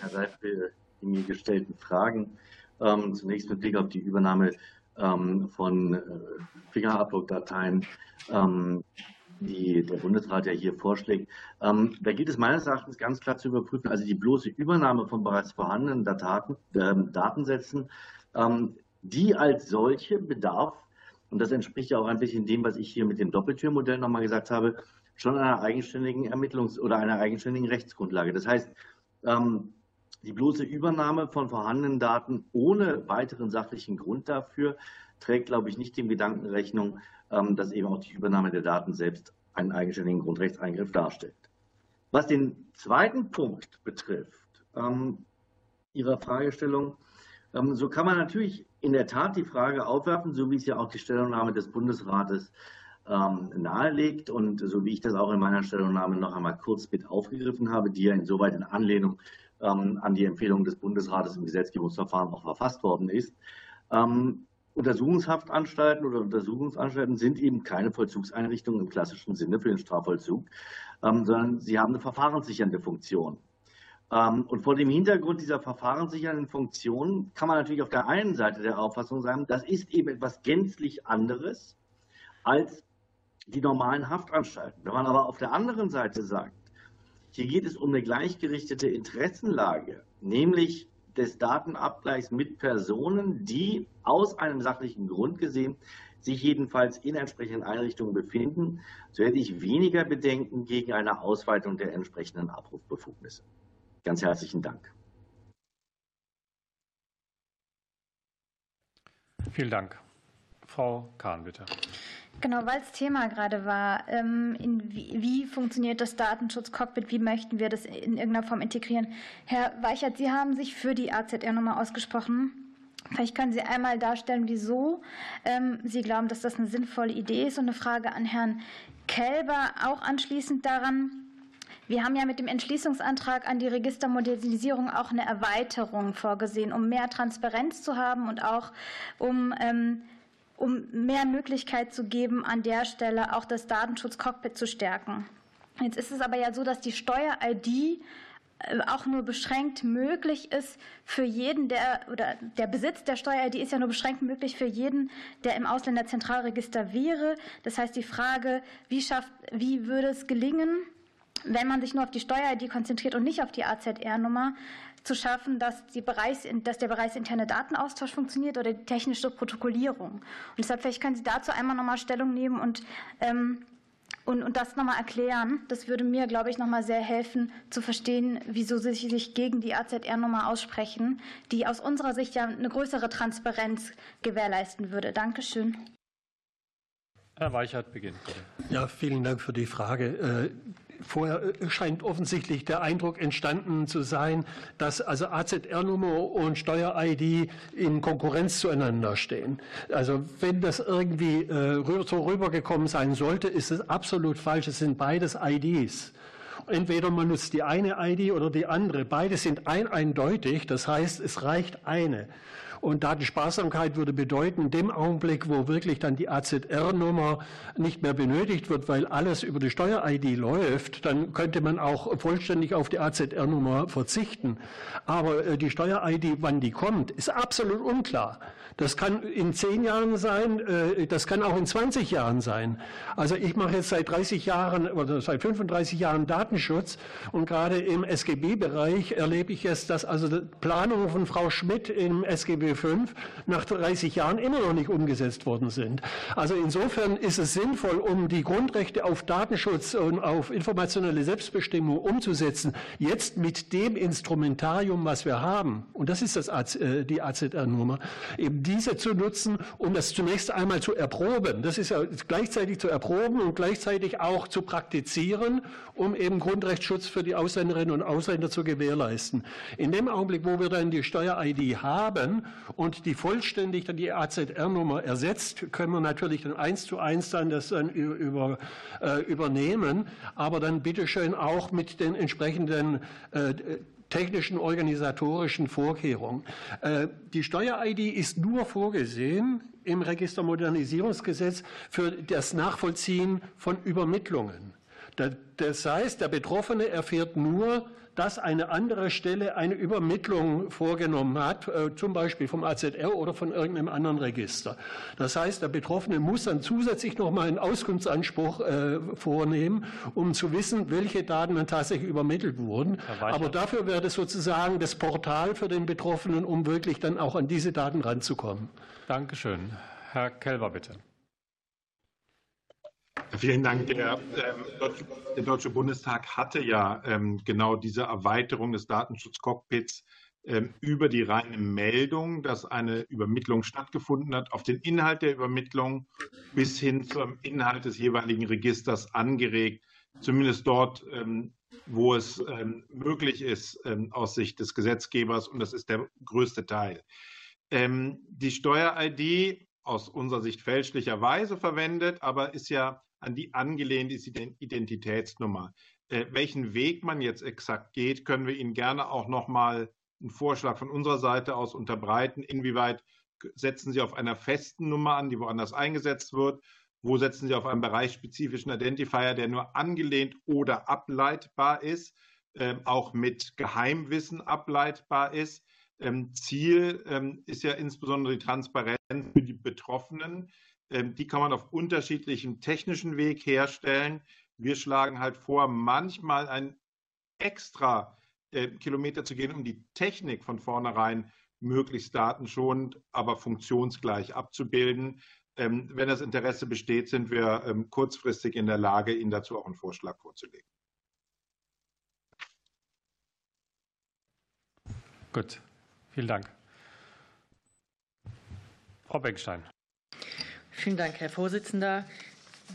[SPEAKER 10] Herr Seif, für die mir gestellten Fragen. Ähm, zunächst mit Blick auf die Übernahme ähm, von äh, Fingerabdruckdateien. Ähm, die der Bundesrat ja hier vorschlägt. Da gilt es meines Erachtens ganz klar zu überprüfen, also die bloße Übernahme von bereits vorhandenen Daten, Datensätzen, die als solche bedarf, und das entspricht ja auch ein bisschen dem, was ich hier mit dem Doppeltürmodell nochmal gesagt habe, schon einer eigenständigen Ermittlungs- oder einer eigenständigen Rechtsgrundlage. Das heißt, ähm, die bloße Übernahme von vorhandenen Daten ohne weiteren sachlichen Grund dafür trägt, glaube ich, nicht dem Gedanken Rechnung, ähm, dass eben auch die Übernahme der Daten selbst einen eigenständigen Grundrechtseingriff darstellt. Was den zweiten Punkt betrifft, ähm, Ihrer Fragestellung, ähm, so kann man natürlich in der Tat die Frage aufwerfen, so wie es ja auch die Stellungnahme des Bundesrates nahelegt und so wie ich das auch in meiner Stellungnahme noch einmal kurz mit aufgegriffen habe, die ja insoweit in Anlehnung an die Empfehlung des Bundesrates im Gesetzgebungsverfahren auch verfasst worden ist. Untersuchungshaftanstalten oder Untersuchungsanstalten sind eben keine Vollzugseinrichtungen im klassischen Sinne für den Strafvollzug, ähm, sondern sie haben eine verfahrenssichernde Funktion. Ähm, und vor dem Hintergrund dieser verfahrenssichernden Funktion kann man natürlich auf der einen Seite der Auffassung sein, das ist eben etwas gänzlich anderes als die normalen Haftanstalten. Wenn man aber auf der anderen Seite sagt, hier geht es um eine gleichgerichtete Interessenlage, nämlich des Datenabgleichs mit Personen, die aus einem sachlichen Grund gesehen sich jedenfalls in entsprechenden Einrichtungen befinden, so hätte ich weniger Bedenken gegen eine Ausweitung der entsprechenden Abrufbefugnisse. Ganz herzlichen Dank.
[SPEAKER 1] Vielen Dank. Frau Kahn, bitte.
[SPEAKER 14] Genau, weil das Thema gerade war, ähm, wie, wie, funktioniert das Datenschutzcockpit, wie möchten wir das in irgendeiner Form integrieren? Herr Weichert, Sie haben sich für die AZR-Nummer ausgesprochen. Vielleicht können Sie einmal darstellen, wieso ähm, Sie glauben, dass das eine sinnvolle Idee ist. Und eine Frage an Herrn Kelber auch anschließend daran. Wir haben ja mit dem Entschließungsantrag an die Registermodernisierung auch eine Erweiterung vorgesehen, um mehr Transparenz zu haben und auch um ähm, um mehr Möglichkeit zu geben, an der Stelle auch das Datenschutz-Cockpit zu stärken. Jetzt ist es aber ja so, dass die Steuer-ID äh, auch nur beschränkt möglich ist für jeden, der oder der Besitz der Steuer-ID ist ja nur beschränkt möglich für jeden, der im Ausländerzentralregister wäre. Das heißt, die Frage, wie schafft, wie würde es gelingen, wenn man sich nur auf die Steuer-ID konzentriert und nicht auf die AZR-Nummer, zu schaffen, dass, die Bereichs, dass der bereichsinterne Datenaustausch funktioniert oder die technische Protokollierung. Und deshalb vielleicht können Sie dazu einmal nochmal Stellung nehmen und, ähm, und, und das nochmal erklären. Das würde mir, glaube ich, nochmal sehr helfen zu verstehen, wieso Sie sich gegen die AZR-Nummer aussprechen, die aus unserer Sicht ja eine größere Transparenz gewährleisten würde. Dankeschön.
[SPEAKER 1] Herr Weichert beginnt.
[SPEAKER 11] Bitte. Ja, vielen Dank für die Frage. Vorher äh, scheint offensichtlich der Eindruck entstanden zu sein, dass also AZR-Nummer und Steuer-ID in Konkurrenz zueinander stehen. Also wenn das irgendwie äh, so rübergekommen sein sollte, ist es absolut falsch. Es sind beides IDs. Entweder man nutzt die eine ID oder die andere. Beide sind ein eindeutig. Das heißt, es reicht eine. Und Datensparsamkeit würde bedeuten, in dem Augenblick, wo wirklich dann die AZR-Nummer nicht mehr benötigt wird, weil alles über die Steuer-ID läuft, dann könnte man auch vollständig auf die AZR-Nummer verzichten. Aber äh, die Steuer-ID, wann die kommt, ist absolut unklar. Das kann in zehn Jahren sein, äh, das kann auch in 20 Jahren sein. Also ich mache jetzt seit 30 Jahren oder seit 35 Jahren Datenschutz und gerade im SGB-Bereich erlebe ich es, dass also Planungen von Frau Schmidt im SGB V nach 30 Jahren immer noch nicht umgesetzt worden sind. Also insofern ist es sinnvoll, um die Grundrechte auf Datenschutz und auf informationelle Selbstbestimmung umzusetzen, jetzt mit dem Instrumentarium, was wir haben, und das ist das, äh, die AZR-Nummer, eben diese zu nutzen, um das zunächst einmal zu erproben. Das ist ja gleichzeitig zu erproben und gleichzeitig auch zu praktizieren, um eben Grundrechtsschutz für die Ausländerinnen und Ausländer zu gewährleisten. In dem Augenblick, wo wir dann die Steuer-ID haben und die vollständig dann die AZR-Nummer ersetzt, können wir natürlich dann eins zu eins dann das dann über, äh, übernehmen, aber dann bitteschön auch mit den entsprechenden äh, technischen organisatorischen Vorkehrungen. Äh, die Steuer-ID ist nur vorgesehen im Registermodernisierungsgesetz für das Nachvollziehen von Übermittlungen. Das heißt, der Betroffene erfährt nur, dass eine andere Stelle eine Übermittlung vorgenommen hat, äh, zum Beispiel vom AZR oder von irgendeinem anderen Register. Das heißt, der Betroffene muss dann zusätzlich noch mal einen Auskunftsanspruch äh, vornehmen, um zu wissen, welche Daten dann tatsächlich übermittelt wurden. Aber dafür wäre das sozusagen das Portal für den Betroffenen, um wirklich dann auch an diese Daten ranzukommen.
[SPEAKER 1] Dankeschön. Herr Kelber, bitte.
[SPEAKER 3] Vielen Dank. Der, ähm, der, Deutsche Bundestag hatte ja ähm, genau diese Erweiterung des Datenschutzcockpits ähm, über die reine Meldung, dass eine Übermittlung stattgefunden hat, auf den Inhalt der Übermittlung bis hin zum Inhalt des jeweiligen Registers angeregt, zumindest dort, ähm, wo es ähm, möglich ist ähm, aus Sicht des Gesetzgebers, und das ist der größte Teil. die Steuer-ID aus unserer Sicht fälschlicherweise verwendet, aber ist ja an die angelehnt ist die Identitätsnummer. Äh, welchen Weg man jetzt exakt geht, können wir Ihnen gerne auch noch mal einen Vorschlag von unserer Seite aus unterbreiten. Inwieweit setzen Sie auf einer festen Nummer an, die woanders eingesetzt wird? Wo setzen Sie auf einen bereichsspezifischen Identifier, der nur angelehnt oder ableitbar ist, äh, auch mit Geheimwissen ableitbar ist? Ähm, Ziel ähm, ist ja insbesondere die Transparenz für die Betroffenen. Ähm, die kann man auf unterschiedlichem technischen Weg herstellen. Wir schlagen halt vor, manchmal ein extra äh, Kilometer zu gehen, um die Technik von vornherein möglichst datenschonend, aber funktionsgleich abzubilden. Ähm, wenn das Interesse besteht, sind wir ähm, kurzfristig in der Lage, Ihnen dazu auch einen Vorschlag vorzulegen.
[SPEAKER 1] Gut, vielen Dank. Frau Beckstein.
[SPEAKER 15] Vielen Dank, Herr Vorsitzender.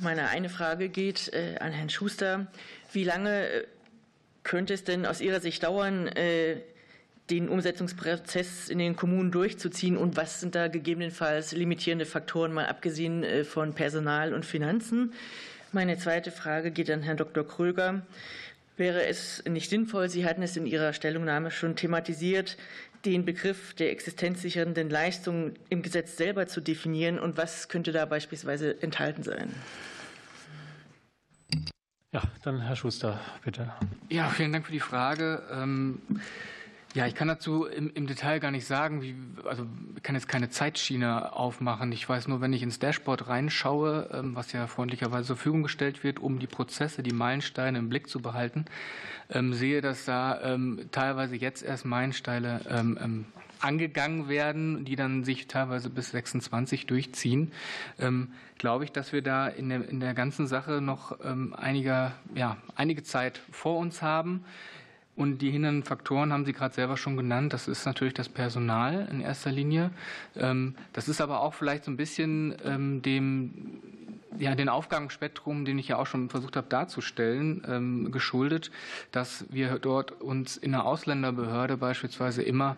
[SPEAKER 15] Meine eine Frage geht äh, an Herrn Schuster. Wie lange äh, könnte es denn aus Ihrer Sicht dauern, äh, den Umsetzungsprozess in den Kommunen durchzuziehen und was sind da gegebenenfalls limitierende Faktoren, mal abgesehen von Personal und Finanzen? Meine zweite Frage geht an Herrn Dr. Kröger. Wäre es nicht sinnvoll, Sie hatten es in Ihrer Stellungnahme schon thematisiert, den Begriff der existenzsichernden Leistung im Gesetz selber zu definieren und was könnte da beispielsweise enthalten sein?
[SPEAKER 1] Ja, dann Herr Schuster, bitte.
[SPEAKER 9] Ja, vielen Dank für die Frage. Ja, ich kann dazu im, im, Detail gar nicht sagen, wie, also ich kann jetzt keine Zeitschiene aufmachen. Ich weiß nur, wenn ich ins Dashboard reinschaue, ähm, was ja freundlicherweise zur Verfügung gestellt wird, um die Prozesse, die Meilensteine im Blick zu behalten, ähm, sehe, dass da ähm, teilweise jetzt erst Meilensteine angegangen werden, die dann sich teilweise bis 26 durchziehen, glaube ich, dass wir da in der, in der ganzen Sache noch ähm, einige, ja, einige Zeit vor uns haben. Und die hindernden Faktoren haben Sie gerade selber schon genannt. Das ist natürlich das Personal in erster Linie. Ähm, das ist aber auch vielleicht so ein bisschen ähm, dem ja, den Aufgabenspektrum, den ich ja auch schon versucht habe darzustellen, ähm, geschuldet, dass wir dort uns in der Ausländerbehörde beispielsweise immer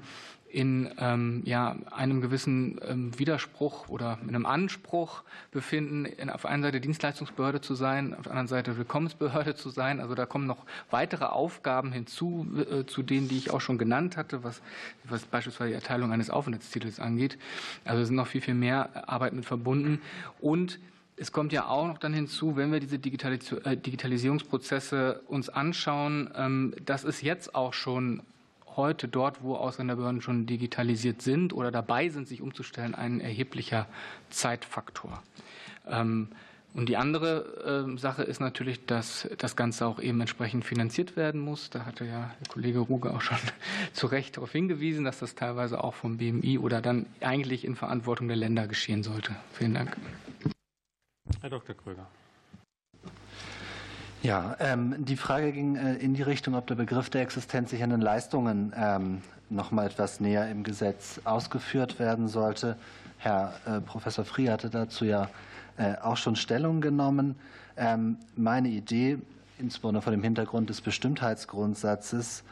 [SPEAKER 9] in ähm, ja, einem gewissen ähm, Widerspruch oder mit einem Anspruch befinden, in, auf einer Seite Dienstleistungsbehörde zu sein, auf der anderen Seite Willkommensbehörde zu sein. Also da kommen noch weitere Aufgaben hinzu, äh, zu denen, die ich auch schon genannt hatte, was, was beispielsweise die Erteilung eines Aufenthaltstitels angeht. Also es sind noch viel, viel mehr Arbeit mit verbunden. Und es kommt ja auch noch dann hinzu, wenn wir diese äh, Digitalisierungsprozesse uns anschauen, ähm, dass es jetzt auch schon heute dort, wo Ausländerbehörden schon digitalisiert sind oder dabei sind, sich umzustellen, ein erheblicher Zeitfaktor. Ähm, und die andere ähm, Sache ist natürlich, dass das Ganze auch eben entsprechend finanziert werden muss. Da hatte ja der Kollege Ruge auch schon zu Recht darauf hingewiesen, dass das teilweise auch vom BMI oder dann eigentlich in Verantwortung der Länder geschehen sollte. Vielen Dank.
[SPEAKER 1] Herr Dr. Kröger.
[SPEAKER 5] Ja, ähm, die Frage ging äh, in die Richtung, ob der Begriff der existenzsichernden Leistungen ähm, noch mal etwas näher im Gesetz ausgeführt werden sollte. Herr äh, Professor Frie hatte dazu ja äh, auch schon Stellung genommen. Ähm, meine Idee, insbesondere vor dem Hintergrund des Bestimmtheitsgrundsatzes,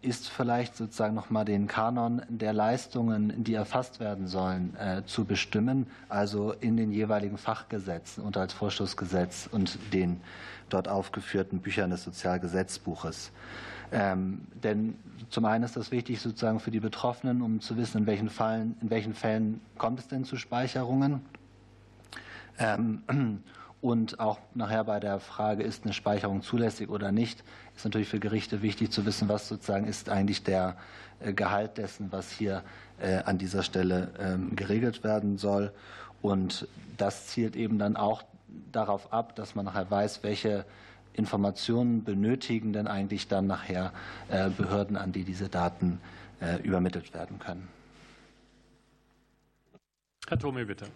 [SPEAKER 5] ist vielleicht sozusagen nochmal den Kanon der Leistungen, die erfasst werden sollen, äh, zu bestimmen, also in den jeweiligen Fachgesetzen und als Vorschussgesetz und den dort aufgeführten Büchern des Sozialgesetzbuches. Ähm, denn zum einen ist das wichtig sozusagen für die Betroffenen, um zu wissen, in welchen, Fallen, in welchen Fällen kommt es denn zu Speicherungen. Ähm, Und auch nachher bei der Frage, ist eine Speicherung zulässig oder nicht, ist natürlich für Gerichte wichtig zu wissen, was sozusagen ist eigentlich der äh, Gehalt dessen, was hier äh, an dieser Stelle ähm, geregelt werden soll. Und das zielt eben dann auch darauf ab, dass man nachher weiß, welche Informationen benötigen denn eigentlich dann nachher äh, Behörden, an die diese Daten übermittelt werden können.
[SPEAKER 1] Herr Thome, bitte.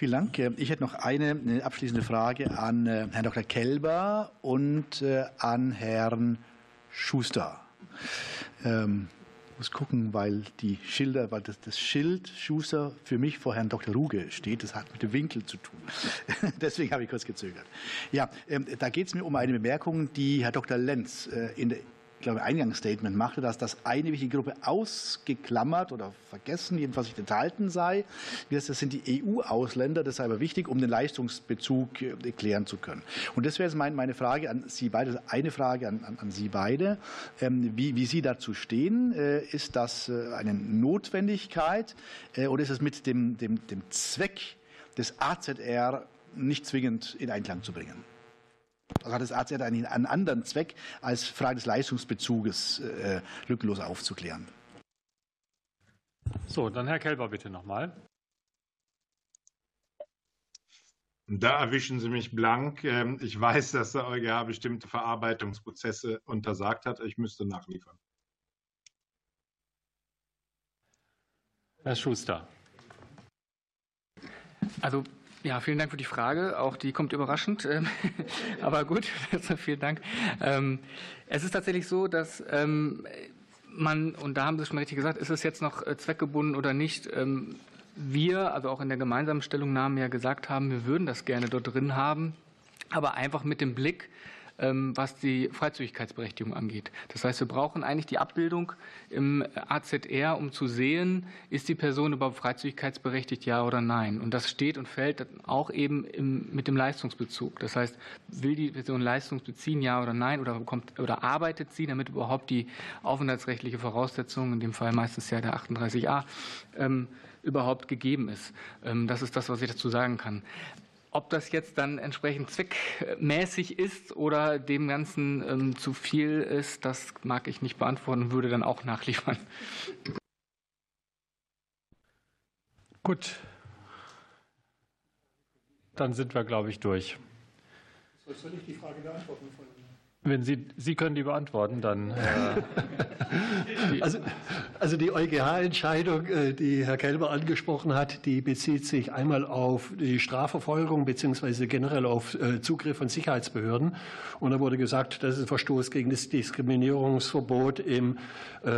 [SPEAKER 16] Vielen Dank. Ich hätte noch eine abschließende Frage an äh, Herrn Dr. Kelber und äh, an Herrn Schuster. Ähm, muss gucken, weil die Schilder, weil das, das, Schild Schuster für mich vor Herrn Dr. Ruge steht. Das hat mit dem Winkel zu tun. Deswegen habe ich kurz gezögert. Ja, ähm, da geht es mir um eine Bemerkung, die Herr Dr. Lenz äh, in der ich glaube, Eingangsstatement machte, dass das eine wichtige Gruppe ausgeklammert oder vergessen, jedenfalls nicht enthalten sei. Das sind die EU-Ausländer, das sei aber wichtig, um den Leistungsbezug äh, klären zu können. Und das wäre meine Frage an Sie beide, eine Frage an, an, an Sie beide, ähm, wie, wie, Sie dazu stehen. Äh, ist das äh, eine Notwendigkeit oder ist es mit dem, dem, dem Zweck des AZR nicht zwingend in Einklang zu bringen? Also hat das AZ einen, einen anderen Zweck, als Frage des Leistungsbezuges äh, lückenlos aufzuklären.
[SPEAKER 1] So, dann Herr Kelber bitte nochmal.
[SPEAKER 3] Da erwischen Sie mich blank. Ähm, ich weiß, dass der EuGH bestimmte Verarbeitungsprozesse untersagt hat. Ich müsste nachliefern.
[SPEAKER 1] Herr Schuster.
[SPEAKER 9] Also ja, vielen Dank für die Frage. Auch die kommt überraschend. Ähm, aber gut, vielen Dank. Ähm, es ist tatsächlich so, dass ähm, man, und da haben Sie schon richtig gesagt, ist es jetzt noch äh, zweckgebunden oder nicht? Wir, also auch in der gemeinsamen Stellungnahme ja gesagt haben, wir würden das gerne dort drin haben, aber einfach mit dem Blick, was die Freizügigkeitsberechtigung angeht. Das heißt, wir brauchen eigentlich die Abbildung im AZR, um zu sehen, ist die Person überhaupt freizügigkeitsberechtigt, ja oder nein. Und das steht und fällt auch eben im, mit dem Leistungsbezug. Das heißt, will die Person Leistung beziehen, ja oder nein, oder, bekommt, oder arbeitet sie, damit überhaupt die aufenthaltsrechtliche Voraussetzung, in dem Fall meistens ja der 38a, ähm, überhaupt gegeben ist. Ähm, das ist das, was ich dazu sagen kann. Ob das jetzt dann entsprechend zweckmäßig ist oder dem Ganzen ähm, zu viel ist, das mag ich nicht beantworten und würde dann auch nachliefern.
[SPEAKER 1] Gut. Dann sind wir, glaube ich, durch.
[SPEAKER 11] Soll ich die Frage beantworten?
[SPEAKER 1] Wenn Sie, Sie können die beantworten, dann.
[SPEAKER 11] Äh, also, also die EuGH-Entscheidung, äh, die Herr Kelber angesprochen hat, die bezieht sich einmal auf die Strafverfolgung beziehungsweise generell auf äh, Zugriff von Sicherheitsbehörden. Und da wurde gesagt, das ist ein Verstoß gegen das Diskriminierungsverbot im äh,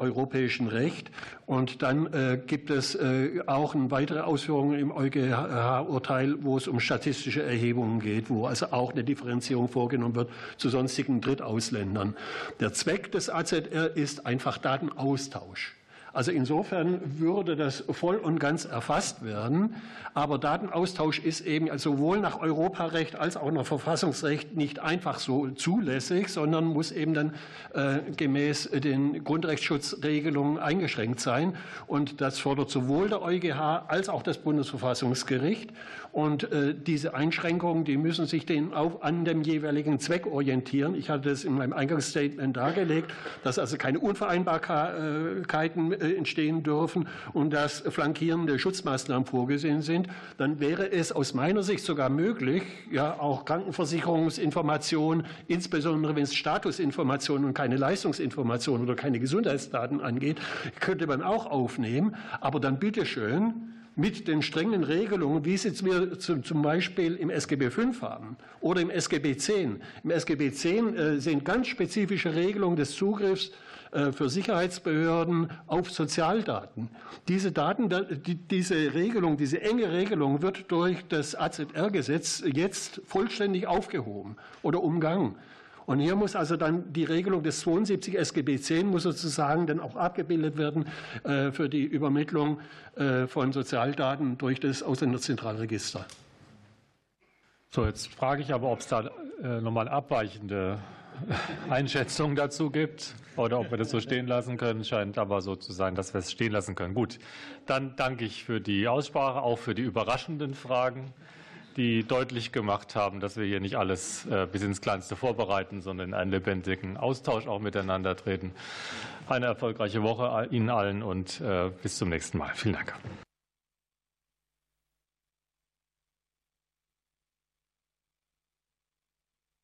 [SPEAKER 11] europäischen Recht. Und dann äh, gibt es äh, auch weitere Ausführungen im EuGH-Urteil, wo es um statistische Erhebungen geht, wo also auch eine Differenzierung vorgenommen wird zu sonst sonstigen Drittausländern. Der Zweck des AZR ist einfach Datenaustausch. Also insofern würde das voll und ganz erfasst werden. Aber Datenaustausch ist eben sowohl nach Europarecht als auch nach Verfassungsrecht nicht einfach so zulässig, sondern muss eben dann äh, gemäß den Grundrechtsschutzregelungen eingeschränkt sein. Und das fordert sowohl der EuGH als auch das Bundesverfassungsgericht. Und äh, diese Einschränkungen, die müssen sich den auch an dem jeweiligen Zweck orientieren. Ich hatte das in meinem Eingangsstatement dargelegt, dass also keine Unvereinbarkeiten äh, entstehen dürfen und dass flankierende Schutzmaßnahmen vorgesehen sind. Dann wäre es aus meiner Sicht sogar möglich, ja auch Krankenversicherungsinformationen, insbesondere wenn es Statusinformationen und keine Leistungsinformationen oder keine Gesundheitsdaten angeht, könnte man auch aufnehmen. Aber dann bitteschön mit den strengen Regelungen, wie sie wir zum Beispiel im SGB V haben oder im SGB X. Im SGB X äh, sind ganz spezifische Regelungen des Zugriffs äh, für Sicherheitsbehörden auf Sozialdaten. Diese Daten, diese Regelung, diese enge Regelung wird durch das AZR-Gesetz jetzt vollständig aufgehoben oder umgangen. Und hier muss also dann die Regelung des 72 SGB X muss sozusagen dann auch abgebildet werden äh, für die Übermittlung äh, von Sozialdaten durch das Ausländerzentralregister.
[SPEAKER 1] So, jetzt frage ich aber, ob es da äh, nochmal abweichende Einschätzungen dazu gibt oder ob wir das so stehen lassen können. Scheint aber so zu sein, dass wir es stehen lassen können. Gut, dann danke ich für die Aussprache, auch für die überraschenden Fragen. Die deutlich gemacht haben, dass wir hier nicht alles äh, bis ins Kleinste vorbereiten, sondern in einen lebendigen Austausch auch miteinander treten. Eine erfolgreiche Woche Ihnen allen und äh, bis zum nächsten Mal. Vielen Dank.